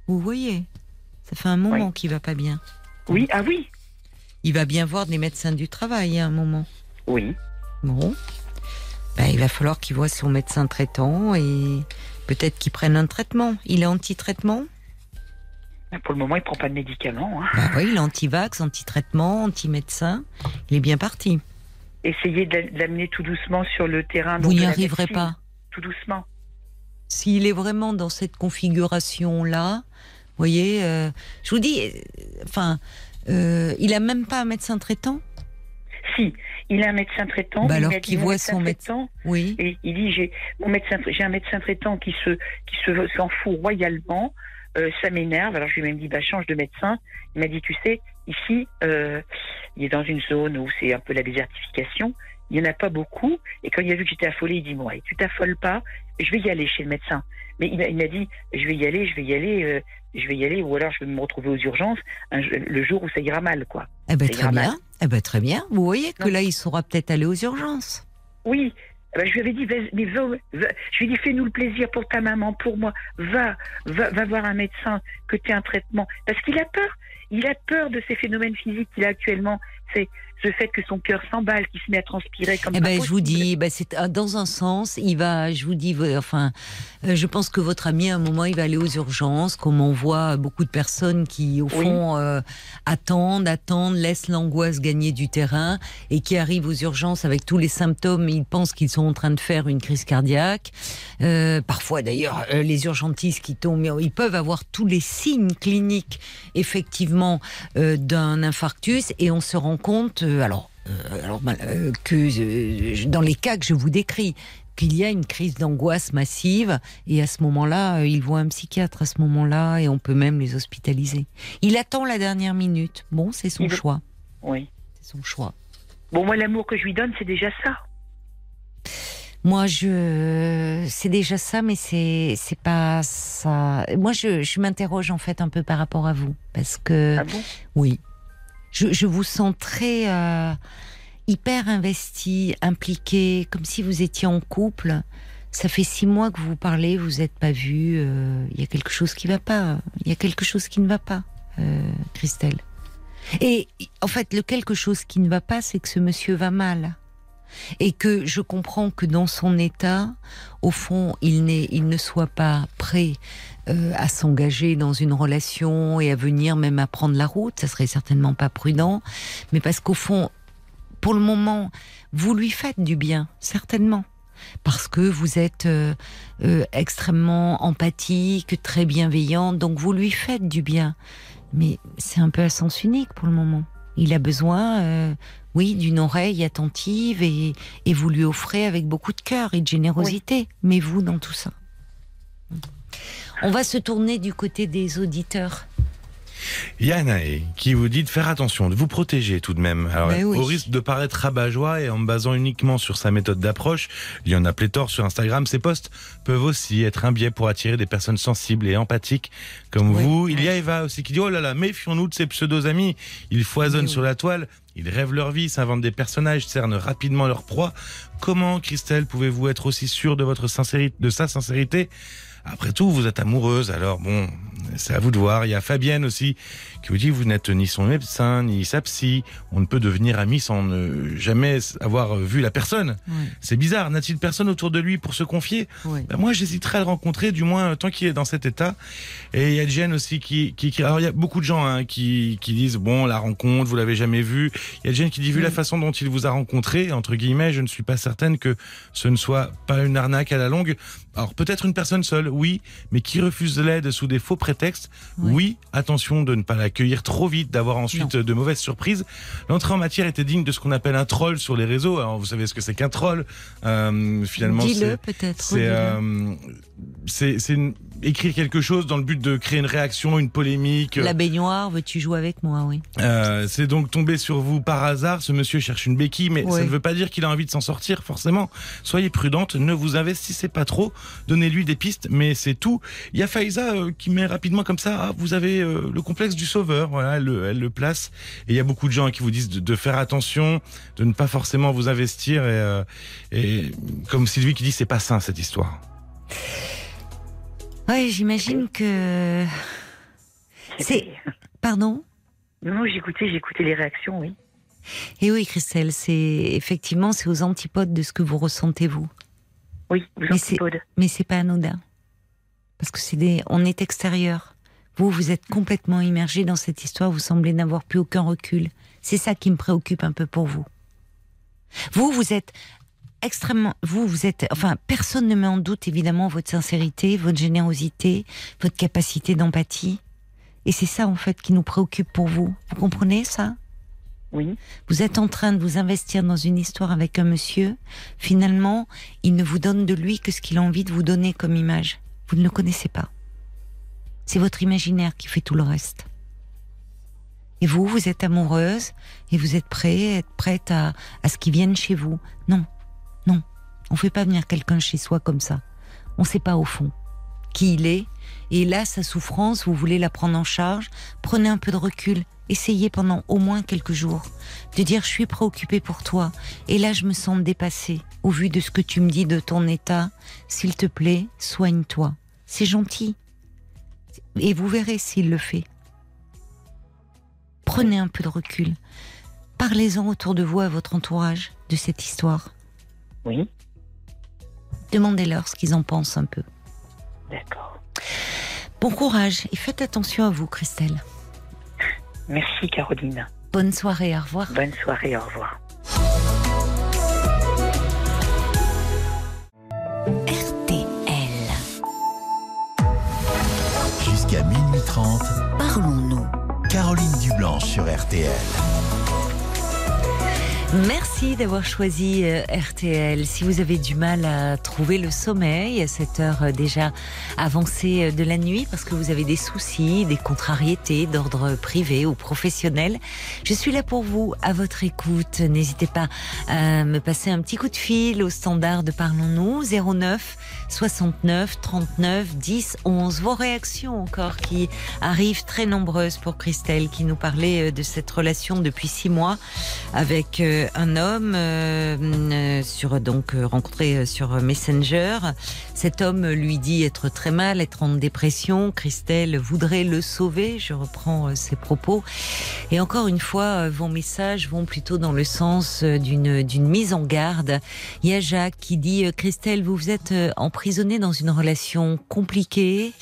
Vous voyez, ça fait un moment qu'il va pas bien. Oui, ah oui, Il va bien voir des médecins du travail à un moment. oui. Bon. Ben, il va falloir qu'il voit son médecin traitant et peut-être qu'il prenne un traitement. Il est anti-traitement? Pour le moment, il prend pas de médicaments. hein. Bah oui, il est anti-vax, anti-traitement, anti-médecin. Il est bien parti. Essayez de l'amener tout doucement sur le terrain. Vous n'y arriverez pas. Tout doucement. S'il est vraiment dans cette configuration-là, vous voyez, euh, je vous dis, euh, enfin, euh, il a même pas un médecin traitant? Si, il a un médecin traitant. Bah alors qu'il voit médecin son traitant, Oui. Et il dit j'ai mon médecin, j'ai un médecin traitant qui se qui se s'en fout royalement. Euh, ça m'énerve. Alors je lui ai même dit bah change de médecin. Il m'a dit tu sais ici euh, il est dans une zone où c'est un peu la désertification. Il n'y en a pas beaucoup. Et quand il a vu que j'étais affolée, il dit bon allez, tu t'affoles pas. Je vais y aller chez le médecin. Mais il m'a dit je vais y aller, je vais y aller, euh, je vais y aller ou alors je vais me retrouver aux urgences un- le jour où ça ira mal quoi. Eh ben très bien. Eh ben très bien. Vous voyez que Non. là, il saura peut-être aller aux urgences. Oui. Eh ben, je lui avais dit, vas- mais va, va- je lui ai dit, fais-nous le plaisir pour ta maman, pour moi. Va, va, va voir un médecin, que tu aies un traitement. Parce qu'il a peur. Il a peur de ces phénomènes physiques qu'il a actuellement. C'est ce fait que son cœur s'emballe, qu'il se met à transpirer comme Eh ben, je vous dis, ben, c'est dans un sens, il va, je vous dis, enfin, euh, je pense que votre ami, à un moment, il va aller aux urgences, comme on voit beaucoup de personnes qui, au Oui. fond, euh, attendent, attendent, laissent l'angoisse gagner du terrain et qui arrivent aux urgences avec tous les symptômes. Ils pensent qu'ils sont en train de faire une crise cardiaque. Euh, parfois, d'ailleurs, les urgentistes qui tombent, ils peuvent avoir tous les signes cliniques, effectivement, euh, d'un infarctus et on se rend compte, euh, alors, euh, alors mal- euh, que dans les cas que je vous décris, qu'il y a une crise d'angoisse massive et à ce moment-là, il voit un psychiatre à ce moment-là et on peut même les hospitaliser. Il attend la dernière minute. Bon, c'est son veut- choix. Oui. C'est son choix. Bon, moi, l'amour que je lui donne, c'est déjà ça. Moi, je, c'est déjà ça, mais c'est, c'est pas ça. Moi, je, je m'interroge en fait un peu par rapport à vous, parce que Ah bon? Oui, je, vous sens très euh, hyper investi, impliqué, comme si vous étiez en couple. Ça fait six mois que vous parlez, vous n'êtes pas vu. euh, Il y a quelque chose qui va pas. Il y a quelque chose qui ne va pas, euh, Christelle. Et en fait, le quelque chose qui ne va pas, c'est que ce monsieur va mal et que je comprends que dans son état, au fond, il, il ne soit pas prêt euh, à s'engager dans une relation et à venir même à prendre la route, ça serait certainement pas prudent, mais parce qu'au fond, pour le moment, vous lui faites du bien, certainement. Parce que vous êtes euh, euh, extrêmement empathique, très bienveillant, donc vous lui faites du bien. Mais c'est un peu à sens unique pour le moment. Il a besoin, euh, oui, d'une oreille attentive et, et vous lui offrez avec beaucoup de cœur et de générosité. Mais vous dans tout ça. On va se tourner du côté des auditeurs. Yanae, qui vous dit de faire attention, de vous protéger tout de même. Alors, Ben oui. Au risque de paraître rabat-joie et en me basant uniquement sur sa méthode d'approche, il y en a pléthore sur Instagram, ces posts peuvent aussi être un biais pour attirer des personnes sensibles et empathiques comme Oui. vous. Il y a Eva aussi qui dit, oh là là, méfions-nous de ces pseudos-amis. Ils foisonnent Oui, sur la toile, ils rêvent leur vie, s'inventent des personnages, cernent rapidement leur proie. Comment, Christelle, pouvez-vous être aussi sûre de votre sincérité, de sa sincérité après tout, vous êtes amoureuse, alors bon, c'est à vous de voir. Il y a Fabienne aussi qui vous dit vous n'êtes ni son médecin ni sa psy. On ne peut devenir ami sans ne jamais avoir vu la personne. Oui, C'est bizarre. N'a-t-il personne autour de lui pour se confier oui. Ben, Moi, j'hésiterais à le rencontrer, du moins tant qu'il est dans cet état. Et il y a Jen aussi qui, qui, qui- alors il y a beaucoup de gens hein, qui, qui disent bon la rencontre, vous l'avez jamais vue. Il y a Jen qui dit vu Mm. la façon dont il vous a rencontré, entre guillemets, je ne suis pas certaine que ce ne soit pas une arnaque à la longue. Alors peut-être une personne seule, oui, mais qui refuse l'aide sous des faux prétextes. Oui. Oui, attention de ne pas la accueillir trop vite, d'avoir ensuite de mauvaises surprises. L'entrée en matière était digne de ce qu'on appelle un troll sur les réseaux. Alors vous savez ce que c'est qu'un troll? Euh, Finalement, Dis-le c'est peut-être. c'est euh, c'est c'est une- écrire quelque chose dans le but de créer une réaction, une polémique. La baignoire, veux-tu jouer avec moi, oui. Euh, c'est donc tombé sur vous par hasard. Ce monsieur cherche une béquille, mais ça ne veut pas dire qu'il a envie de s'en sortir, forcément. Soyez prudente, ne vous investissez pas trop, donnez-lui des pistes, mais c'est tout. Il y a Faïza euh, qui met rapidement comme ça, ah, vous avez euh, le complexe du sauveur, voilà, elle, le- elle le place. Et il y a beaucoup de gens qui vous disent de, de faire attention, de ne pas forcément vous investir, et, euh, et comme Sylvie qui dit, c'est pas sain cette histoire. Ouais, j'imagine que. C'est. Pardon Non, non, j'écoutais, j'écoutais les réactions, oui. Et oui, Christelle, c'est effectivement c'est aux antipodes de ce que vous ressentez vous. Oui, c'est- antipodes. Mais c'est pas anodin. Parce que c'est des, on est extérieur. Vous, vous êtes complètement immergé dans cette histoire. Vous semblez n'avoir plus aucun recul. C'est ça qui me préoccupe un peu pour vous. Vous, vous êtes extrêmement, vous, vous êtes, enfin, personne ne met en doute évidemment votre sincérité, votre générosité, votre capacité d'empathie. Et c'est ça en fait qui nous préoccupe pour vous. Vous comprenez ça? Oui. Vous êtes en train de vous investir dans une histoire avec un monsieur. Finalement, il ne vous donne de lui que ce qu'il a envie de vous donner comme image. Vous ne le connaissez pas. C'est votre imaginaire qui fait tout le reste. Et vous, vous êtes amoureuse et vous êtes prêt, être prête à, à ce qu'il vienne chez vous. Non, non. On fait pas venir quelqu'un chez soi comme ça. On ne sait pas au fond qui il est. Et là, sa souffrance, vous voulez la prendre en charge. Prenez un peu de recul. Essayez pendant au moins quelques jours de dire je suis préoccupée pour toi. Et là, je me sens dépassée au vu de ce que tu me dis de ton état. S'il te plaît, soigne-toi. C'est gentil. Et vous verrez s'il le fait. Prenez un peu de recul. Parlez-en autour de vous à votre entourage de cette histoire. Oui. Demandez-leur ce qu'ils en pensent un peu. D'accord. Bon courage et faites attention à vous, Christelle. Merci, Caroline. Bonne soirée, au revoir. Bonne soirée, au revoir. RTL. Jusqu'à minuit 30, Parlons-nous. Caroline Dublanche sur RTL. Merci d'avoir choisi euh, RTL. Si vous avez du mal à trouver le sommeil à cette heure euh, déjà avancée euh, de la nuit, parce que vous avez des soucis, des contrariétés d'ordre privé ou professionnel, je suis là pour vous, à votre écoute. N'hésitez pas à me passer un petit coup de fil au standard de Parlons-nous 09 69 39 10 11. Vos réactions encore qui arrivent très nombreuses pour Christelle qui nous parlait de cette relation depuis six mois avec un homme euh, euh, sur donc euh, rencontré sur Messenger. Cet homme lui dit être très mal, être en dépression. Christelle voudrait le sauver. Je reprends ses propos. Et encore une fois, vos messages vont plutôt dans le sens d'une d'une mise en garde. Il y a Jacques qui dit Christelle, vous vous êtes emprisonnée dans une relation compliquée.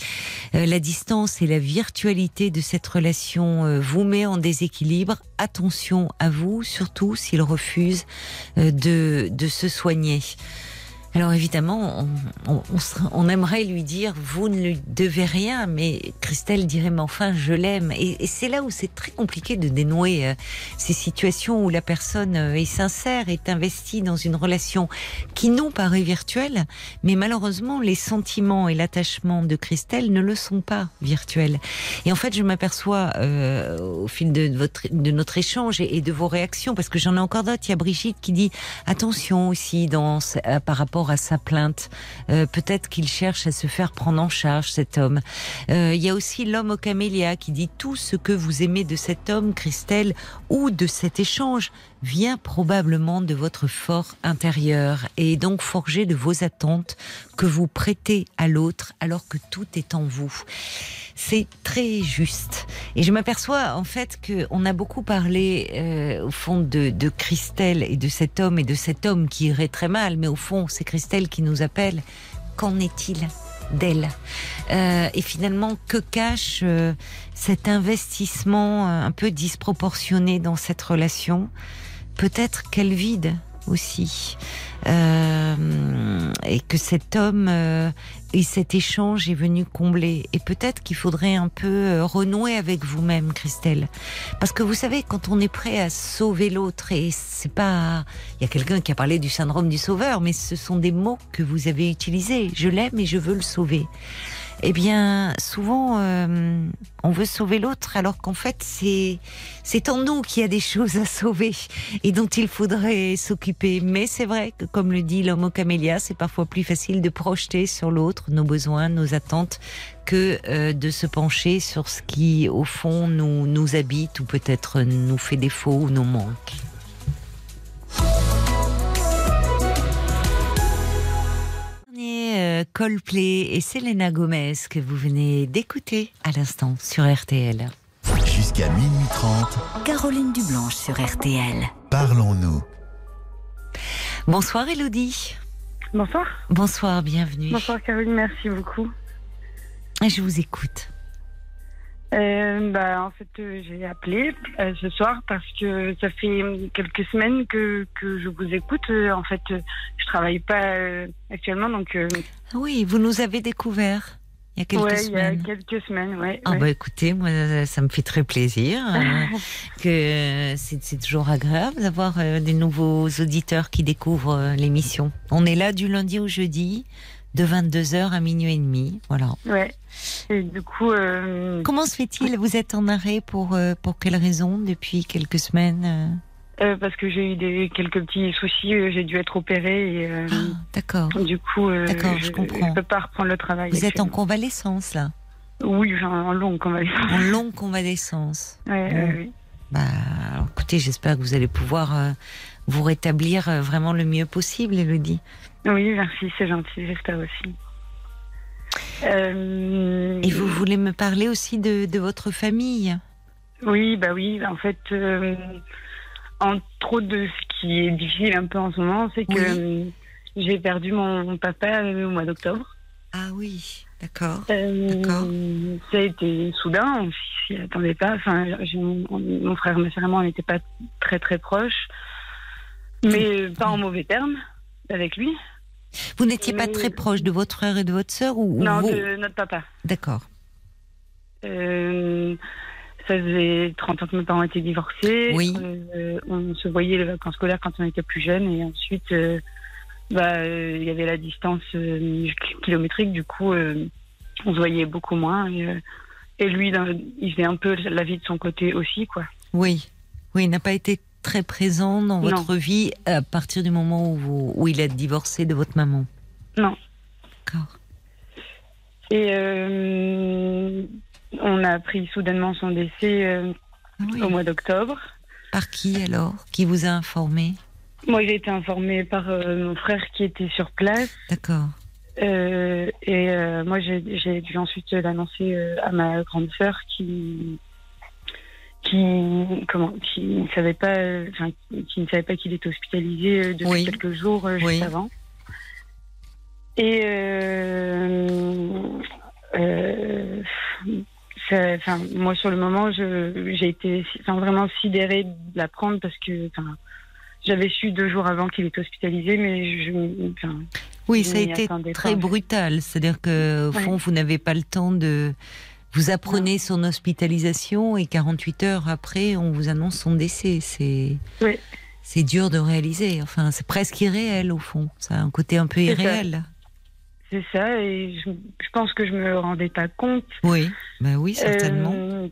La distance et la virtualité de cette relation vous met en déséquilibre. Attention à vous, surtout s'il refuse euh, de, de se soigner. Alors évidemment, on, aimerait lui dire vous ne lui devez rien, mais Christelle dirait mais enfin je l'aime. Et, c'est là où c'est très compliqué de dénouer euh, ces situations où la personne euh, est sincère, est investie dans une relation qui nous paraît virtuelle, mais malheureusement les sentiments et l'attachement de Christelle ne le sont pas virtuels. Et en fait, je m'aperçois euh, au fil de, votre, de notre échange et, de vos réactions, parce que j'en ai encore d'autres. Il y a Brigitte qui dit attention aussi dans, euh, par rapport à sa plainte. Euh, Peut-être qu'il cherche à se faire prendre en charge cet homme. Euh, il y a aussi l'homme au camélia qui dit tout ce que vous aimez de cet homme, Christelle, ou de cet échange vient probablement de votre fort intérieur et est donc forgé de vos attentes que vous prêtez à l'autre alors que tout est en vous. C'est très juste. Et je m'aperçois en fait que on a beaucoup parlé euh, au fond de, Christelle et de cet homme et de cet homme qui irait très mal, mais au fond c'est Christelle qui nous appelle. Qu'en est-il d'elle? Euh, Et finalement, que cache euh, cet investissement un peu disproportionné dans cette relation? Peut-être quel vide aussi. Et que cet homme et cet échange est venu combler. Et peut-être qu'il faudrait un peu euh, renouer avec vous-même, Christelle. Parce que vous savez, quand on est prêt à sauver l'autre, et c'est pas. Il y a quelqu'un qui a parlé du syndrome du sauveur, mais ce sont des mots que vous avez utilisés. Je l'aime et je veux le sauver eh bien, souvent, euh, on veut sauver l'autre, alors qu'en fait, c'est c'est en nous qu'il y a des choses à sauver et dont il faudrait s'occuper. Mais c'est vrai que, comme le dit l'homme camélia, c'est parfois plus facile de projeter sur l'autre nos besoins, nos attentes, que euh, de se pencher sur ce qui, au fond, nous nous habite ou peut-être nous fait défaut ou nous manque. Euh, Coldplay et Selena Gomez que vous venez d'écouter à l'instant sur RTL. Jusqu'à minuit 30, Caroline Dublanche sur RTL. parlons-nous. Bonsoir Elodie. Bonsoir. Bonsoir, bienvenue. Bonsoir Caroline, merci beaucoup. Je vous écoute. Euh, bah, en fait, euh, j'ai appelé euh, ce soir parce que ça fait quelques semaines que, que je vous écoute. Euh, en fait, je travaille pas actuellement, donc Ah Oui, vous nous avez découvert il y a quelques ouais, il y a semaines. quelques semaines, ouais. Ah ouais. bah écoutez, moi ça me fait très plaisir euh, que c'est toujours agréable d'avoir des nouveaux auditeurs qui découvrent l'émission. On est là du lundi au jeudi de 22h à minuit et demi, voilà. Ouais. Et du coup, euh, Comment se fait-il? Vous êtes en arrêt pour euh, pour quelle raison depuis quelques semaines euh? Euh, parce que j'ai eu des quelques petits soucis, j'ai dû être opérée et Ah, D'accord. du coup, D'accord, je comprends. Je peux pas reprendre le travail. Vous êtes en convalescence là, Oui, en long convalescence. en longue convalescence. Ouais, Bon. ouais. Bah, alors, écoutez, j'espère que vous allez pouvoir vous rétablir vraiment le mieux possible, Elodie. Oui, merci, c'est gentil, j'espère aussi. Euh, Et vous voulez me parler aussi de, de votre famille? Oui, bah oui, en fait, euh, entre autres de ce qui est difficile un peu en ce moment, c'est que euh, j'ai perdu mon, papa euh, au mois d'octobre. Ah oui, d'accord. Euh. Ça a été soudain, on s'y attendait pas. Enfin, mon, mon frère et ma sœur et moi, on n'était pas très très proches, mais pas en mauvais termes avec lui. Vous n'étiez pas très proche de votre frère et de votre sœur ou, Non, vous de notre papa. D'accord. Euh, ça faisait 30 ans que mes parents étaient divorcés. Oui. Euh, on se voyait les vacances scolaires quand on était plus jeune. Et ensuite, euh, bah, il y avait la distance kilométrique. Du coup, on se voyait beaucoup moins. Et, et lui, il faisait un peu la vie de son côté aussi, quoi. Oui, oui, il n'a pas été très présent dans Non. votre vie à partir du moment où, vous- où il a divorcé de votre maman. Non. D'accord. Et euh, on a appris soudainement son décès euh, Ah oui. au mois d'octobre. Par qui alors? Qui vous a informé? Moi, j'ai été informée par euh, mon frère qui était sur place. D'accord. Et moi, j'ai dû ensuite l'annoncer à ma grande sœur qui qui comment qui ne savait pas euh, enfin qui ne savait pas qu'il était hospitalisé euh, depuis Oui. quelques jours euh, Oui. juste avant. Et euh, euh, ça- enfin moi sur le moment je j'ai été enfin, vraiment sidérée de l'apprendre parce que enfin j'avais su deux jours avant qu'il était hospitalisé mais je enfin Oui, ça a été très pas. brutal. C'est-à-dire que, au Ouais. fond, vous n'avez pas le temps de. Vous apprenez son hospitalisation et 48 heures après, on vous annonce son décès. C'est. Oui. C'est dur de réaliser. Enfin, c'est presque irréel, au fond. Ça a un côté un peu irréel. C'est ça, et je, je pense que je me rendais pas compte. Oui, bah oui, certainement. Euh,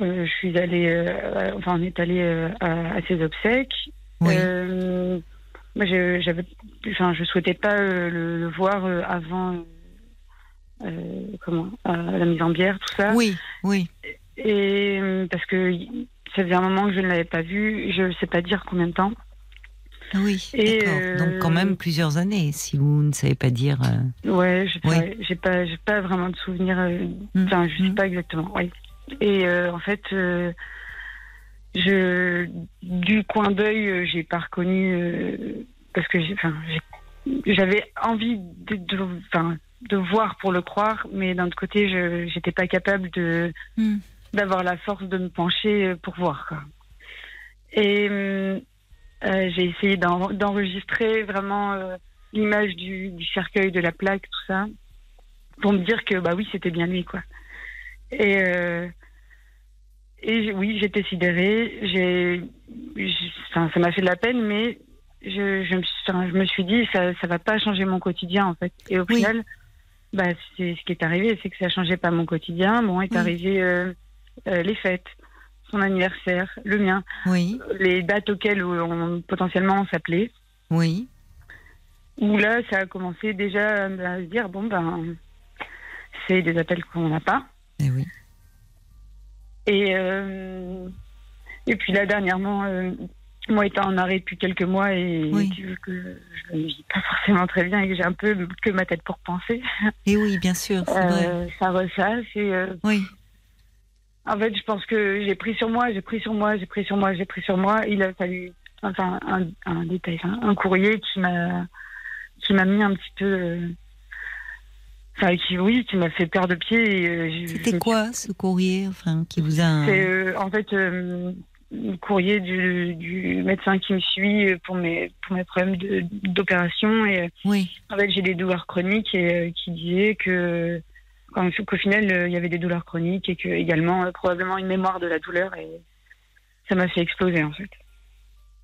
euh, je suis allée, euh, enfin, on est allé à, à ses obsèques. oui. Moi, je- j'avais, enfin, je souhaitais pas le, le voir avant, comment, euh, la mise en bière, tout ça. oui, oui. Et euh, parce que ça faisait un moment que je ne l'avais pas vu, je ne sais pas dire combien de temps. Oui, d'accord. euh, Donc, quand même plusieurs années, si vous ne savez pas dire. euh, Ouais, je ouais, j'ai pas, j'ai pas vraiment de souvenirs. euh, Mm, Enfin, je sais mm. pas exactement. Oui. Et euh, en fait, euh, je du coin d'œil, euh, j'ai pas reconnu euh, parce que j'avais envie de, de, de voir pour le croire, mais d'un autre côté, je j'étais pas capable de Mm. d'avoir la force de me pencher pour voir. Quoi. Et euh, Euh, j'ai essayé d'en- d'enregistrer vraiment euh, l'image du, du cercueil, de la plaque, tout ça, pour me dire que bah oui, c'était bien lui, quoi. Et, euh, et oui, j'étais sidérée. J'ai, ça m'a fait de la peine, mais je, je, me, suis, enfin, je me suis dit ça, ça va pas changer mon quotidien en fait. Et au Oui. final, bah c'est ce qui est arrivé, c'est que ça changeait pas mon quotidien. Bon, est Oui. arrivé euh, euh, les fêtes, son anniversaire, le mien, Oui, les dates auxquelles on, potentiellement on s'appelait. oui. Où là, ça a commencé déjà à se dire bon ben, c'est des appels qu'on n'a pas. Eh oui. Et, euh, et puis là, dernièrement, euh, moi étant en arrêt depuis quelques mois et Oui. que je ne vis pas forcément très bien et que j'ai un peu que ma tête pour penser, Et oui, bien sûr, c'est vrai. euh, ça ressasse. Et, euh, Oui, en fait, je pense que j'ai pris sur moi, j'ai pris sur moi, j'ai pris sur moi, j'ai pris sur moi. Il a fallu, enfin, un, un détail, un courrier qui m'a qui m'a mis un petit peu. euh, Enfin, qui, oui, qui m'a fait peur de pied. euh, c'était quoi ce courrier enfin, qui vous a... C'est en fait le courrier du, du médecin qui me suit pour mes, pour mes problèmes d'opération. Et Oui, en fait, j'ai des douleurs chroniques et euh, qui disait que qu'au final, euh, il y avait des douleurs chroniques et que également euh, probablement une mémoire de la douleur. Et ça m'a fait exploser en fait.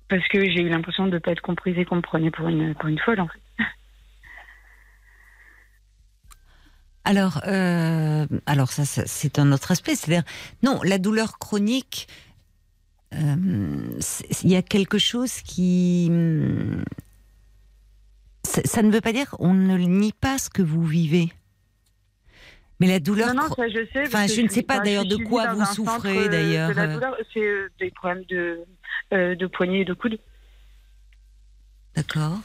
Parce que j'ai eu l'impression de ne pas être comprise et qu'on me prenait pour une, pour une folle en fait. Alors, euh, alors ça, ça, c'est un autre aspect. C'est-à-dire, non, la douleur chronique, il y a quelque chose qui, hum, ça, ça ne veut pas dire, on ne nie pas ce que vous vivez. Mais la douleur, Non, non, ça je sais. Enfin, je ne sais pas, d'ailleurs, de quoi vous souffrez, euh, d'ailleurs, de la euh. douleur, C'est euh, des problèmes de, euh, de poignets et de coudes. d'accord,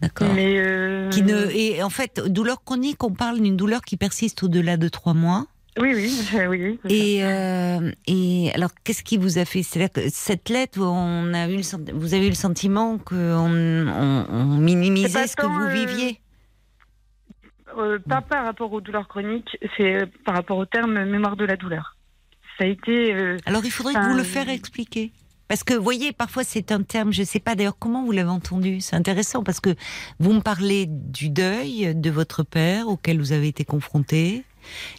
d'accord. Mais euh, Qui ne, et en fait, douleur chronique, on parle d'une douleur qui persiste au-delà de trois mois. Oui, oui, euh, oui. Et, euh, et alors, qu'est-ce qui vous a fait? C'est-à-dire que cette lettre, on a eu le, vous avez eu le sentiment qu'on on, on minimisait ce que vous euh, viviez? Euh, pas par rapport aux douleurs chroniques, c'est par rapport au terme mémoire de la douleur. Ça a été. Alors, il faudrait que vous le faire expliquer. Parce que, vous voyez, parfois c'est un terme, je ne sais pas d'ailleurs comment vous l'avez entendu. C'est intéressant parce que vous me parlez du deuil de votre père auquel vous avez été confronté,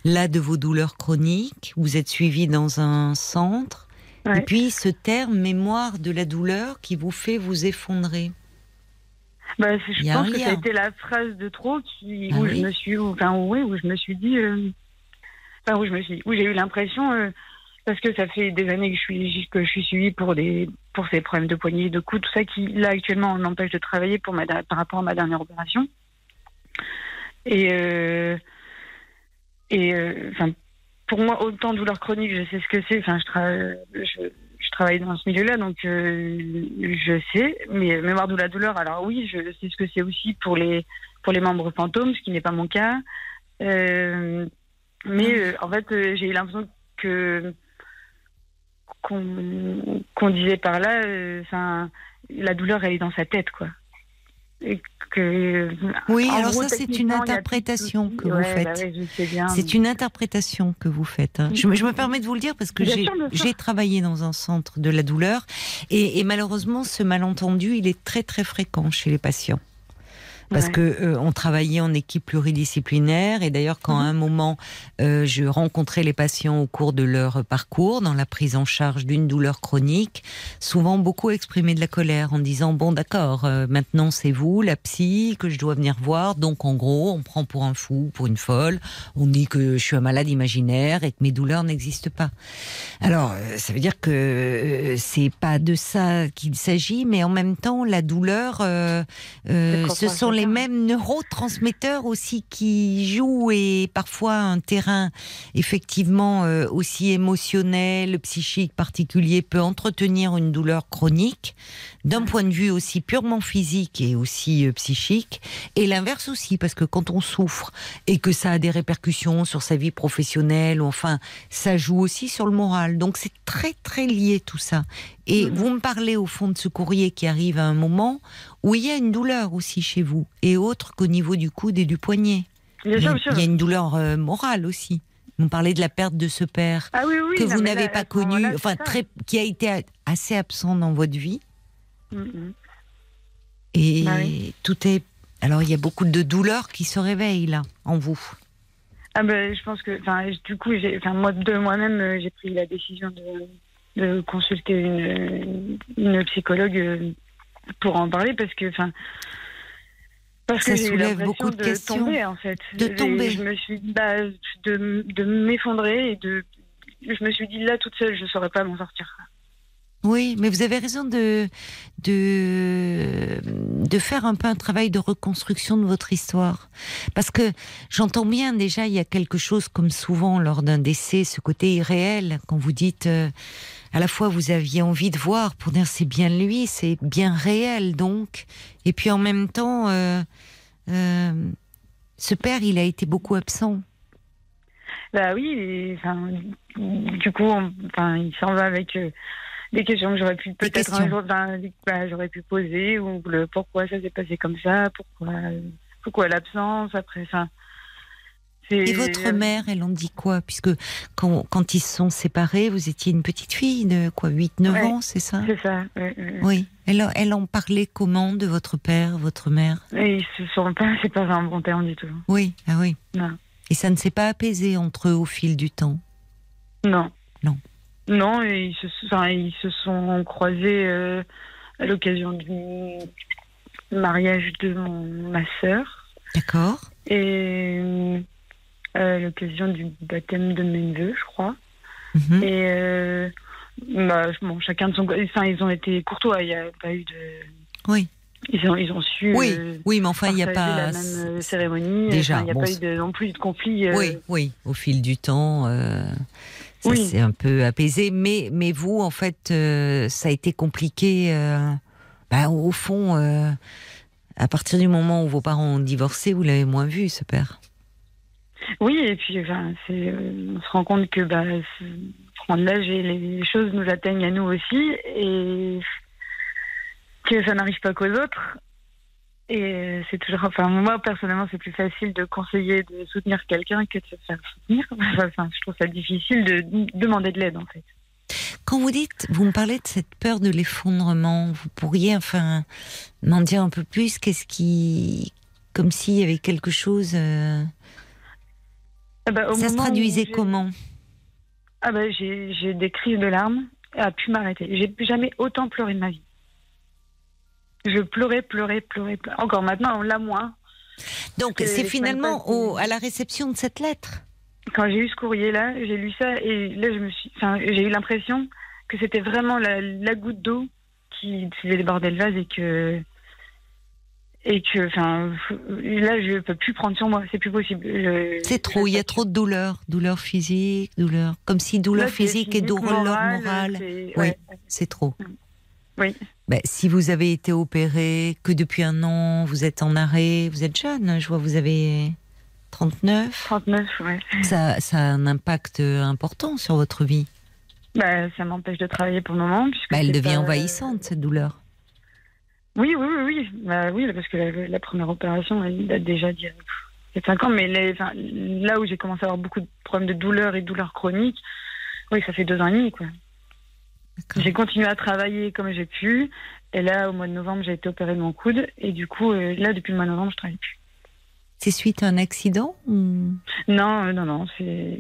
là de vos douleurs chroniques, vous êtes suivi dans un centre, et puis ce terme mémoire de la douleur qui vous fait vous effondrer. Bah, je pense que ça a été la phrase de trop qui, Ah où oui je me suis, où- enfin oui, où je me suis dit, euh, enfin où je me suis, où j'ai eu l'impression, euh, parce que ça fait des années que je suis que je suis suivie pour des pour ces problèmes de poignets, de coups, tout ça qui là actuellement m'empêche de travailler pour ma par rapport à ma dernière opération. Et euh, et euh, pour moi autant douleur chronique, je sais ce que c'est. Enfin je travaille dans ce milieu-là, donc euh, je sais. Mais mémoire de la douleur, alors oui, je sais ce que c'est aussi pour les pour les membres fantômes, ce qui n'est pas mon cas. Euh, mais en fait, j'ai eu l'impression que qu'on disait par là, la douleur, elle est dans sa tête, quoi. Et que, Oui, alors gros, ça, c'est une interprétation que vous faites. bah ouais. C'est une interprétation que vous faites. hein. Je, me- je me permets de vous le dire parce que j'ai travaillé dans un centre de la douleur et, et malheureusement ce malentendu il est très très fréquent chez les patients. Parce Ouais. que euh, on travaillait en équipe pluridisciplinaire et d'ailleurs quand à un moment euh, je rencontrais les patients au cours de leur parcours dans la prise en charge d'une douleur chronique, souvent beaucoup exprimaient de la colère en disant bon d'accord euh, maintenant c'est vous la psy que je dois venir voir donc en gros on prend pour un fou pour une folle on dit que je suis un malade imaginaire et que mes douleurs n'existent pas. Alors, euh, ça veut dire que euh, c'est pas de ça qu'il s'agit, mais en même temps, la douleur, euh, euh, ce sont les mêmes neurotransmetteurs aussi qui jouent et parfois un terrain effectivement euh, aussi émotionnel, psychique particulier peut entretenir une douleur chronique d'un point de vue aussi purement physique et aussi euh, psychique, et l'inverse aussi, parce que quand on souffre et que ça a des répercussions sur sa vie professionnelle, ou enfin, ça joue aussi sur le moral. Donc c'est très très lié tout ça. Et vous me parlez au fond de ce courrier qui arrive à un moment où il y a une douleur aussi chez vous, et autre qu'au niveau du coude et du poignet. Bien Il y sûr, a, bien sûr. il y a une douleur euh, morale aussi. Vous parlez de la perte de ce père Ah oui, oui, que non, vous n'avez pas connu, enfin très, qui a été assez absent dans votre vie. Mm, mm. Et Bah oui. tout est. Alors, il y a beaucoup de douleurs qui se réveillent là, en vous. Ah ben, je pense que, enfin, du coup, j'ai, enfin, moi de moi-même, euh, j'ai pris la décision de, de consulter une, une psychologue euh, pour en parler parce que, enfin, parce Ça que eu soulève l'impression beaucoup de de questions. tomber en fait. De tomber. Je me suis, bah, de, de m'effondrer et de, je me suis dit là toute seule, je saurais pas m'en sortir. Oui, mais vous avez raison de, de, de faire un peu un travail de reconstruction de votre histoire. Parce que j'entends bien déjà, il y a quelque chose comme souvent lors d'un décès, ce côté irréel, quand vous dites euh, à la fois vous aviez envie de voir pour dire c'est bien lui, c'est bien réel donc. Et puis en même temps, euh, euh, ce père, il a été beaucoup absent. Bah oui, et, enfin, du coup, on- enfin, il s'en va avec euh, des questions que j'aurais pu peut-être un jour, bah, j'aurais pu poser ou le pourquoi ça s'est passé comme ça, pourquoi, pourquoi l'absence après, enfin. Et votre mère, elle en dit quoi? Puisque quand, quand ils se sont séparés, vous étiez une petite fille de quoi 8-9 Ouais, ans, c'est ça? C'est ça. Oui. Elle, elle en parlait comment de votre père, votre mère? Et ils se sont pas, c'est pas un bon terme du tout. Oui, ah oui. Non. Et ça ne s'est pas apaisé entre eux au fil du temps? Non. Non. Non, et ils se, enfin, ils se sont croisés euh, à l'occasion du mariage de mon, ma sœur. D'accord. et euh, l'occasion du baptême de mes neveux, je crois. Mhm. Et euh, bah, bon, chacun de son côté. Enfin, ils ont été courtois. Il n'y a pas eu de. Oui. Ils ont, ils ont su. Oui, euh, oui, mais enfin, il n'y a pas. la même cérémonie. Déjà, Enfin, il n'y a bon, pas eu de, non plus de conflit. Oui, oui, au fil du temps, ça Oui. s'est un peu apaisé. Mais, mais vous, en fait, ça a été compliqué. bah, au fond, à partir du moment où vos parents ont divorcé, vous l'avez moins vu, ce père. Oui, et puis enfin, euh, on se rend compte que bah, prendre l'âge et les choses nous atteignent à nous aussi, et que ça n'arrive pas qu'aux autres. Et c'est toujours, enfin, moi personnellement, c'est plus facile de conseiller, de soutenir quelqu'un que de se faire soutenir. Enfin, je trouve ça difficile de demander de l'aide, en fait. Quand vous dites, vous me parlez de cette peur de l'effondrement, vous pourriez enfin m'en dire un peu plus Qu'est-ce qui, comme s'il y avait quelque chose, euh, Ah bah, au ça se traduisait comment Ah bah, j'ai, des crises de larmes, et a pu m'arrêter. J'ai jamais autant pleuré de ma vie. Je pleurais, pleurais, pleurais, pleurais. Encore maintenant, là moins. Donc c'est finalement au, à la réception de cette lettre. quand j'ai eu ce courrier-là, j'ai lu ça et là, je me suis, enfin, j'ai eu l'impression que c'était vraiment la, la goutte d'eau qui faisait déborder le vase et que et que, enfin, là, je peux plus prendre sur moi, c'est plus possible. Je- C'est trop, il y a trop de douleur, douleur physique, douleur, comme si douleur Là, c'est physique et physique, douleur morale, Oui, ouais. c'est trop. Oui. Ben, si vous avez été opéré, que depuis un an, vous êtes en arrêt, vous êtes jeune, je vois, vous avez 39. 39, ouais. Ça, ça a un impact important sur votre vie. Bah, ça m'empêche de travailler pour le moment. puisque Bah, elle devient pas- envahissante, cette douleur. Oui, oui, oui, oui. Bah, oui, parce que la, la première opération, elle date déjà d'il y a il y a 5 ans. Mais les- là où j'ai commencé à avoir beaucoup de problèmes de douleur et de douleurs chroniques, oui, ça fait deux ans et demi, quoi. J'ai continué à travailler comme j'ai pu. Et là, au mois de novembre, j'ai été opérée de mon coude. Et du coup, euh, là, depuis le mois de novembre, je travaille plus. C'est suite à un accident ou... Non, euh, non, non, c'est.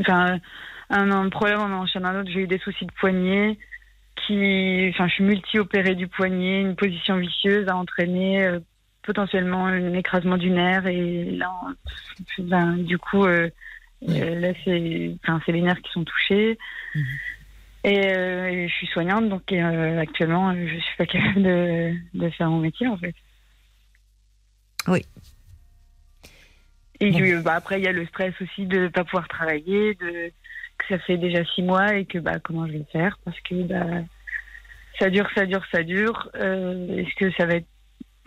Enfin, un, un problème en enchaîne un autre. J'ai eu des soucis de poignet. Qui, enfin, je suis multi-opérée du poignet, une position vicieuse a entraîné euh, potentiellement un écrasement du nerf. Et là, ben, du coup, euh, euh, là, c'est enfin, c'est les nerfs qui sont touchés. Et, euh, et je suis soignante, donc actuellement, je suis pas capable de, de faire mon métier, en fait. Oui. Et du- bah, après, il y a le stress aussi de ne pas pouvoir travailler, de que ça fait déjà six mois et que bah comment je vais faire? Parce que bah ça dure, ça dure, ça dure. Euh, Est-ce que ça va être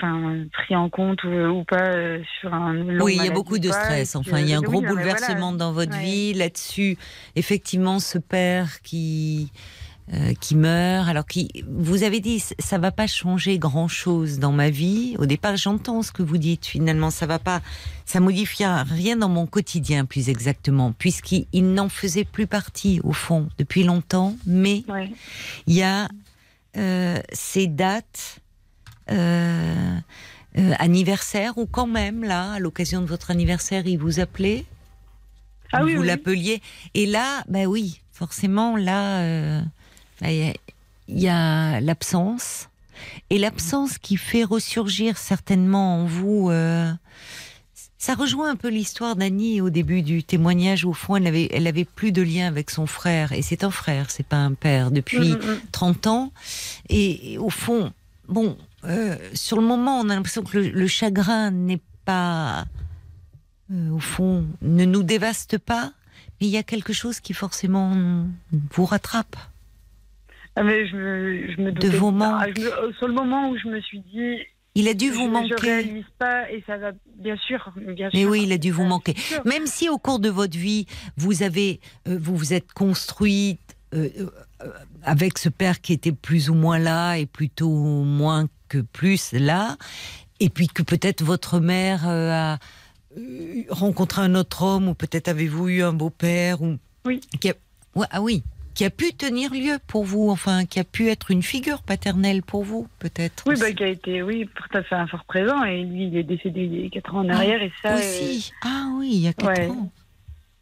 enfin, pris en compte ou, ou pas euh, sur un long Oui, il y a beaucoup ou de stress. Enfin, que- il y a un oui, gros non, bouleversement voilà. dans votre Ouais. vie. Là-dessus, effectivement, ce père qui euh, qui meurt. Alors, qui, vous avez dit, ça va pas changer grand-chose dans ma vie. Au départ, j'entends ce que vous dites. Finalement, ça va pas, ça modifiera rien dans mon quotidien, plus exactement, puisqu'il il n'en faisait plus partie au fond depuis longtemps. Mais Ouais. il y a ces dates euh, euh, anniversaire ou quand même là, à l'occasion de votre anniversaire, il vous appelait, Ah oui, vous oui. l'appeliez, et là, bah oui, forcément là, euh, bah, il y a- il l'absence et l'absence qui fait ressurgir certainement en vous. euh, ça rejoint un peu l'histoire d'Annie au début du témoignage. Au fond, elle avait, elle avait plus de lien avec son frère. Et c'est un frère, c'est pas un père, depuis Mm, mm, mm. 30 ans. Et, et au fond, bon, euh, sur le moment, on a l'impression que le, le chagrin n'est pas, euh, au fond, ne nous dévaste pas. Mais il y a quelque chose qui forcément vous rattrape. Ah, mais je me, je me doutais vos manques. Je me- euh, sur le moment où je me suis dit. Il a dû je, vous Je manquer. réalise pas et ça va, bien sûr, bien Mais sûr. oui, il a dû vous manquer. Même si au cours de votre vie, vous avez, euh, vous vous êtes construite euh, euh, avec ce père qui était plus ou moins là et plutôt moins que plus là, et puis que peut-être votre mère a rencontré un autre homme ou peut-être avez-vous eu un beau-père ou Oui. qui a, ouais, ah oui, qui a pu tenir lieu pour vous, enfin qui a pu être une figure paternelle pour vous, peut-être. Oui, bah, qui a été, oui, tout à fait un fort présent. Et lui, il est décédé il y a 4 ans en arrière. et ça. euh, aussi. Ah oui, il y a quatre ouais. ans.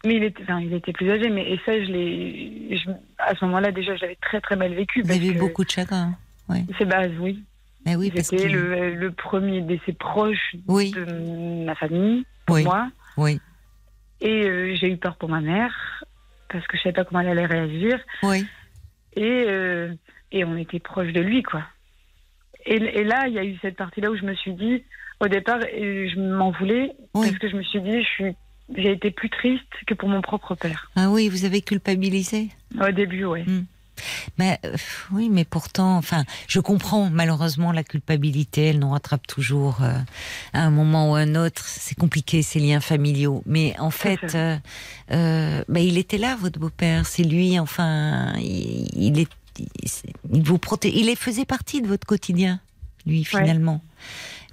Mais il était, enfin, il était plus âgé, mais et ça, je l'ai, à ce moment-là, déjà, je l'avais très très mal vécu. Vous avez eu beaucoup de chagrin. Ouais. C'est base, oui. Mais oui, parce C'était que le, le premier décès proche Oui. de ma famille, pour Oui. moi. oui, Et euh, j'ai eu peur pour ma mère, parce que je savais pas comment elle allait réagir. oui. Et, euh, et on était proche de lui, quoi. Et, et là, il y a eu cette partie-là où je me suis dit, au départ, euh, je m'en voulais, Oui. parce que je me suis dit, je suis, j'ai été plus triste que pour mon propre père. Ah oui, vous avez culpabilisé? Au début, ouais. Mais euh, oui, mais pourtant, enfin, je comprends. Malheureusement, la culpabilité, elle nous rattrape toujours euh, à un moment ou à un autre. C'est compliqué ces liens familiaux. Mais en fait, euh, bah, il était là, votre beau-père. C'est lui. Enfin, il, il est, il vous proté- Il faisait partie de votre quotidien, lui finalement.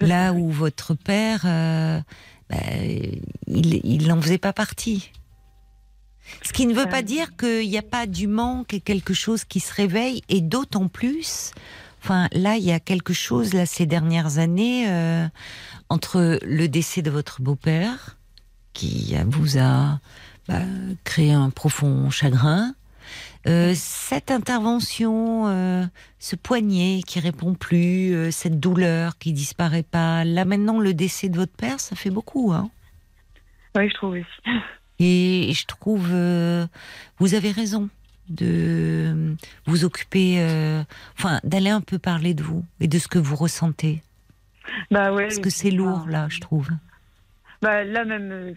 Là où votre père, bah, il, il n'en faisait pas partie. Ce qui ne veut pas dire qu'il n'y a pas du manque et quelque chose qui se réveille, et d'autant plus, enfin là, il y a quelque chose, là, ces dernières années, euh, entre le décès de votre beau-père, qui euh, vous a bah, créé un profond chagrin, euh, cette intervention, euh, ce poignet qui répond plus, euh, cette douleur qui disparaît pas, là maintenant le décès de votre père, ça fait beaucoup, hein Oui, je trouve aussi. Et je trouve, euh, vous avez raison de vous occuper, euh, enfin, d'aller un peu parler de vous et de ce que vous ressentez. Bah ouais. Parce que c'est lourd, là, je trouve. Bah là même, euh,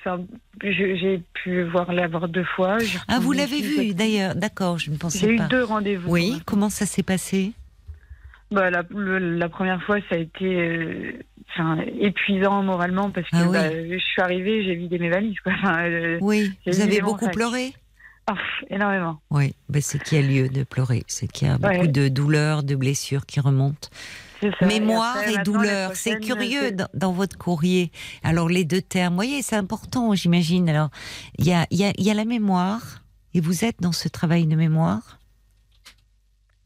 j'ai pu voir l'avoir deux fois. Ah, vous l'avez vu, d'ailleurs. D'accord, je ne pensais J'ai eu pas. deux rendez-vous. Oui, comment ça s'est passé? Bah, la, le- la première fois, ça a été euh, enfin, épuisant moralement parce que Ah oui. bah, je suis arrivée, j'ai vidé mes valises. Quoi. Enfin, euh, Oui, vous avez beaucoup sac. pleuré pff, énormément. Oui, ben c'est qu'il y a lieu de pleurer. C'est qu'il y a beaucoup de douleurs, de blessures qui remontent. Ça. Mémoire après, et, maintenant, douleur, c'est curieux c'est- dans, dans votre courrier. Alors les deux termes, vous voyez, c'est important, j'imagine. Alors il y a, y a la mémoire, et vous êtes dans ce travail de mémoire,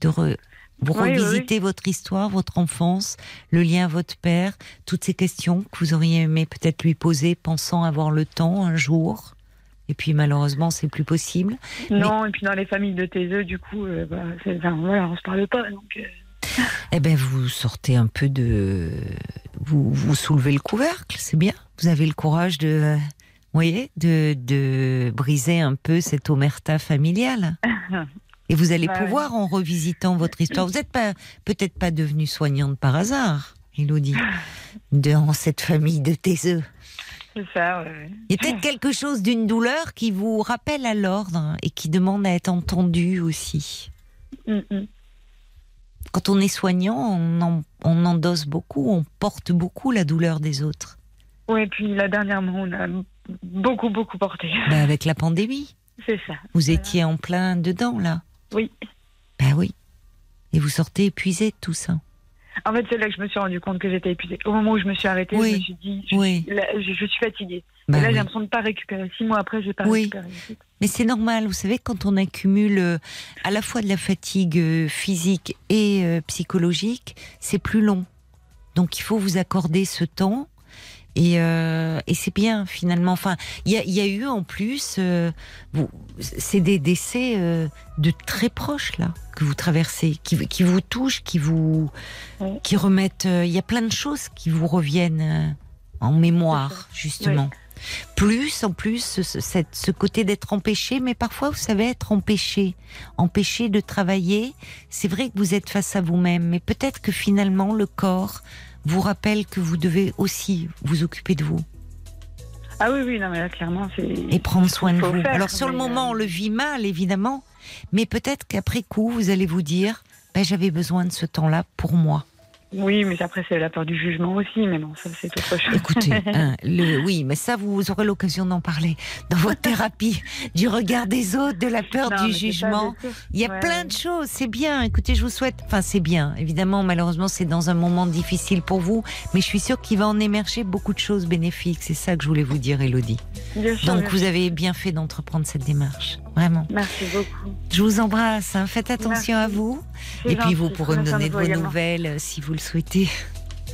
de re- vous Oui, oui, revisiter votre histoire, votre enfance, le lien à votre père, toutes ces questions que vous auriez aimé peut-être lui poser, pensant avoir le temps un jour. Et puis malheureusement, c'est plus possible. Non, et puis dans les familles de TSE, du coup, euh, bah, enfin, voilà, on se parle pas. Donc, euh, Eh ben, vous sortez un peu de, vous, vous soulevez le couvercle, c'est bien. Vous avez le courage de, euh, vous voyez, de, de briser un peu cette omerta familiale. Et vous allez Bah ouais. pouvoir, en revisitant votre histoire, vous n'êtes pas, peut-être pas devenue soignante par hasard, Elodie, dans cette famille de taiseux. c'est ça. ouais. Il y a peut-être quelque chose d'une douleur qui vous rappelle à l'ordre et qui demande à être entendu aussi. Mm, mm. Quand on est soignant, on, en- on endosse beaucoup, on porte beaucoup la douleur des autres. Ouais, et puis là, dernièrement, on a beaucoup, beaucoup porté. Bah, avec la pandémie, C'est ça. vous étiez en plein dedans là. Oui. Bah oui. Et vous sortez épuisé de tout ça. En fait, c'est là que je me suis rendu compte que j'étais épuisée. Au moment où je me suis arrêtée, Oui. je me suis dit, je, Oui. là, je, je suis fatiguée. Bah et là, oui. j'ai l'impression de ne pas récupérer. Six mois après, j'ai pas Oui. récupéré. Mais c'est normal, vous savez, quand on accumule euh, à la fois de la fatigue euh, physique et euh, psychologique, c'est plus long. Donc il faut vous accorder ce temps. Et, euh, et c'est bien finalement. Enfin, il y y a eu en plus, euh, vous- c'est des décès euh, de très proches là que vous traversez, qui, qui vous touchent, qui vous, qui remettent. euh, Il y a plein de choses qui vous reviennent euh, en mémoire justement. Plus en plus ce, ce- ce côté d'être empêché, mais parfois vous savez être empêché, empêché de travailler. C'est vrai que vous êtes face à vous-même, mais peut-être que finalement le corps vous rappelle que vous devez aussi vous occuper de vous Ah oui, oui, non, mais là, clairement, c'est. et prendre soin de vous. faire, Alors sur le moment, euh, on le vit mal, évidemment, mais peut-être qu'après coup, vous allez vous dire, ben, j'avais besoin de ce temps-là pour moi. Oui, mais après, c'est la peur du jugement aussi, mais bon, ça, c'est autre chose. Écoutez, hein, le, oui, mais ça, vous aurez l'occasion d'en parler dans votre thérapie, du regard des autres, de la peur Non, du jugement. Il y a Ouais, plein de choses, c'est bien. Écoutez, je vous souhaite. Enfin, c'est bien. Évidemment, malheureusement, c'est dans un moment difficile pour vous, mais je suis sûre qu'il va en émerger beaucoup de choses bénéfiques. C'est ça que je voulais vous dire, Elodie. Bien sûr, Donc, bien vous avez bien fait d'entreprendre cette démarche. Vraiment. Merci beaucoup. Je vous embrasse. hein. Faites attention à vous. Et puis, vous pourrez me donner de vos nouvelles euh, si vous le souhaitez.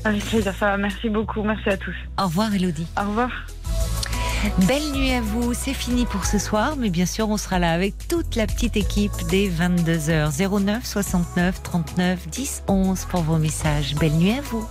Avec plaisir, ça va. Merci beaucoup. Merci à tous. Au revoir, Elodie. Au revoir. Belle nuit à vous, c'est fini pour ce soir, mais bien sûr on sera là avec toute la petite équipe dès 22h 09 69 39 10 11 pour vos messages. Belle nuit à vous.